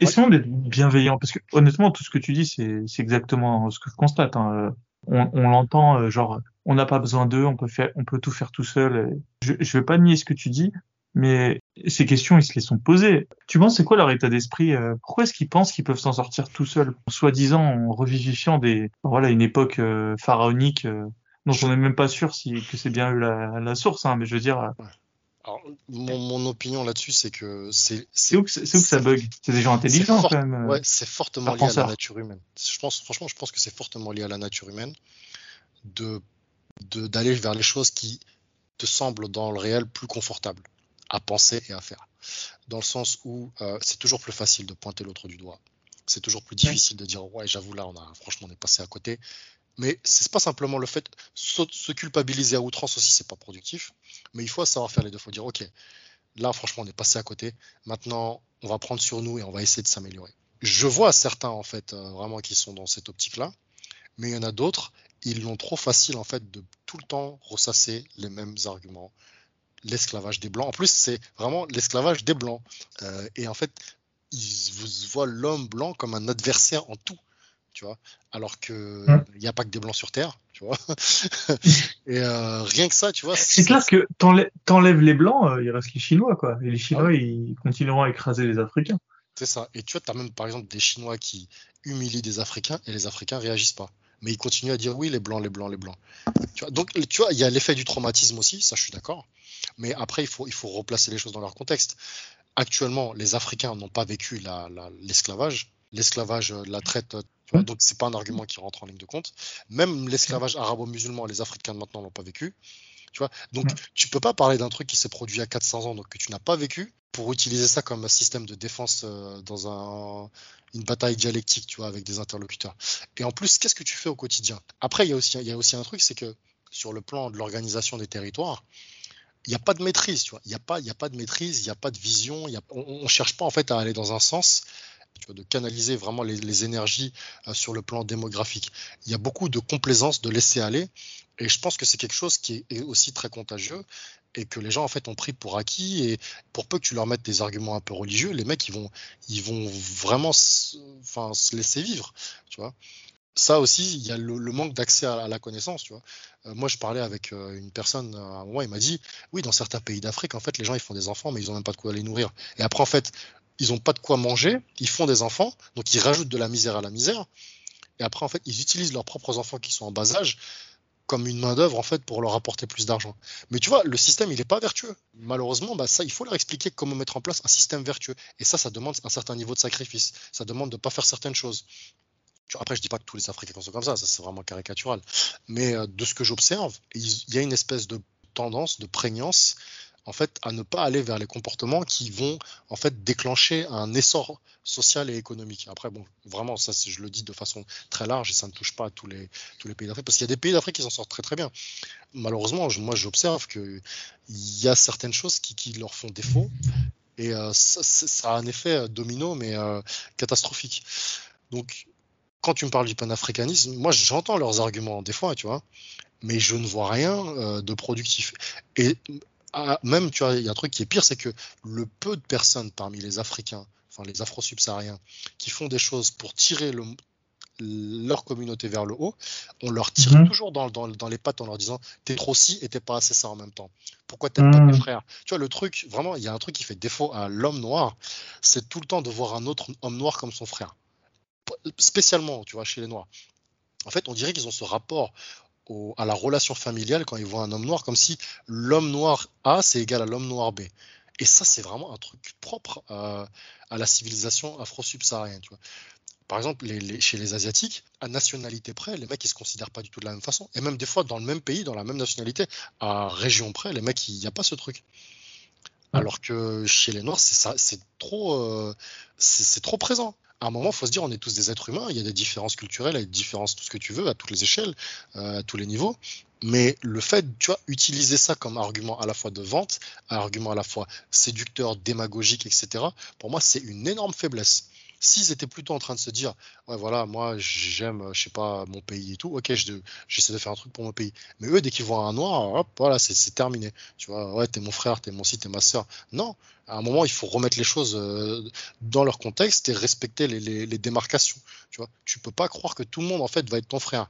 Essayons d'être bienveillant, parce que honnêtement, tout ce que tu dis, c'est exactement ce que je constate. Hein. On, l'entend, genre, on n'a pas besoin d'eux, on peut faire, on peut tout faire tout seul. Je, je vais pas nier ce que tu dis, mais ces questions, ils se les sont posées. Tu penses, c'est quoi leur état d'esprit euh, Pourquoi est-ce qu'ils pensent qu'ils peuvent s'en sortir tout seuls, soi-disant en revivifiant des, voilà, une époque euh, pharaonique euh, dont on n'est même pas sûr si que c'est bien eu la, la source, hein, mais je veux dire. Alors, mon, mon, opinion là-dessus, c'est que c'est. C'est où, que, où que ça bug? C'est des gens intelligents quand même. Ouais, c'est fortement lié à la nature humaine. Je pense, franchement, je pense que c'est fortement lié à la nature humaine de d'aller vers les choses qui te semblent dans le réel plus confortables à penser et à faire. Dans le sens où euh, c'est toujours plus facile de pointer l'autre du doigt. C'est toujours plus difficile de dire ouais j'avoue là on a franchement on est passé à côté. Mais c'est pas simplement le fait se culpabiliser à outrance aussi c'est pas productif. Mais il faut savoir faire les deux. Il faut dire ok là franchement on est passé à côté. Maintenant on va prendre sur nous et on va essayer de s'améliorer. Je vois certains en fait euh, vraiment qui sont dans cette optique là, mais il y en a d'autres ils l'ont trop facile en fait de tout le temps ressasser les mêmes arguments, l'esclavage des blancs. En plus, c'est vraiment l'esclavage des blancs. Euh, et en fait, ils vous voient l'homme blanc comme un adversaire en tout, tu vois. Alors que il n'y a pas que des blancs sur Terre, tu vois. *laughs* et euh, rien que ça, tu vois. C'est clair que t'enlèves les blancs, euh, il reste les Chinois, quoi. Et les Chinois, ah ils continueront à écraser les Africains. C'est ça. Et tu vois, tu as même par exemple des Chinois qui humilient des Africains et les Africains réagissent pas mais ils continuent à dire oui, les blancs, les blancs, les blancs. Tu vois, donc, tu vois, il y a l'effet du traumatisme aussi, ça je suis d'accord. Mais après, il faut, il faut replacer les choses dans leur contexte. Actuellement, les Africains n'ont pas vécu l'esclavage. L'esclavage, euh, la traite, tu vois, donc c'est pas un argument qui rentre en ligne de compte. Même l'esclavage arabo-musulman, les Africains maintenant l'ont pas vécu. Tu vois donc, tu peux pas parler d'un truc qui s'est produit il y a 400 ans, donc que tu n'as pas vécu, pour utiliser ça comme un système de défense euh, dans un, une bataille dialectique, tu vois, avec des interlocuteurs. Et en plus, qu'est-ce que tu fais au quotidien? Après, il y, a aussi, il y a aussi un truc, c'est que sur le plan de l'organisation des territoires, il n'y a pas de maîtrise, tu vois. Il n'y a, pas, a pas de maîtrise, il n'y a pas de vision. Y a, on ne cherche pas en fait à aller dans un sens, tu vois, de canaliser vraiment les, énergies euh, sur le plan démographique. Il y a beaucoup de complaisance, de laisser aller. Et je pense que c'est quelque chose qui est aussi très contagieux et que les gens en fait ont pris pour acquis et pour peu que tu leur mettes des arguments un peu religieux, les mecs ils vont ils vont vraiment enfin se laisser vivre, tu vois ça aussi, il y a le, manque d'accès à, la connaissance. Tu vois. Euh, moi, je parlais avec euh, une personne à un moment, il m'a dit, oui, dans certains pays d'Afrique, en fait, les gens ils font des enfants, mais ils n'ont même pas de quoi les nourrir. Et après, en fait, ils n'ont pas de quoi manger, ils font des enfants, donc ils rajoutent de la misère à la misère. Et après, en fait, ils utilisent leurs propres enfants qui sont en bas âge comme une main d'œuvre en fait pour leur apporter plus d'argent. Mais tu vois, le système il n'est pas vertueux. Malheureusement, bah, ça il faut leur expliquer comment mettre en place un système vertueux. Et ça, ça demande un certain niveau de sacrifice. Ça demande de ne pas faire certaines choses. Après, je dis pas que tous les Africains sont comme ça, ça c'est vraiment caricatural. Mais euh, de ce que j'observe, il y a une espèce de tendance, de prégnance, en fait, à ne pas aller vers les comportements qui vont en fait déclencher un essor social et économique. Après, bon, vraiment, ça, je le dis de façon très large et ça ne touche pas à tous les, tous les pays d'Afrique, parce qu'il y a des pays d'Afrique qui s'en sortent très très bien. Malheureusement, moi, j'observe qu'il y a certaines choses qui, leur font défaut et euh, ça, a un effet domino, mais euh, catastrophique. Donc, quand tu me parles du panafricanisme, moi j'entends leurs arguments des fois, tu vois, mais je ne vois rien euh, de productif. Et ah, même, tu vois, il y a un truc qui est pire, c'est que le peu de personnes parmi les Africains, enfin les Afro-subsahariens, qui font des choses pour tirer le, leur communauté vers le haut, on leur tire mhm. toujours dans, dans, dans, les pattes en leur disant t'es trop ci et t'es pas assez ça en même temps. Pourquoi t'aimes pas tes mhm. frères? Tu vois, le truc, vraiment, il y a un truc qui fait défaut à l'homme noir, c'est tout le temps de voir un autre homme noir comme son frère spécialement, tu vois, chez les Noirs. En fait, on dirait qu'ils ont ce rapport à la relation familiale quand ils voient un homme noir, comme si l'homme noir A, c'est égal à l'homme noir B. Et ça, c'est vraiment un truc propre à, la civilisation afro-subsaharienne. Par exemple, chez les Asiatiques, à nationalité près, les mecs, ils se considèrent pas du tout de la même façon. Et même des fois, dans le même pays, dans la même nationalité, à région près, les mecs, il n'y a pas ce truc. Alors que chez les Noirs, c'est trop, euh, c'est trop présent à un moment, il faut se dire, on est tous des êtres humains, il y a des différences culturelles, il y a des différences, tout ce que tu veux, à toutes les échelles, euh, à tous les niveaux. Mais le fait, tu vois, utiliser ça comme argument à la fois de vente, argument à la fois séducteur, démagogique, etc., pour moi, c'est une énorme faiblesse. S'ils étaient plutôt en train de se dire, ouais, voilà, moi, j'aime, je sais pas, mon pays et tout, ok, j'essaie de faire un truc pour mon pays. Mais eux, dès qu'ils voient un noir, hop, voilà, c'est terminé. Tu vois, ouais, t'es mon frère, t'es mon si, t'es ma soeur. Non, à un moment, il faut remettre les choses euh, dans leur contexte et respecter les, démarcations. Tu vois, tu peux pas croire que tout le monde, en fait, va être ton frère.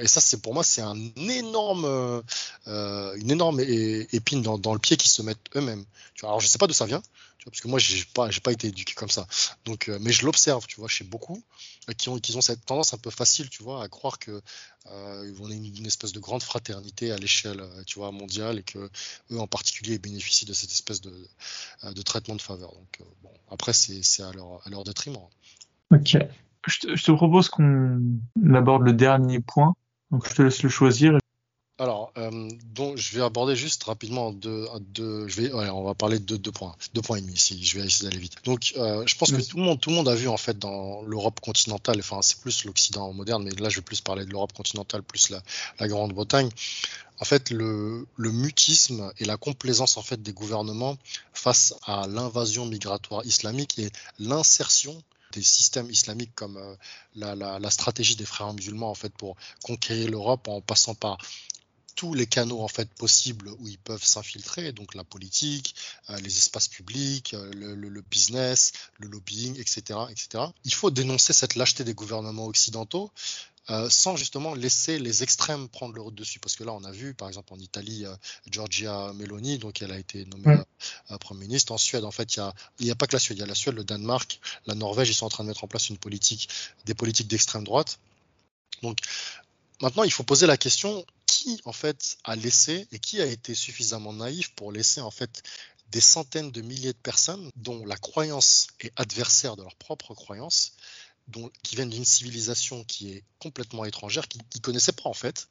Et ça, c'est pour moi, c'est un énorme, euh, une énorme épine dans, le pied qu'ils se mettent eux-mêmes. Alors, je sais pas d'où ça vient parce que moi, j'ai pas, pas été éduqué comme ça. Donc, euh, mais je l'observe, tu vois, chez beaucoup euh, qui ont, qui ont cette tendance un peu facile, tu vois, à croire que euh, on est une, espèce de grande fraternité à l'échelle, tu vois, mondiale, et que eux en particulier bénéficient de cette espèce de, de traitement de faveur. Donc, bon, après, c'est à leur, à leur détriment. Ok. Je te propose qu'on aborde le dernier point. Donc, je te laisse le choisir alors, euh, donc, je vais aborder juste rapidement deux, deux je vais, on va parler de deux points, deux points et demi si je vais essayer d'aller vite. Donc, euh, je pense que tout le monde, tout le monde a vu en fait dans l'Europe continentale, enfin c'est plus l'Occident moderne, mais là je vais plus parler de l'Europe continentale plus la, la Grande-Bretagne. En fait, le, le, mutisme et la complaisance en fait des gouvernements face à l'invasion migratoire islamique et l'insertion des systèmes islamiques comme euh, la, stratégie des frères musulmans en fait pour conquérir l'Europe en passant par tous les canaux en fait possibles où ils peuvent s'infiltrer, donc la politique, euh, les espaces publics, euh, le, business, le lobbying, etc., etc. Il faut dénoncer cette lâcheté des gouvernements occidentaux euh, sans justement laisser les extrêmes prendre le dessus. Parce que là, on a vu, par exemple, en Italie, Giorgia Meloni, donc elle a été nommée Premier ministre. En Suède, en fait, il n'y a, a, pas que la Suède, il y a la Suède, le Danemark, la Norvège, ils sont en train de mettre en place une politique, des politiques d'extrême droite. Donc, maintenant, il faut poser la question qui en fait a laissé et qui a été suffisamment naïf pour laisser en fait des centaines de milliers de personnes dont la croyance est adversaire de leur propre croyance, qui viennent d'une civilisation qui est complètement étrangère, qui ne connaissaient pas en fait,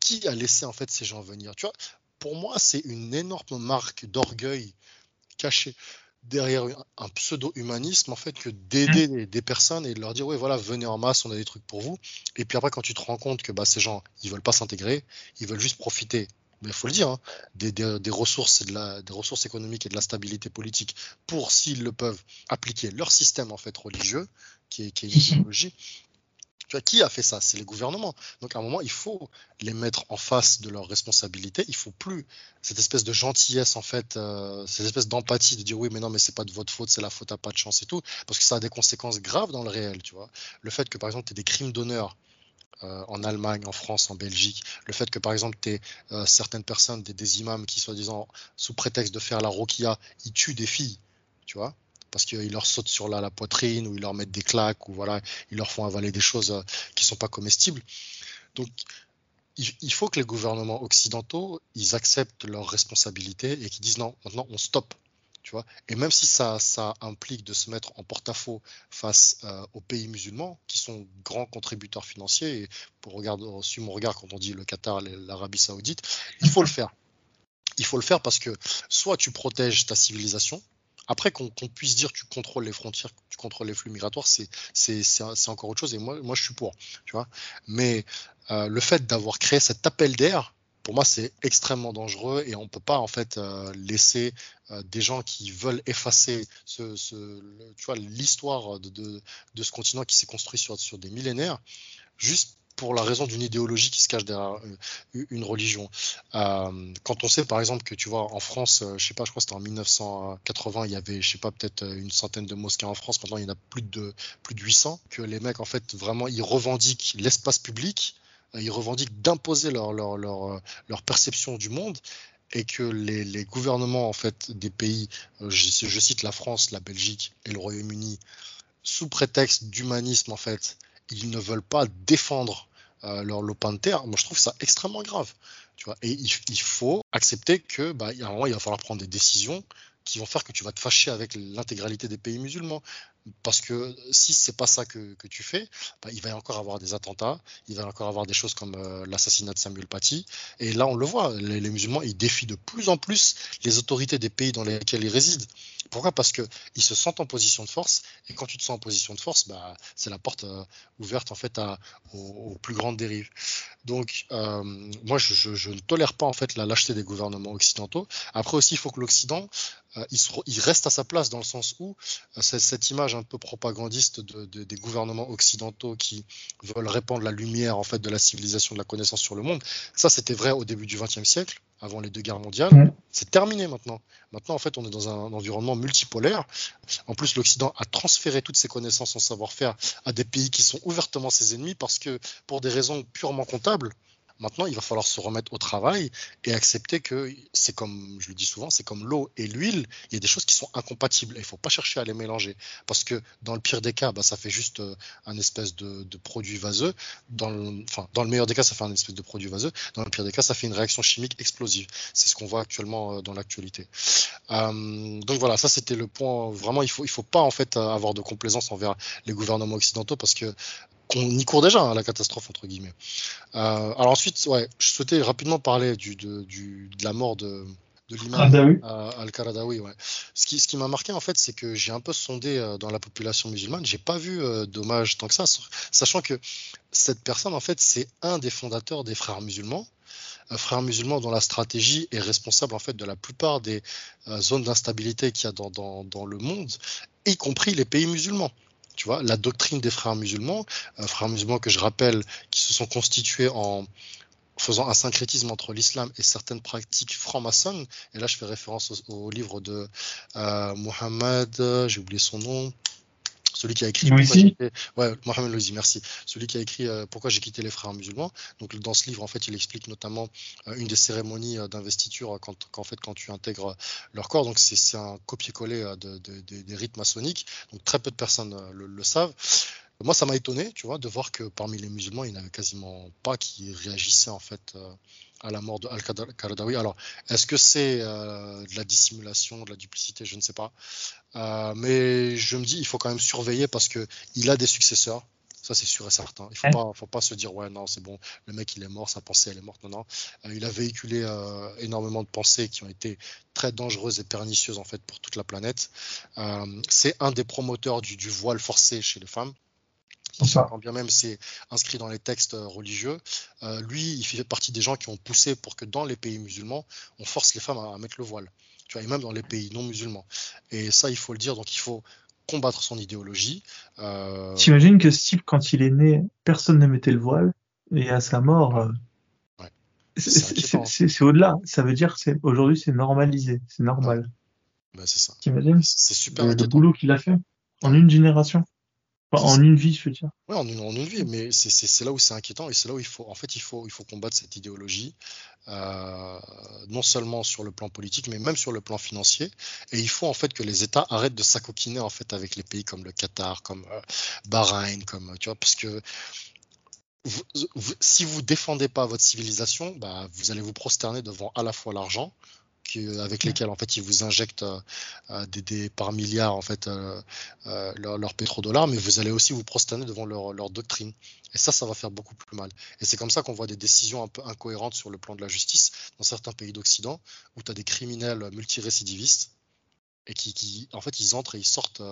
qui a laissé en fait ces gens venir. Tu pour moi, c'est une énorme marque d'orgueil cachée derrière un pseudo-humanisme en fait que d'aider mmh. des, personnes et de leur dire oui voilà venez en masse on a des trucs pour vous et puis après quand tu te rends compte que bah, ces gens ils veulent pas s'intégrer ils veulent juste profiter mais il faut le dire hein, des, des, ressources de la, des ressources économiques et de la stabilité politique pour s'ils le peuvent appliquer leur système en fait religieux qui est, qui est une idéologie qui a fait ça? C'est les gouvernements. Donc à un moment, il faut les mettre en face de leurs responsabilités. Il faut plus cette espèce de gentillesse, en fait, euh, cette espèce d'empathie de dire oui, mais non, mais c'est pas de votre faute, c'est la faute à pas de chance et tout, parce que ça a des conséquences graves dans le réel, tu vois. Le fait que par exemple, tu des crimes d'honneur euh, en Allemagne, en France, en Belgique, le fait que par exemple, tu euh, certaines personnes, des, des imams qui, soi-disant, sous prétexte de faire la roquia, ils tuent des filles, tu vois parce qu'ils leur sautent sur la, poitrine ou ils leur mettent des claques ou voilà, ils leur font avaler des choses euh, qui sont pas comestibles. Donc, il, faut que les gouvernements occidentaux, ils acceptent leurs responsabilités et qu'ils disent non, maintenant on stoppe. Tu vois et même si ça, ça implique de se mettre en porte-à-faux face euh, aux pays musulmans, qui sont grands contributeurs financiers, et pour regarder, suivre mon regard quand on dit le Qatar, l'Arabie Saoudite, il faut le faire. Il faut le faire parce que soit tu protèges ta civilisation, après, qu'on puisse dire tu contrôles les frontières, tu contrôles les flux migratoires, c'est encore autre chose. Et moi, moi, je suis pour. Tu vois Mais euh, le fait d'avoir créé cet appel d'air, pour moi, c'est extrêmement dangereux et on ne peut pas en fait euh, laisser euh, des gens qui veulent effacer ce, l'histoire de, ce continent qui s'est construit sur, sur des millénaires, juste pour la raison d'une idéologie qui se cache derrière euh, une religion. Euh, quand on sait par exemple que tu vois en France, euh, je sais pas, je crois que c'était en 1980, il y avait, je sais pas, peut-être une centaine de mosquées en France. Maintenant, il y en a plus de plus de 800. Que les mecs en fait vraiment, ils revendiquent l'espace public, ils revendiquent d'imposer leur, leur, leur, perception du monde et que les, gouvernements en fait des pays, je, cite la France, la Belgique et le Royaume-Uni, sous prétexte d'humanisme en fait, ils ne veulent pas défendre leur lopin moi je trouve ça extrêmement grave. Et il, faut accepter que, bah, un moment, il va falloir prendre des décisions qui vont faire que tu vas te fâcher avec l'intégralité des pays musulmans. Parce que si c'est pas ça que, que tu fais, bah, il va y encore avoir des attentats, il va y encore avoir des choses comme euh, l'assassinat de Samuel Paty. Et là, on le voit, les, musulmans, ils défient de plus en plus les autorités des pays dans lesquels ils résident. Pourquoi? Parce qu'ils se sentent en position de force, et quand tu te sens en position de force, bah, c'est la porte euh, ouverte en fait aux, plus grandes dérives. Donc, euh, moi, je, ne tolère pas en fait la lâcheté des gouvernements occidentaux. Après aussi, il faut que l'Occident il, reste à sa place dans le sens où cette image un peu propagandiste des gouvernements occidentaux qui veulent répandre la lumière en fait de la civilisation de la connaissance sur le monde, ça c'était vrai au début du XXe siècle, avant les deux guerres mondiales. C'est terminé maintenant. Maintenant en fait on est dans un environnement multipolaire. En plus l'Occident a transféré toutes ses connaissances, son savoir-faire à des pays qui sont ouvertement ses ennemis parce que pour des raisons purement comptables, Maintenant, il va falloir se remettre au travail et accepter que c'est comme, je le dis souvent, c'est comme l'eau et l'huile. Il y a des choses qui sont incompatibles. Il ne faut pas chercher à les mélanger. Parce que dans le pire des cas, bah, ça fait juste euh, un espèce de, produit vaseux. Dans le, enfin, dans le meilleur des cas, ça fait un espèce de produit vaseux. Dans le pire des cas, ça fait une réaction chimique explosive. C'est ce qu'on voit actuellement euh, dans l'actualité. Euh, donc voilà, ça c'était le point. Vraiment, il ne faut, il faut pas en fait avoir de complaisance envers les gouvernements occidentaux parce que on y court déjà à hein, la catastrophe entre guillemets. Euh, alors ensuite, ouais, je souhaitais rapidement parler du, de, du, de la mort de, de l'imam Al-Qaradawi. Ouais. Ce qui, ce qui m'a marqué en fait, c'est que j'ai un peu sondé euh, dans la population musulmane, j'ai pas vu euh, d'hommage tant que ça, sachant que cette personne en fait, c'est un des fondateurs des frères musulmans. Frères musulmans dont la stratégie est responsable en fait de la plupart des zones d'instabilité qu'il y a dans, dans, dans le monde, y compris les pays musulmans. Tu vois, la doctrine des frères musulmans, euh, frères musulmans que je rappelle, qui se sont constitués en faisant un syncrétisme entre l'islam et certaines pratiques franc-maçonnes. Et là, je fais référence au, livre de euh, Mohammed, j'ai oublié son nom, celui qui a écrit ouais, Mohamed Louisi, merci. Celui qui a écrit euh, Pourquoi j'ai quitté les frères musulmans. Donc dans ce livre, en fait, il explique notamment euh, une des cérémonies euh, d'investiture quand, quand, fait, quand tu intègres leur corps. Donc c'est un copier-coller de, des rites maçonniques. Donc très peu de personnes le, savent. Moi, ça m'a étonné, tu vois, de voir que parmi les musulmans, il n'y en avait quasiment pas qui réagissaient en fait à la mort de Al-Qaradawi. Alors, est-ce que c'est euh, de la dissimulation, de la duplicité? Je ne sais pas. Euh, mais je me dis, il faut quand même surveiller parce que il a des successeurs. Ça, c'est sûr et certain. Il ne faut, pas, faut pas se dire, ouais, non, c'est bon, le mec, il est mort, sa pensée, elle est morte. Non, non. Euh, il a véhiculé énormément de pensées qui ont été très dangereuses et pernicieuses, en fait, pour toute la planète. c'est un des promoteurs du, du voile forcé chez les femmes quand bien même c'est inscrit dans les textes euh, religieux, euh, lui, il fait partie des gens qui ont poussé pour que dans les pays musulmans, on force les femmes à, mettre le voile. Tu vois, et même dans les pays non musulmans. Et ça, il faut le dire, donc il faut combattre son idéologie. Euh... T'imagines que Steve, quand il est né, personne ne mettait le voile, et à sa mort, euh, ouais. c'est au-delà. Ça veut dire que aujourd'hui, c'est normalisé, c'est normal. Bah, c'est ça. C'est super. Le, le boulot qu'il a fait en une génération en une vie, je veux dire. Oui, en une, vie, mais c'est là où c'est inquiétant et c'est là où il faut, en fait, il faut, il faut combattre cette idéologie, euh, non seulement sur le plan politique, mais même sur le plan financier. Et il faut en fait que les États arrêtent de s'acoquiner en fait avec les pays comme le Qatar, comme euh, Bahreïn, comme tu vois, parce que si vous défendez pas votre civilisation, bah, vous allez vous prosterner devant à la fois l'argent, avec lesquels en fait ils vous injectent euh, euh, des, par milliards en fait euh, leur, leur, pétrodollars, mais vous allez aussi vous prosterner devant leur, leur doctrine. Et ça, ça va faire beaucoup plus mal. Et c'est comme ça qu'on voit des décisions un peu incohérentes sur le plan de la justice dans certains pays d'Occident, où tu as des criminels multirécidivistes et qui, qui, en fait, ils entrent et ils sortent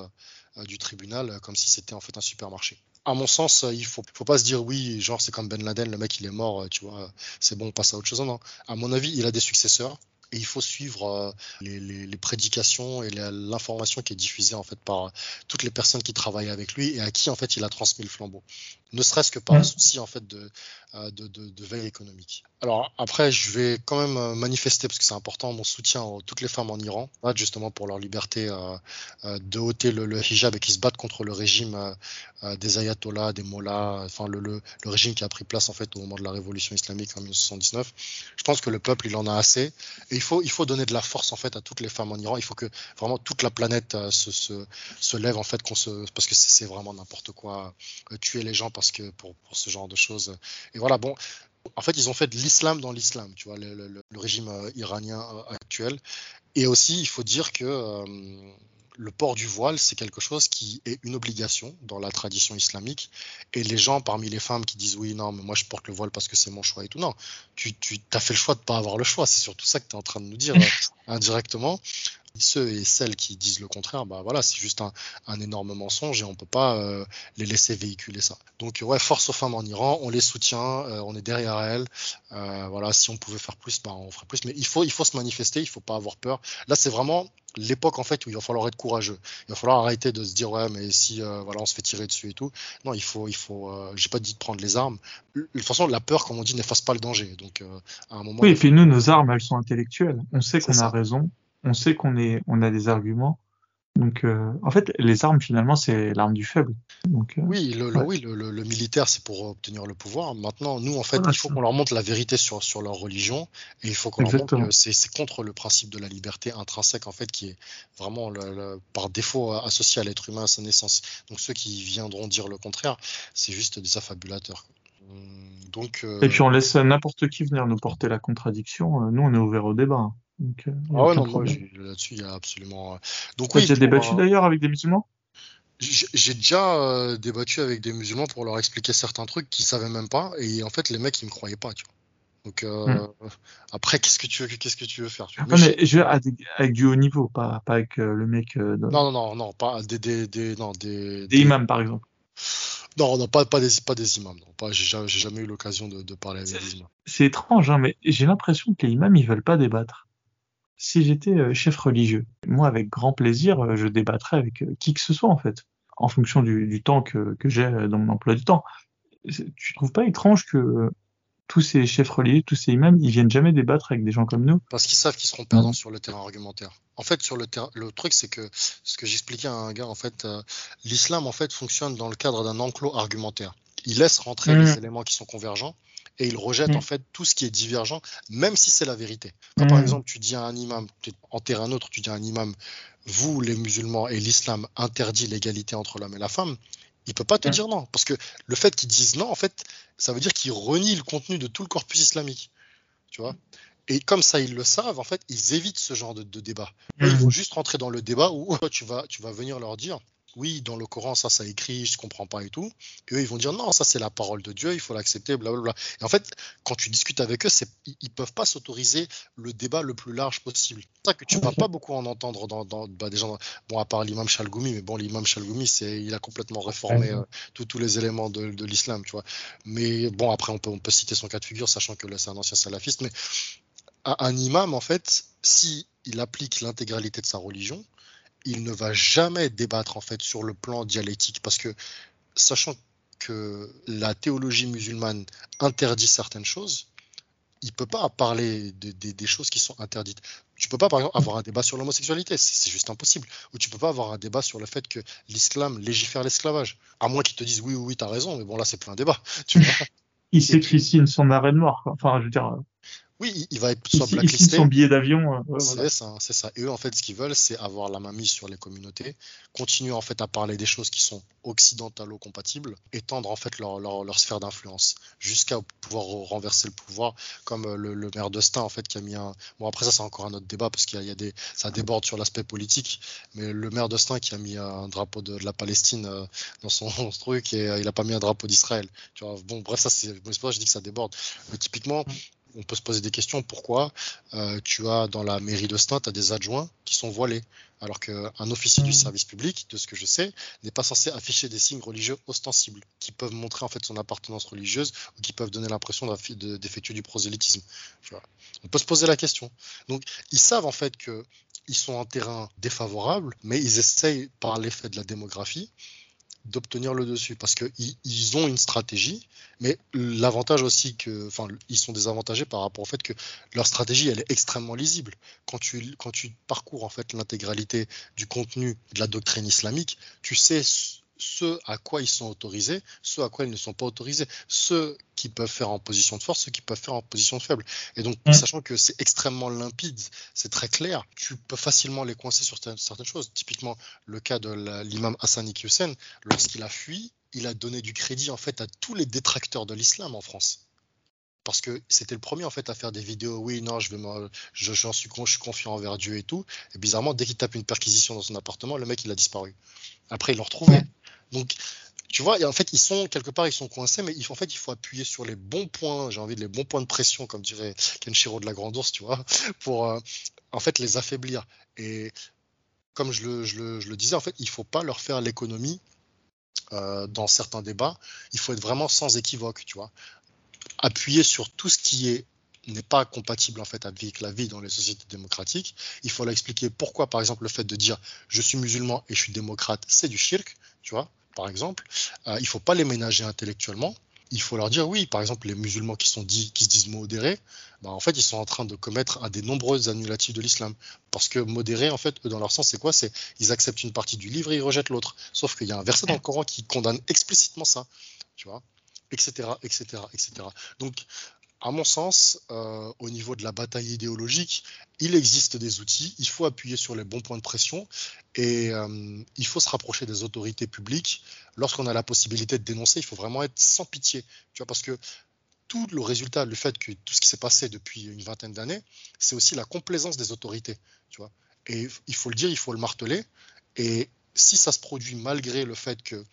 du tribunal comme si c'était en fait un supermarché. À mon sens, il faut, faut pas se dire oui, genre c'est comme Ben Laden, le mec il est mort, tu vois, c'est bon, on passe à autre chose. Non, à mon avis, il a des successeurs et il faut suivre euh, les, prédications et l'information qui est diffusée en fait par toutes les personnes qui travaillent avec lui et à qui en fait il a transmis le flambeau ne serait-ce que par un souci en fait de, euh, de, de, de, veille économique. Alors après, je vais quand même euh, manifester parce que c'est important mon soutien à toutes les femmes en Iran, justement pour leur liberté euh, de ôter le, le, hijab et qui se battent contre le régime des ayatollahs, des mollahs, enfin le, le, le, régime qui a pris place en fait au moment de la révolution islamique en 1979. Je pense que le peuple il en a assez et il faut il faut donner de la force en fait à toutes les femmes en Iran. Il faut que vraiment toute la planète se, se, se lève en fait qu'on se parce que c'est vraiment n'importe quoi tuer les gens parce que pour, pour, ce genre de choses. Et voilà, bon, en fait, ils ont fait de l'islam dans l'islam, tu vois, le, régime euh, iranien euh, actuel. Et aussi, il faut dire que euh, le port du voile, c'est quelque chose qui est une obligation dans la tradition islamique. Et les gens parmi les femmes qui disent oui, non, mais moi je porte le voile parce que c'est mon choix et tout, non, tu, tu as fait le choix de ne pas avoir le choix. C'est surtout ça que tu es en train de nous dire *laughs* indirectement ceux et celles qui disent le contraire, bah voilà, c'est juste un, énorme mensonge et on peut pas euh, les laisser véhiculer ça. Donc ouais, force aux femmes en Iran, on les soutient, euh, on est derrière elles. Euh, voilà, si on pouvait faire plus, bah on ferait plus. Mais il faut, il faut se manifester, il faut pas avoir peur. Là, c'est vraiment l'époque en fait où il va falloir être courageux. Il va falloir arrêter de se dire ouais, mais si voilà, on se fait tirer dessus et tout. Non, il faut, il faut. j'ai pas dit de prendre les armes. De toute façon, la peur, comme on dit, n'efface pas le danger. Donc à un moment. Oui, et puis nous, nos armes, elles sont intellectuelles. On sait qu'on a raison on sait qu'on est, on a des arguments. Donc, euh, en fait, les armes, finalement, c'est l'arme du faible. Donc, euh, oui, le, oui le, militaire, c'est pour obtenir le pouvoir. Maintenant, nous, en fait, il faut qu'on leur montre la vérité sur, sur leur religion et il faut qu'on leur montre que c'est contre le principe de la liberté intrinsèque, en fait, qui est vraiment par défaut associé à l'être humain à sa naissance. Donc, ceux qui viendront dire le contraire, c'est juste des affabulateurs. Donc, euh, Et puis, on laisse n'importe qui venir nous porter la contradiction. Nous, on est ouvert au débat. Euh, ah ouais, non, moi, là-dessus, il y a absolument. Euh, donc, oui, déjà débattu d'ailleurs avec des musulmans? J'ai déjà euh, débattu avec des musulmans pour leur expliquer certains trucs qu'ils savaient même pas, et en fait, les mecs, ils me croyaient pas, tu vois. Donc hmm. après, qu'est-ce que tu veux, qu'est-ce que tu veux faire tu mais, mais je, avec, du haut niveau, pas, pas avec le mec. Non, non, non, non, pas des, des, des, non, des, des imams par exemple. Non, non, pas, pas des, pas des imams. Non, pas, j'ai, jamais eu l'occasion de, de, parler avec des imams. C'est étrange, hein, mais j'ai l'impression que les imams, ils veulent pas débattre si j'étais euh, chef religieux, moi avec grand plaisir, euh, je débattrais avec euh, qui que ce soit en fait, en fonction du, temps que, j'ai dans mon emploi du temps. Tu trouves pas étrange que tous ces chefs religieux, tous ces imams, ils viennent jamais débattre avec des gens comme nous? Parce qu'ils savent qu'ils seront perdants sur le terrain argumentaire. En fait, sur le terrain, le truc c'est que ce que j'expliquais à un gars, en fait, l'islam en fait fonctionne dans le cadre d'un enclos argumentaire. Il laisse rentrer les mmh. éléments qui sont convergents et il rejette en mm. fait tout ce qui est divergent, même si c'est la vérité. Quand par mm. exemple tu dis à un imam, en terre un autre, tu dis à un imam, vous les musulmans et l'islam interdit l'égalité entre l'homme et la femme, il peut pas te mm. dire non, parce que le fait qu'ils disent non, en fait, ça veut dire qu'ils renient le contenu de tout le corpus islamique, tu vois? Et comme ça, ils le savent, en fait, ils évitent ce genre de, débat. Ils vont juste rentrer dans le débat où *laughs* tu vas, tu vas venir leur dire, oui, dans le Coran, ça, ça écrit, je comprends pas et tout. Et eux, ils vont dire, non, ça, c'est la parole de Dieu, il faut l'accepter, blablabla. Et en fait, quand tu discutes avec eux, ils, peuvent pas s'autoriser le débat le plus large possible. C'est ça que tu vas pas beaucoup en entendre dans, bah, des gens, bon, à part l'imam Chalgoumi, mais bon, l'imam Chalgoumi, c'est, il a complètement réformé euh, tous les éléments de, l'islam, tu vois. Mais bon, après, on peut, on peut citer son cas de figure, sachant que là, c'est un ancien salafiste, mais un imam, en fait, si il applique l'intégralité de sa religion, il ne va jamais débattre en fait sur le plan dialectique parce que sachant que la théologie musulmane interdit certaines choses, il peut pas parler des choses qui sont interdites. Tu peux pas, par exemple, avoir un débat sur l'homosexualité, c'est juste impossible. Ou tu peux pas avoir un débat sur le fait que l'islam légifère l'esclavage. À moins qu'ils te disent oui, oui, oui, as raison, mais bon, là, c'est plus un débat. *laughs* Il s'écrit son arrêt de mort. Enfin, je veux dire, oui, il va être soit blacklisté. son billet d'avion. Euh, c'est ça, c'est ça. Et eux, en fait, ce qu'ils veulent, c'est avoir la main mise sur les communautés, continuer en fait à parler des choses qui sont occidentalo-compatibles, étendre en fait leur, leur, sphère d'influence jusqu'à pouvoir renverser le pouvoir, comme euh, le, maire d'Austin en fait qui a mis un. Bon après ça c'est encore un autre débat parce qu'il y, a des, ça déborde sur l'aspect politique, mais le maire d'Austin qui a mis un drapeau de, la Palestine euh, dans son, *laughs* truc et il a pas mis un drapeau d'Israël. Tu vois, bon bref ça c'est, je dis que ça déborde. Mais typiquement on peut se poser des questions. Pourquoi euh, tu as dans la mairie de Stein, tu as des adjoints qui sont voilés, alors qu'un officier du mmh. service public, de ce que je sais, n'est pas censé afficher des signes religieux ostensibles, qui peuvent montrer en fait son appartenance religieuse ou qui peuvent donner l'impression d'effectuer du prosélytisme. On peut se poser la question. Donc, ils savent en fait qu'ils sont en terrain défavorable, mais ils essayent par l'effet de la démographie d'obtenir le dessus parce qu'ils ils ont une stratégie, mais l'avantage aussi que, enfin, ils sont désavantagés par rapport au fait que leur stratégie elle est extrêmement lisible. Quand tu quand tu parcours en fait l'intégralité du contenu de la doctrine islamique, tu sais ce à quoi ils sont autorisés, ce à quoi ils ne sont pas autorisés, ceux qui peuvent faire en position de force, ceux qui peuvent faire en position de faible. Et donc, mm. sachant que c'est extrêmement limpide, c'est très clair, tu peux facilement les coincer sur certaines choses. Typiquement, le cas de l'imam Hassan Hussein, lorsqu'il a fui, il a donné du crédit en fait à tous les détracteurs de l'islam en France. parce que c'était le premier en fait à faire des vidéos. Oui, non, je vais je, j'en suis, je suis confiant envers Dieu et tout. Et bizarrement, dès qu'il tape une perquisition dans son appartement, le mec il a disparu. Après, ils l'ont retrouvé. Donc, tu vois, en fait, ils sont quelque part, ils sont coincés, mais en fait, il faut appuyer sur les bons points. J'ai envie de les bons points de pression, comme dirait Kenshiro de la Grande Ourse, tu vois, *laughs* pour euh, en fait les affaiblir. Et comme je le, disais, en fait, il faut pas leur faire l'économie euh, dans certains débats. Il faut être vraiment sans équivoque, tu vois appuyer sur tout ce qui est n'est pas compatible en fait avec la vie dans les sociétés démocratiques. Il faut leur expliquer pourquoi, par exemple, le fait de dire je suis musulman et je suis démocrate, c'est du shirk, tu vois, par exemple. Euh, il faut pas les ménager intellectuellement. Il faut leur dire oui, par exemple, les musulmans qui sont dits, qui se disent modérés, bah, en fait, ils sont en train de commettre un des nombreux annulatifs de l'islam. Parce que modérés, en fait, eux, dans leur sens, c'est quoi? C'est ils acceptent une partie du livre et ils rejettent l'autre. Sauf qu'il y a un verset dans le Coran qui condamne explicitement ça, tu vois? Etc., etc., etc. Donc, à mon sens, euh, au niveau de la bataille idéologique, il existe des outils, il faut appuyer sur les bons points de pression et euh, il faut se rapprocher des autorités publiques. Lorsqu'on a la possibilité de dénoncer, il faut vraiment être sans pitié, parce que tout le résultat, le fait que tout ce qui s'est passé depuis une vingtaine d'années, c'est aussi la complaisance des autorités, tu vois. Et il faut le dire, il faut le marteler. Et si ça se produit malgré le fait que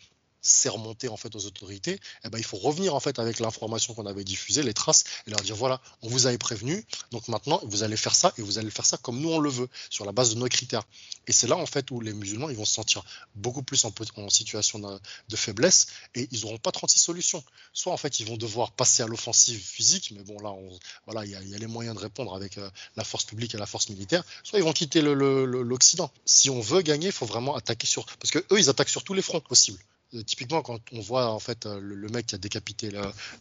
c'est remonté en fait aux autorités, eh ben, il faut revenir en fait avec l'information qu'on avait diffusée, les traces, et leur dire voilà, on vous avait prévenu, donc maintenant vous allez faire ça et vous allez faire ça comme nous on le veut, sur la base de nos critères. Et c'est là en fait où les musulmans ils vont se sentir beaucoup plus en, situation de, faiblesse et ils n'auront pas 36 solutions. Soit en fait ils vont devoir passer à l'offensive physique, mais bon là voilà il y, a les moyens de répondre avec euh, la force publique et la force militaire. Soit ils vont quitter l'Occident. Si on veut gagner, il faut vraiment attaquer sur parce que eux ils attaquent sur tous les fronts possibles. Euh, typiquement, quand on voit en fait euh, le, mec qui a décapité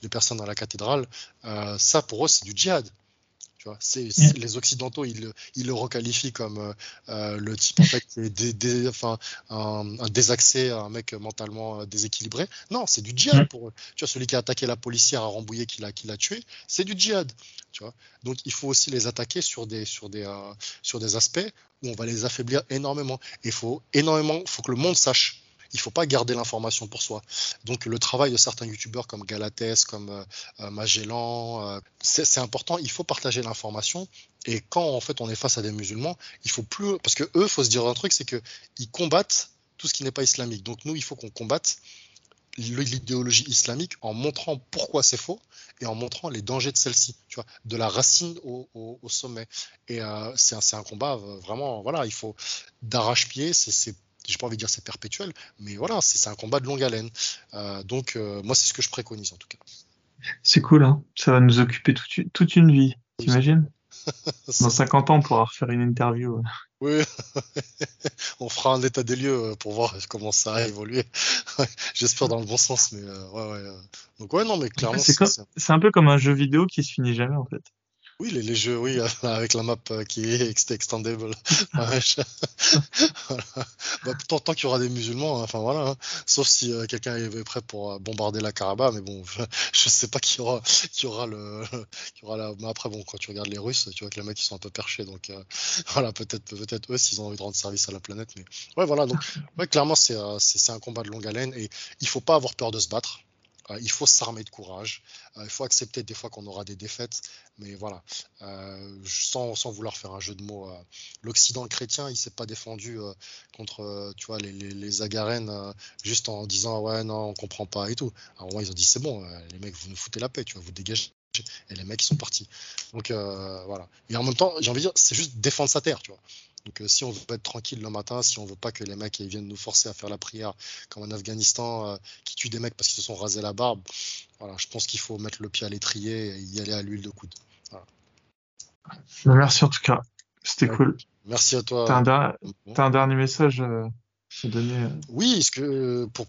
deux personnes dans la cathédrale, euh, ça pour eux c'est du djihad. Tu vois, c'est, les Occidentaux ils, ils, le requalifient comme le type en fait des, enfin, un, un, désaxé, un mec mentalement déséquilibré. Non, c'est du djihad pour eux. Tu vois, celui qui a attaqué la policière à Rambouillet, qui l'a, qui l'a tué, c'est du djihad. Tu vois, donc il faut aussi les attaquer sur des, sur des, sur des aspects où on va les affaiblir énormément. Il faut énormément, faut que le monde sache il faut pas garder l'information pour soi. Donc le travail de certains youtubeurs comme Galates, comme euh, euh, Magellan, euh, c'est important. Il faut partager l'information. Et quand en fait on est face à des musulmans, il faut plus parce que eux, faut se dire un truc, c'est que ils combattent tout ce qui n'est pas islamique. Donc nous, il faut qu'on combatte l'idéologie islamique en montrant pourquoi c'est faux et en montrant les dangers de celle-ci, tu vois, de la racine au, sommet. Et c'est un, un, combat vraiment, voilà, il faut d'arrache-pied, c'est j'ai pas envie de dire c'est perpétuel, mais voilà, c'est un combat de longue haleine. Euh, donc euh, moi c'est ce que je préconise en tout cas. C'est cool, hein ça va nous occuper toute, toute une vie, t'imagines Dans *laughs* 50 ans, on pourra refaire une interview. Oui, *laughs* on fera un état des lieux euh, pour voir comment ça a évolué. *laughs* J'espère dans le bon sens, mais ouais, ouais. Donc ouais, non, mais clairement, c'est un peu comme un jeu vidéo qui se finit jamais en fait. Oui, les, jeux, oui, *laughs* avec la map euh, qui est extendable. *laughs* *laughs* Bah, tant, tant qu'il y aura des musulmans, hein, enfin voilà. Hein. Sauf si euh, quelqu'un est prêt pour euh, bombarder la Karabakh, mais bon, je, ne sais pas qui aura, qui aura le, qui aura la. Mais après, bon, quand tu regardes les Russes, tu vois que les mecs ils sont un peu perchés, donc voilà, peut-être, peut-être eux s'ils ont envie de rendre service à la planète, mais ouais, voilà. Donc, ouais, clairement, c'est, c'est, un combat de longue haleine et il faut pas avoir peur de se battre. Euh, il faut s'armer de courage. Euh, il faut accepter des fois qu'on aura des défaites. Mais voilà, euh, sans, vouloir faire un jeu de mots, l'Occident chrétien, il s'est pas défendu contre, tu vois, les, les, Agarènes juste en disant ouais non on comprend pas et tout. Alors moi ils ont dit c'est bon, les mecs vous nous foutez la paix, tu vois, vous dégagez. Et les mecs ils sont partis. Donc voilà. Et en même temps, j'ai envie de dire, c'est juste défendre sa terre, tu vois. Donc euh, si on veut être tranquille le matin, si on veut pas que les mecs viennent nous forcer à faire la prière comme en Afghanistan, euh, qui tuent des mecs parce qu'ils se sont rasés la barbe, voilà, je pense qu'il faut mettre le pied à l'étrier et y aller à l'huile de coude. Bah, merci en tout cas, c'était cool. Merci à toi. T'as un, dernier message euh, oui,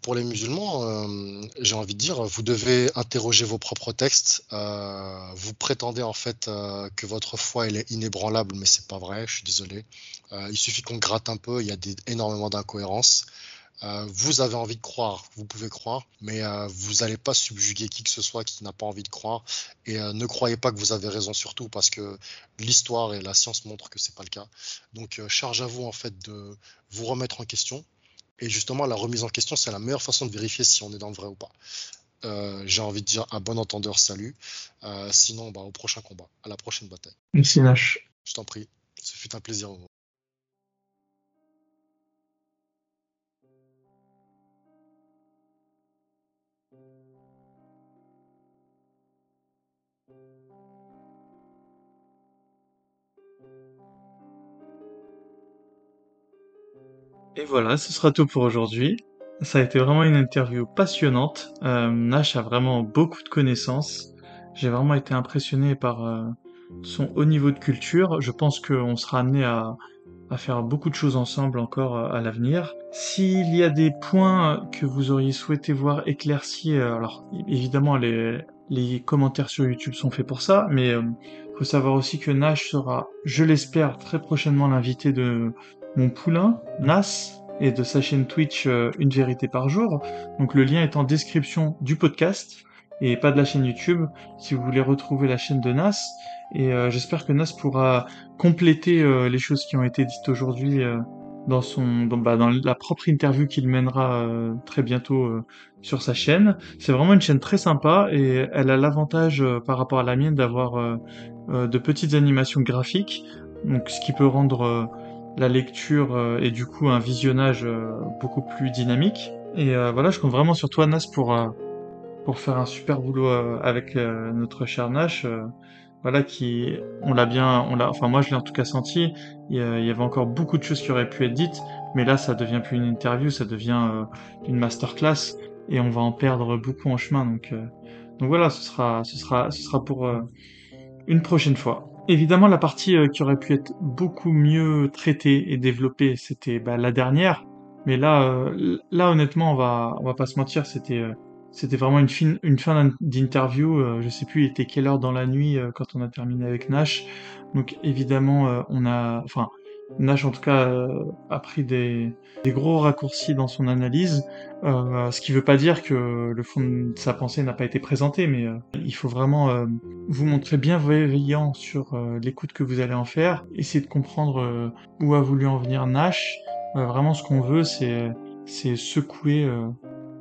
pour, les musulmans, euh, j'ai envie de dire, vous devez interroger vos propres textes. Euh, vous prétendez en fait que votre foi est inébranlable, mais c'est pas vrai. Je suis désolé. il suffit qu'on gratte un peu. Il y a énormément d'incohérences. Vous avez envie de croire, vous pouvez croire, mais vous n'allez pas subjuguer qui que ce soit qui n'a pas envie de croire. Et ne croyez pas que vous avez raison surtout parce que l'histoire et la science montrent que c'est pas le cas. Donc charge à vous en fait de vous remettre en question, et justement, la remise en question, c'est la meilleure façon de vérifier si on est dans le vrai ou pas. Euh, j'ai envie de dire un bon entendeur, salut. Euh, sinon, bah, au prochain combat, à la prochaine bataille. Merci Nash. Je t'en prie, ce fut un plaisir. Et voilà, ce sera tout pour aujourd'hui. Ça a été vraiment une interview passionnante. Euh, Nash a vraiment beaucoup de connaissances. J'ai vraiment été impressionné par euh, son haut niveau de culture. Je pense qu'on sera amené à, faire beaucoup de choses ensemble encore euh, à l'avenir. S'il y a des points que vous auriez souhaité voir éclaircis, euh, alors évidemment les, les commentaires sur YouTube sont faits pour ça, mais il faut savoir aussi que Nash sera, je l'espère, très prochainement l'invité de mon poulain, Nas, et de sa chaîne Twitch euh, Une vérité par jour. Donc le lien est en description du podcast et pas de la chaîne YouTube si vous voulez retrouver la chaîne de Nas. Et euh, j'espère que Nas pourra compléter euh, les choses qui ont été dites aujourd'hui dans son dans, bah, dans, la propre interview qu'il mènera très bientôt sur sa chaîne. C'est vraiment une chaîne très sympa et elle a l'avantage par rapport à la mienne d'avoir de petites animations graphiques, donc ce qui peut rendre la lecture euh, et du coup un visionnage euh, beaucoup plus dynamique. Et euh, voilà, je compte vraiment sur toi, Nas, pour, pour faire un super boulot avec notre cher Nash. voilà, qui, on l'a bien, on l'a, enfin moi je l'ai en tout cas senti. Il y, avait encore beaucoup de choses qui auraient pu être dites, mais là ça devient plus une interview, ça devient une masterclass et on va en perdre beaucoup en chemin. Donc, donc voilà, ce sera, ce sera, ce sera pour une prochaine fois. Évidemment, la partie euh, qui aurait pu être beaucoup mieux traitée et développée, c'était bah, la dernière. Mais là, euh, là honnêtement, on va, on va pas se mentir, c'était, euh, c'était vraiment une fin, une fin d'interview. je sais plus, il était quelle heure dans la nuit quand on a terminé avec Nash. Donc évidemment, on a, enfin, Nash, en tout cas, euh, a pris des, gros raccourcis dans son analyse, euh, ce qui ne veut pas dire que le fond de sa pensée n'a pas été présenté, mais euh, il faut vraiment vous montrer bienveillant sur l'écoute que vous allez en faire, essayer de comprendre où a voulu en venir Nash. vraiment, ce qu'on veut, c'est secouer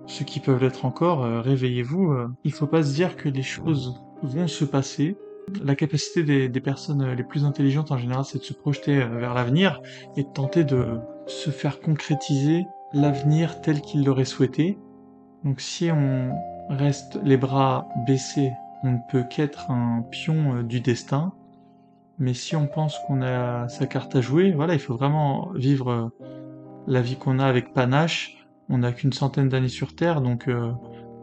ceux qui peuvent l'être encore. Réveillez-vous. il faut pas se dire que les choses vont se passer la capacité des, personnes euh, les plus intelligentes en général, c'est de se projeter euh, vers l'avenir et de tenter de se faire concrétiser l'avenir tel qu'ils l'auraient souhaité. Donc si on reste les bras baissés, on ne peut qu'être un pion euh, du destin. Mais si on pense qu'on a sa carte à jouer, voilà, il faut vraiment vivre la vie qu'on a avec panache. On n'a qu'une centaine d'années sur Terre, donc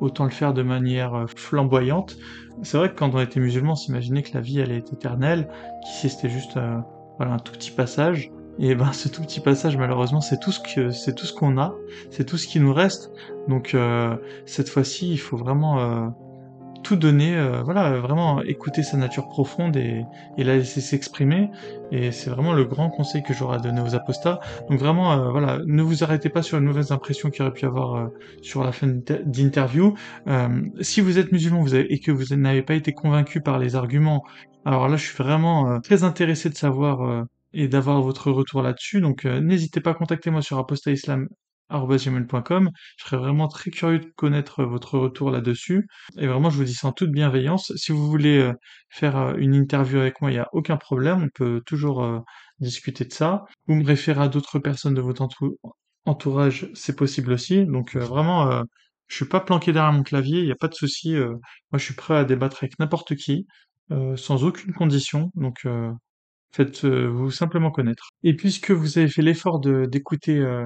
autant le faire de manière flamboyante. C'est vrai que quand on était musulman, on s'imaginait que la vie allait être éternelle, qu'ici c'était juste euh, voilà, un tout petit passage. Et ben ce tout petit passage, malheureusement, c'est tout ce que c'est tout ce qu'on a, c'est tout ce qui nous reste. Donc euh, cette fois-ci, il faut vraiment euh, tout donner, euh, voilà, vraiment écouter sa nature profonde et, la laisser s'exprimer. Et c'est vraiment le grand conseil que j'aurais à donner aux apostats. Donc vraiment, euh, voilà, ne vous arrêtez pas sur les mauvaises impressions qu'il aurait pu avoir euh, sur la fin d'interview. si vous êtes musulman vous et que vous n'avez pas été convaincu par les arguments, alors là, je suis vraiment très intéressé de savoir et d'avoir votre retour là-dessus. Donc n'hésitez pas à contacter moi sur Apostat Islam gmail.com. Je serais vraiment très curieux de connaître votre retour là-dessus. Et vraiment, je vous dis ça en toute bienveillance. Si vous voulez euh, faire euh, une interview avec moi, il n'y a aucun problème. On peut toujours euh, discuter de ça. Vous me référez à d'autres personnes de votre entourage, c'est possible aussi. Donc vraiment, je suis pas planqué derrière mon clavier, il n'y a pas de souci. moi, je suis prêt à débattre avec n'importe qui, sans aucune condition. Donc faites-vous simplement connaître. Et puisque vous avez fait l'effort d'écouter euh,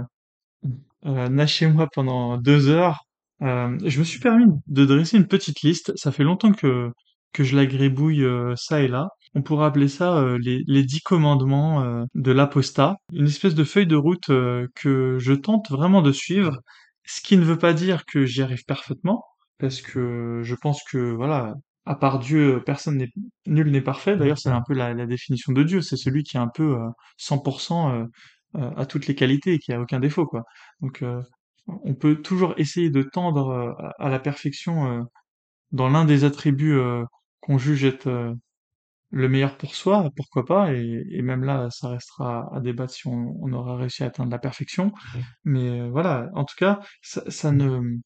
chez moi pendant deux heures. Euh, je me suis permis de dresser une petite liste. Ça fait longtemps que que je la gribouille euh, ça et là. On pourrait appeler ça euh, les, les dix commandements euh, de l'apostat. Une espèce de feuille de route que je tente vraiment de suivre. Ce qui ne veut pas dire que j'y arrive parfaitement, parce que je pense que voilà, à part Dieu, personne n'est nul n'est parfait. D'ailleurs, c'est un peu la, la, définition de Dieu. C'est celui qui est un peu 100% euh, à toutes les qualités et qui a aucun défaut, quoi. Donc, euh, on peut toujours essayer de tendre euh, à la perfection dans l'un des attributs qu'on juge être le meilleur pour soi, pourquoi pas, et, même là, ça restera à débattre si on, aura réussi à atteindre la perfection. Mais voilà, en tout cas, ça, ça ne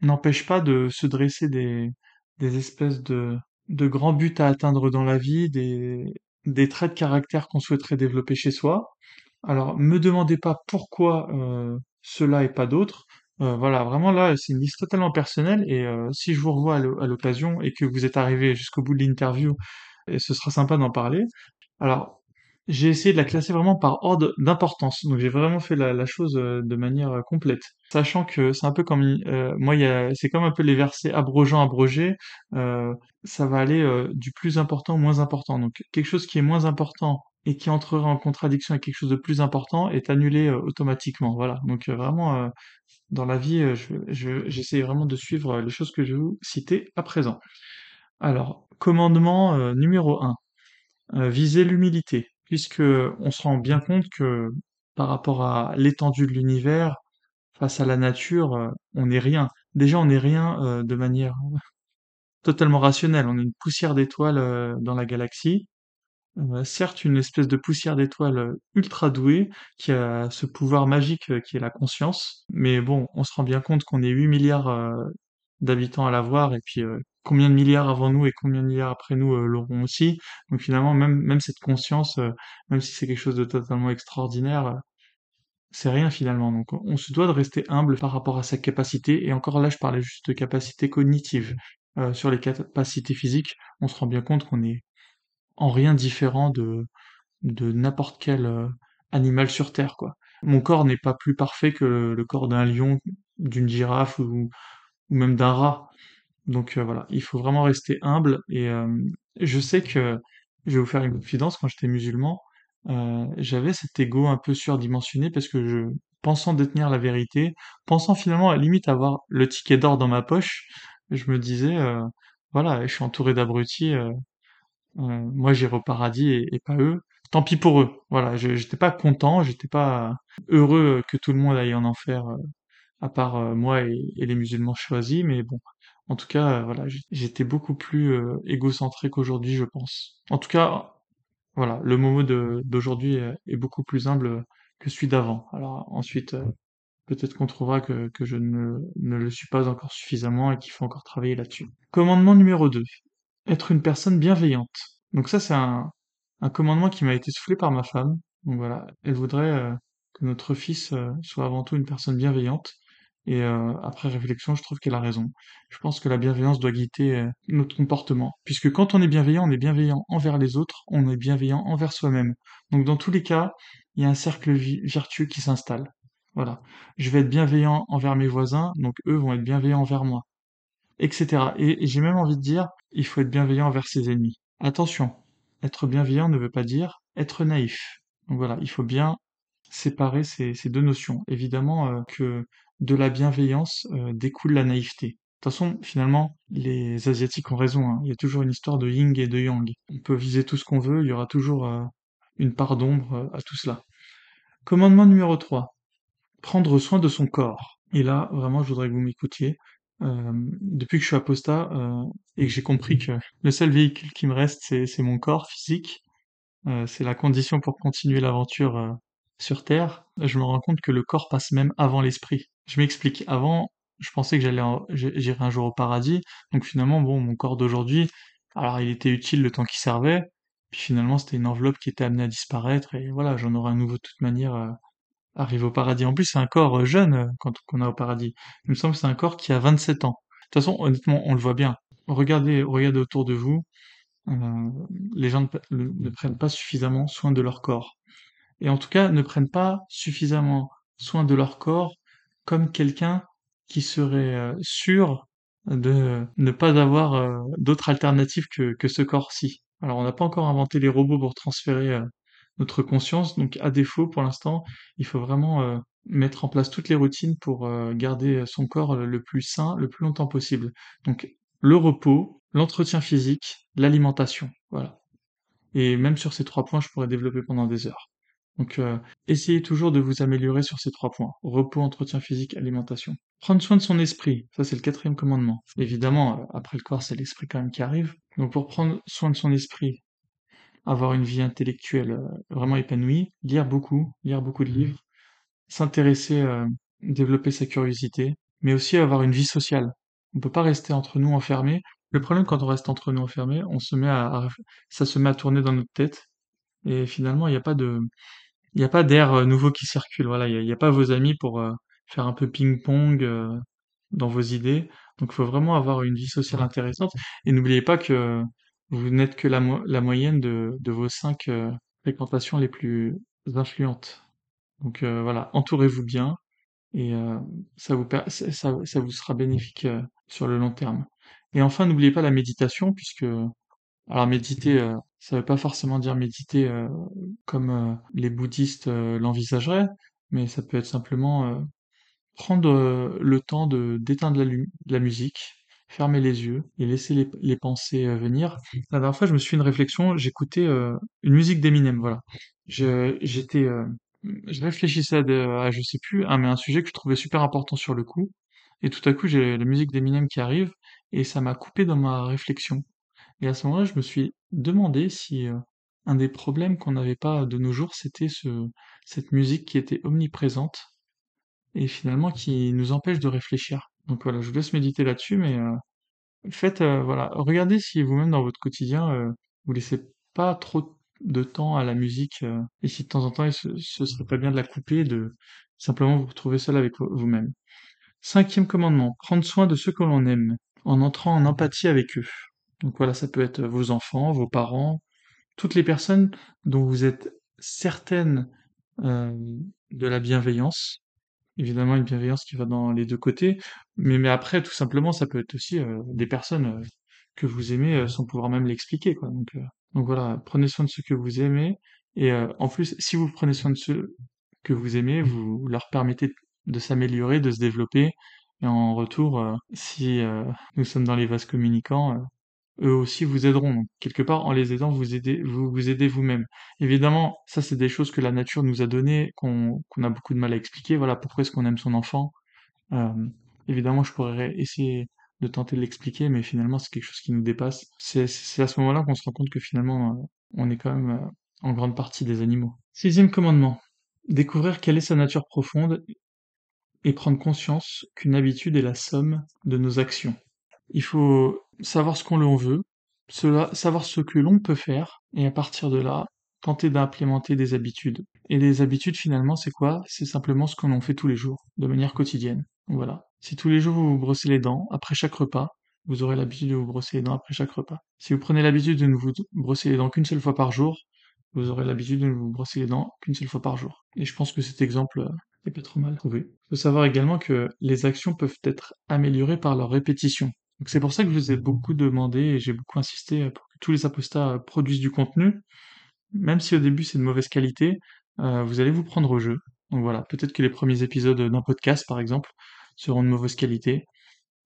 n'empêche pas de se dresser des, des espèces de, de grands buts à atteindre dans la vie, des, des traits de caractère qu'on souhaiterait développer chez soi. Alors, me demandez pas pourquoi euh, cela et pas d'autres. Euh, voilà, vraiment là, c'est une liste totalement personnelle et euh, si je vous revois à l'o- à l'occasion et que vous êtes arrivé jusqu'au bout de l'interview, ce sera sympa d'en parler. Alors, j'ai essayé de la classer vraiment par ordre d'importance. Donc j'ai vraiment fait la, la chose de manière complète. Sachant que c'est un peu comme moi, c'est comme un peu les versets abrogeants, abrogés. Euh, ça va aller du plus important au moins important. Donc quelque chose qui est moins important et qui entrerait en contradiction avec quelque chose de plus important est annulé euh, automatiquement. Voilà. Donc euh, vraiment euh, dans la vie, je, je- j'essaie vraiment de suivre les choses que je vais vous citer à présent. Alors, commandement numéro un euh, viser l'humilité, puisque on se rend bien compte que par rapport à l'étendue de l'univers, face à la nature, on n'est rien. Déjà, on n'est rien de manière *laughs* totalement rationnelle. On est une poussière d'étoiles dans la galaxie. Euh, certes, une espèce de poussière d'étoiles euh, ultra douée qui a ce pouvoir magique euh, qui est la conscience. Mais bon, on se rend bien compte qu'on est 8 milliards d'habitants à l'avoir et puis combien de milliards avant nous et combien de milliards après nous l'auront aussi. Donc finalement, même même cette conscience, même si c'est quelque chose de totalement extraordinaire, c'est rien finalement. Donc on se doit de rester humble par rapport à sa capacité. Et encore là, je parlais juste de capacité cognitive. Sur les capacités physiques, on se rend bien compte qu'on est en rien différent de de n'importe quel euh, animal sur Terre, quoi. Mon corps n'est pas plus parfait que le, corps d'un lion, d'une girafe ou, ou même d'un rat. Donc euh, voilà, il faut vraiment rester humble et euh, je sais que je vais vous faire une confidence quand j'étais musulman, euh, j'avais cet ego un peu surdimensionné parce que je pensant détenir la vérité, pensant finalement à la limite avoir le ticket d'or dans ma poche, je me disais euh, voilà, je suis entouré d'abrutis, euh, moi j'irai au paradis et, pas eux. Tant pis pour eux. Voilà, je j'étais pas content, j'étais pas heureux que tout le monde aille en enfer euh, à part euh, moi et, les musulmans choisis, mais bon, en tout cas, euh, voilà, j'étais beaucoup plus euh, égocentré qu'aujourd'hui, je pense. En tout cas, voilà, le Momo d'aujourd'hui est, beaucoup plus humble que celui d'avant. Alors ensuite, euh, peut-être qu'on trouvera que, que je ne, ne le suis pas encore suffisamment et qu'il faut encore travailler là-dessus. Commandement numéro 2. Être une personne bienveillante. Donc ça, c'est un, un commandement qui m'a été soufflé par ma femme. Donc voilà, elle voudrait euh, que notre fils euh, soit avant tout une personne bienveillante. Et euh, après réflexion, je trouve qu'elle a raison. Je pense que la bienveillance doit guider notre comportement. Puisque quand on est bienveillant, on est bienveillant envers les autres, on est bienveillant envers soi-même. Donc dans tous les cas, il y a un cercle vertueux qui s'installe. Voilà. Je vais être bienveillant envers mes voisins, donc eux vont être bienveillants envers moi etc. Et, et j'ai même envie de dire, il faut être bienveillant envers ses ennemis. Attention, être bienveillant ne veut pas dire être naïf. Donc voilà, il faut bien séparer ces, deux notions. Évidemment euh, que de la bienveillance euh, découle la naïveté. De toute façon, finalement, les Asiatiques ont raison. hein. Il y a toujours une histoire de yin et de yang. On peut viser tout ce qu'on veut, il y aura toujours euh, une part d'ombre à tout cela. Commandement numéro 3 prendre soin de son corps. Et là, vraiment, je voudrais que vous m'écoutiez. Depuis que je suis apostat et que j'ai compris que le seul véhicule qui me reste, c'est, mon corps physique, euh, c'est la condition pour continuer l'aventure euh, sur Terre, je me rends compte que le corps passe même avant l'esprit. Je m'explique. Avant, je pensais que j'allais j'irais un jour au paradis, donc finalement, bon, mon corps d'aujourd'hui, alors il était utile le temps qu'il servait, puis finalement, c'était une enveloppe qui était amenée à disparaître, et voilà, j'en aurai un nouveau de toute manière euh, arrive au paradis. En plus, c'est un corps euh, jeune quand qu'on a au paradis. Il me semble que c'est un corps qui a 27 ans. De toute façon, honnêtement, on le voit bien. Regardez, autour de vous. euh, les gens ne, ne- ne prennent pas suffisamment soin de leur corps. Et en tout cas, ne prennent pas suffisamment soin de leur corps comme quelqu'un qui serait euh, sûr de ne pas avoir euh, d'autre alternative que, que ce corps-ci. Alors, on n'a pas encore inventé les robots pour transférer notre conscience, donc à défaut, pour l'instant, il faut vraiment mettre en place toutes les routines pour garder son corps le plus sain le plus longtemps possible. Donc, le repos, l'entretien physique, l'alimentation, voilà. Et même sur ces trois points, je pourrais développer pendant des heures. Donc, euh, essayez toujours de vous améliorer sur ces trois points. Repos, entretien physique, alimentation. Prendre soin de son esprit, ça c'est le quatrième commandement. Évidemment, euh, après le corps, c'est l'esprit quand même qui arrive. Donc pour prendre soin de son esprit, avoir une vie intellectuelle euh, vraiment épanouie, lire beaucoup, lire beaucoup de livres, s'intéresser, euh, développer sa curiosité, mais aussi avoir une vie sociale. On peut pas rester entre nous enfermés. Le problème quand on reste entre nous enfermés, on se met à, à- ça se met à tourner dans notre tête et finalement il n'y a pas de, il y a pas d'air euh, nouveau qui circule. Voilà, il y a, y a pas vos amis pour euh, faire un peu ping-pong euh, dans vos idées. Donc il faut vraiment avoir une vie sociale intéressante et n'oubliez pas que vous n'êtes que la, mo- la moyenne de, de vos cinq fréquentations les plus influentes. Donc voilà, entourez-vous bien et ça vous per- ça, vous sera bénéfique sur le long terme. Et enfin, n'oubliez pas la méditation puisque alors méditer, euh, ça veut pas forcément dire méditer euh, comme euh, les bouddhistes l'envisageraient, mais ça peut être simplement prendre le temps de d'éteindre la, musique, fermer les yeux et laisser les, les pensées venir. La dernière fois, je me suis fait une réflexion, j'écoutais une musique d'Eminem, voilà. J'étais, je réfléchissais à, de- à, je sais plus, à, mais un sujet que je trouvais super important sur le coup, et tout à coup, j'ai la musique d'Eminem qui arrive, et ça m'a coupé dans ma réflexion. Et à ce moment-là, je me suis demandé si euh, un des problèmes qu'on n'avait pas de nos jours, c'était ce, cette musique qui était omniprésente et finalement qui nous empêche de réfléchir. Donc voilà, je vous laisse méditer là-dessus, mais euh, faites, euh, voilà, regardez si vous-même dans votre quotidien, euh, vous laissez pas trop de temps à la musique, et si de temps en temps, se, ce serait pas bien de la couper, de simplement vous retrouver seul avec vo- vous-même. Cinquième commandement, prendre soin de ceux que l'on aime, en entrant en empathie avec eux. Donc voilà, ça peut être vos enfants, vos parents, toutes les personnes dont vous êtes certaine euh, de la bienveillance, évidemment une bienveillance qui va dans les deux côtés, mais, après, tout simplement, ça peut être aussi euh, des personnes euh, que vous aimez sans pouvoir même l'expliquer, quoi. Donc, donc voilà, prenez soin de ceux que vous aimez, et en plus, si vous prenez soin de ceux que vous aimez, vous leur permettez de s'améliorer, de se développer, et en retour, euh, si euh, nous sommes dans les vases communicants, euh, eux aussi vous aideront. Donc, quelque part, en les aidant, vous aidez, vous vous aidez vous-même. Évidemment, ça, c'est des choses que la nature nous a données, qu'on a beaucoup de mal à expliquer. Voilà, pourquoi est-ce qu'on aime son enfant? Évidemment, je pourrais essayer de tenter de l'expliquer, mais finalement, c'est quelque chose qui nous dépasse. C'est à ce moment-là qu'on se rend compte que finalement, on est quand même en grande partie des animaux. Sixième commandement. Découvrir quelle est sa nature profonde et prendre conscience qu'une habitude est la somme de nos actions. Il faut savoir ce qu'on veut, savoir ce que l'on peut faire, et à partir de là, tenter d'implémenter des habitudes. Et les habitudes, finalement, c'est quoi? C'est simplement ce que l'on fait tous les jours, de manière quotidienne. Voilà. Si tous les jours vous vous brossez les dents, après chaque repas, vous aurez l'habitude de vous brosser les dents après chaque repas. Si vous prenez l'habitude de ne vous brosser les dents qu'une seule fois par jour, vous aurez l'habitude de ne vous brosser les dents qu'une seule fois par jour. Et je pense que cet exemple euh, est pas trop mal. Il faut savoir également que les actions peuvent être améliorées par leur répétition. C'est pour ça que je vous ai beaucoup demandé et j'ai beaucoup insisté pour que tous les apostats produisent du contenu, même si au début c'est de mauvaise qualité, euh, vous allez vous prendre au jeu. Donc voilà, peut-être que les premiers épisodes d'un podcast, par exemple, seront de mauvaise qualité.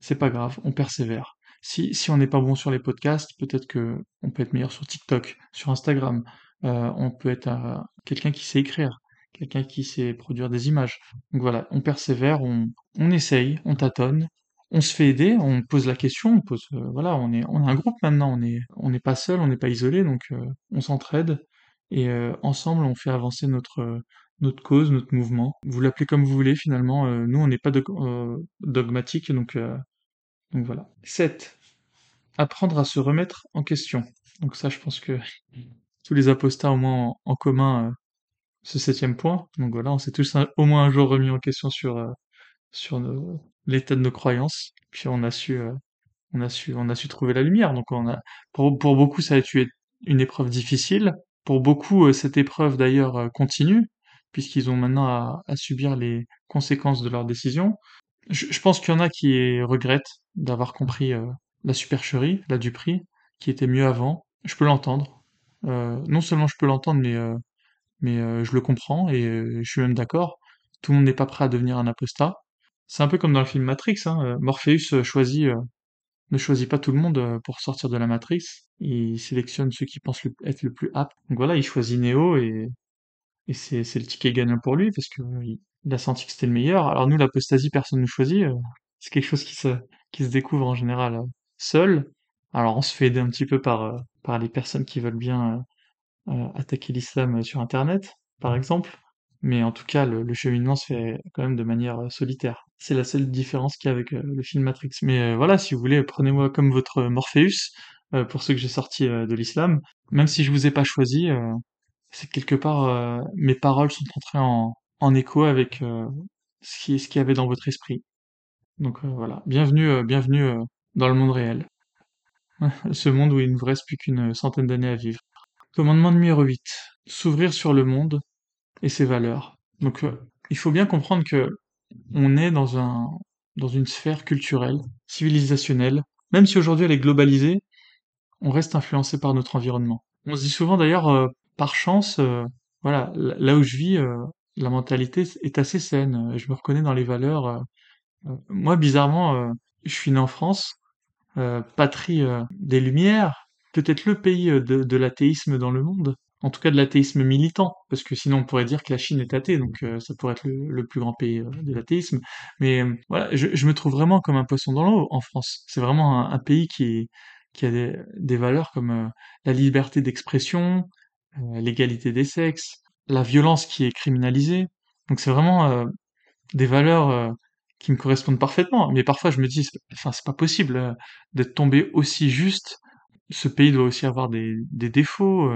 C'est pas grave, on persévère. Si, si on n'est pas bon sur les podcasts, peut-être que on peut être meilleur sur TikTok, sur Instagram. Euh, on peut être euh, quelqu'un qui sait écrire, quelqu'un qui sait produire des images. Donc voilà, on persévère, on, essaye, on tâtonne, on se fait aider, on pose la question, on pose, euh, voilà, on est, on est un groupe maintenant, on est, on n'est pas seul, on n'est pas isolé, donc euh, on s'entraide et euh, ensemble on fait avancer notre notre cause, notre mouvement. Vous l'appelez comme vous voulez finalement. nous on n'est pas dog- dogmatique, donc donc voilà. 7. Apprendre à se remettre en question. Donc ça, je pense que *laughs* tous les apostats au moins en, commun ce septième point. Donc voilà, on s'est tous au moins un jour remis en question sur euh, sur l'état de nos croyances. Puis on a su euh, on a su on a su trouver la lumière. Donc on a pour pour beaucoup ça a été une épreuve difficile. Pour beaucoup euh, cette épreuve d'ailleurs euh, continue puisqu'ils ont maintenant à, à subir les conséquences de leurs décisions. Je, je pense qu'il y en a qui regrettent d'avoir compris euh, la supercherie, la duperie, qui était mieux avant. Je peux l'entendre. Non seulement je peux l'entendre, mais, mais euh, je le comprends et euh, je suis même d'accord. Tout le monde n'est pas prêt à devenir un apostat. C'est un peu comme dans le film Matrix. Hein. euh, Morpheus choisit, ne choisit pas tout le monde pour sortir de la Matrix. Il sélectionne ceux qui pensent être le plus apte. Donc voilà, il choisit Neo et c'est le ticket gagnant pour lui parce que il a senti que c'était le meilleur. Alors nous, l'apostasie, personne ne choisit. c'est quelque chose qui se découvre en général seul. Alors on se fait aider un petit peu par les personnes qui veulent bien attaquer l'islam sur Internet, par exemple. Mais en tout cas, le, le cheminement se fait quand même de manière euh, solitaire. C'est la seule différence qu'il y a avec euh, le film Matrix. Mais euh, voilà, si vous voulez, prenez-moi comme votre Morpheus, pour ceux que j'ai sortis de l'islam. Même si je vous ai pas choisi, c'est quelque part, mes paroles sont entrées en, en écho avec ce qui, ce qu'il y avait dans votre esprit. Donc voilà, bienvenue, bienvenue dans le monde réel. *laughs* Ce monde où il ne vous reste plus qu'une centaine d'années à vivre. Commandement numéro 8. S'ouvrir sur le monde et ses valeurs. Donc il faut bien comprendre que on est dans un dans une sphère culturelle, civilisationnelle. Même si aujourd'hui elle est globalisée, on reste influencé par notre environnement. On se dit souvent d'ailleurs, euh, par chance, euh, voilà, là où je vis, euh, la mentalité est assez saine. Je me reconnais dans les valeurs. moi, bizarrement, je suis né en France, patrie des Lumières, peut-être le pays de, de l'athéisme dans le monde en tout cas de l'athéisme militant, parce que sinon on pourrait dire que la Chine est athée, donc euh, ça pourrait être le, plus grand pays euh, de l'athéisme. Mais euh, voilà, je, me trouve vraiment comme un poisson dans l'eau en France. C'est vraiment un, pays qui, qui a des, valeurs comme la liberté d'expression, l'égalité des sexes, la violence qui est criminalisée. Donc c'est vraiment des valeurs qui me correspondent parfaitement. Mais parfois je me dis, enfin c'est pas possible d'être tombé aussi juste. Ce pays doit aussi avoir des, défauts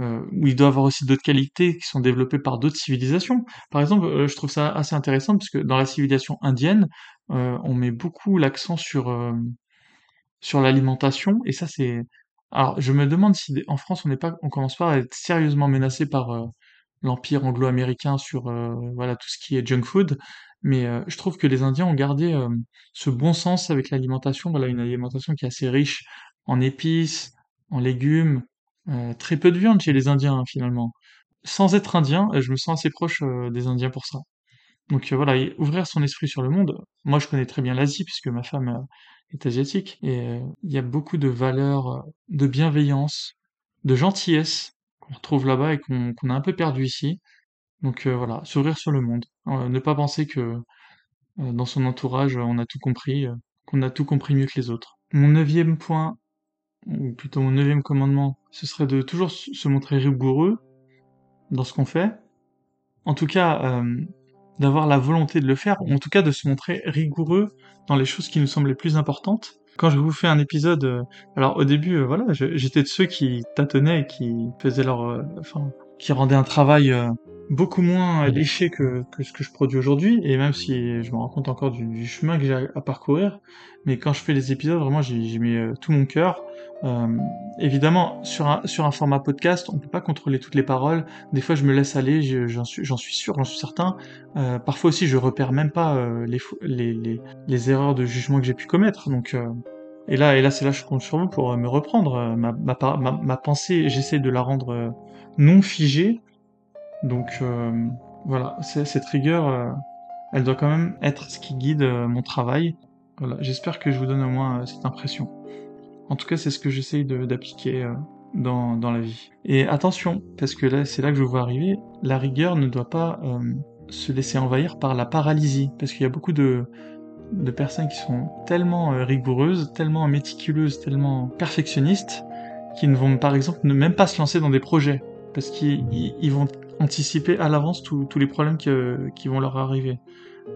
euh, où il doit avoir aussi d'autres qualités qui sont développées par d'autres civilisations. Par exemple, euh, je trouve ça assez intéressant parce que dans la civilisation indienne, euh, on met beaucoup l'accent sur euh, sur l'alimentation et ça c'est. Alors, je me demande si en France on n'est pas, on commence pas à être sérieusement menacé par l'empire anglo-américain sur voilà tout ce qui est junk food, mais je trouve que les Indiens ont gardé ce bon sens avec l'alimentation. Voilà, une alimentation qui est assez riche en épices, en légumes, euh, très peu de viande chez les Indiens, hein, finalement. Sans être indien, euh, je me sens assez proche euh, des Indiens pour ça. Donc voilà, ouvrir son esprit sur le monde. Moi, je connais très bien l'Asie puisque ma femme est asiatique et il y a beaucoup de valeurs de bienveillance, de gentillesse qu'on retrouve là-bas et qu'on a un peu perdu ici. Donc voilà, s'ouvrir sur le monde. ne pas penser que dans son entourage, on a tout compris, qu'on a tout compris mieux que les autres. Mon neuvième point, ou plutôt mon neuvième commandement, ce serait de toujours se montrer rigoureux dans ce qu'on fait. En tout cas, euh, d'avoir la volonté de le faire, ou en tout cas de se montrer rigoureux dans les choses qui nous semblent les plus importantes. Quand je vous fais un épisode, euh, alors au début, euh, voilà, j'étais de ceux qui tâtonnaient qui faisaient leur, enfin, qui rendaient un travail beaucoup moins léché que, que ce que je produis aujourd'hui, et même si je me rends compte encore du, chemin que j'ai à, parcourir, mais quand je fais les épisodes, vraiment, j'y mets euh, tout mon cœur. Euh, évidemment, sur un, sur un format podcast, on peut pas contrôler toutes les paroles. Des fois, je me laisse aller, j'en suis, j'en suis sûr, j'en suis certain. Euh, parfois aussi, je repère même pas euh, les, les, les, les, erreurs de jugement que j'ai pu commettre. Donc, euh, et là, et là, c'est là que je compte sur vous pour me reprendre. Ma, ma, pensée, j'essaie de la rendre non figée donc euh, voilà, cette rigueur, euh, elle doit quand même être ce qui guide euh, mon travail. Voilà, j'espère que je vous donne au moins cette impression. En tout cas, c'est ce que j'essaye d'appliquer dans, dans la vie. Et attention, parce que là, c'est là que je vois arriver, la rigueur ne doit pas se laisser envahir par la paralysie, parce qu'il y a beaucoup de, de personnes qui sont tellement rigoureuses, tellement méticuleuses, tellement perfectionnistes, qui ne vont par exemple ne même pas se lancer dans des projets, parce qu'ils vont anticiper à l'avance tous les problèmes qui vont leur arriver.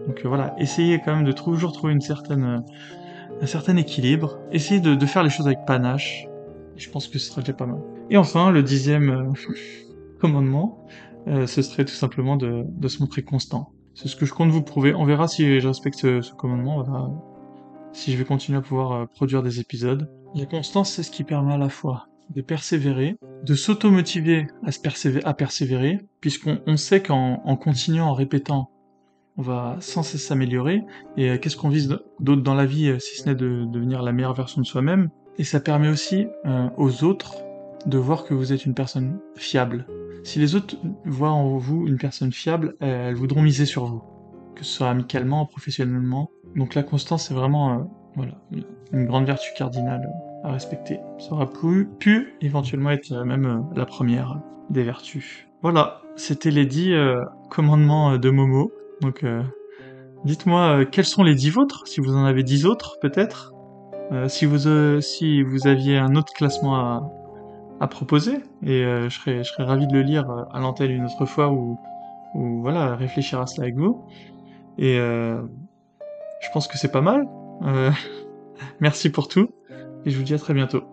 Donc euh, voilà, essayez quand même de toujours trouver une certaine, euh, un certain équilibre. Essayez de, faire les choses avec panache. Je pense que ce sera déjà pas mal. Et enfin, le dixième euh, *laughs* commandement, ce serait tout simplement de, se montrer constant. C'est ce que je compte vous prouver. On verra si je respecte ce, commandement. Si je vais continuer à pouvoir produire des épisodes. La constance, c'est ce qui permet à la fois de persévérer, de s'auto-motiver à, persévérer, puisqu'on sait qu'en continuant, en répétant, on va sans cesse s'améliorer. Et euh, qu'est-ce qu'on vise d'autre dans la vie euh, si ce n'est de, devenir la meilleure version de soi-même? Et ça permet aussi euh, aux autres de voir que vous êtes une personne fiable. Si les autres voient en vous une personne fiable, elles voudront miser sur vous, que ce soit amicalement, professionnellement. Donc la constance, c'est vraiment voilà, une grande vertu cardinale à respecter. Ça aurait pu, éventuellement être même euh, la première des vertus. Voilà, c'était les dix euh, commandements euh, de Momo. Donc, dites-moi quels sont les dix vôtres, si vous en avez dix autres peut-être? si vous si vous aviez un autre classement à, à proposer, et je serais je serais ravi de le lire à l'antenne une autre fois ou voilà réfléchir à cela avec vous. Et je pense que c'est pas mal. Euh, *laughs* merci pour tout, et je vous dis à très bientôt.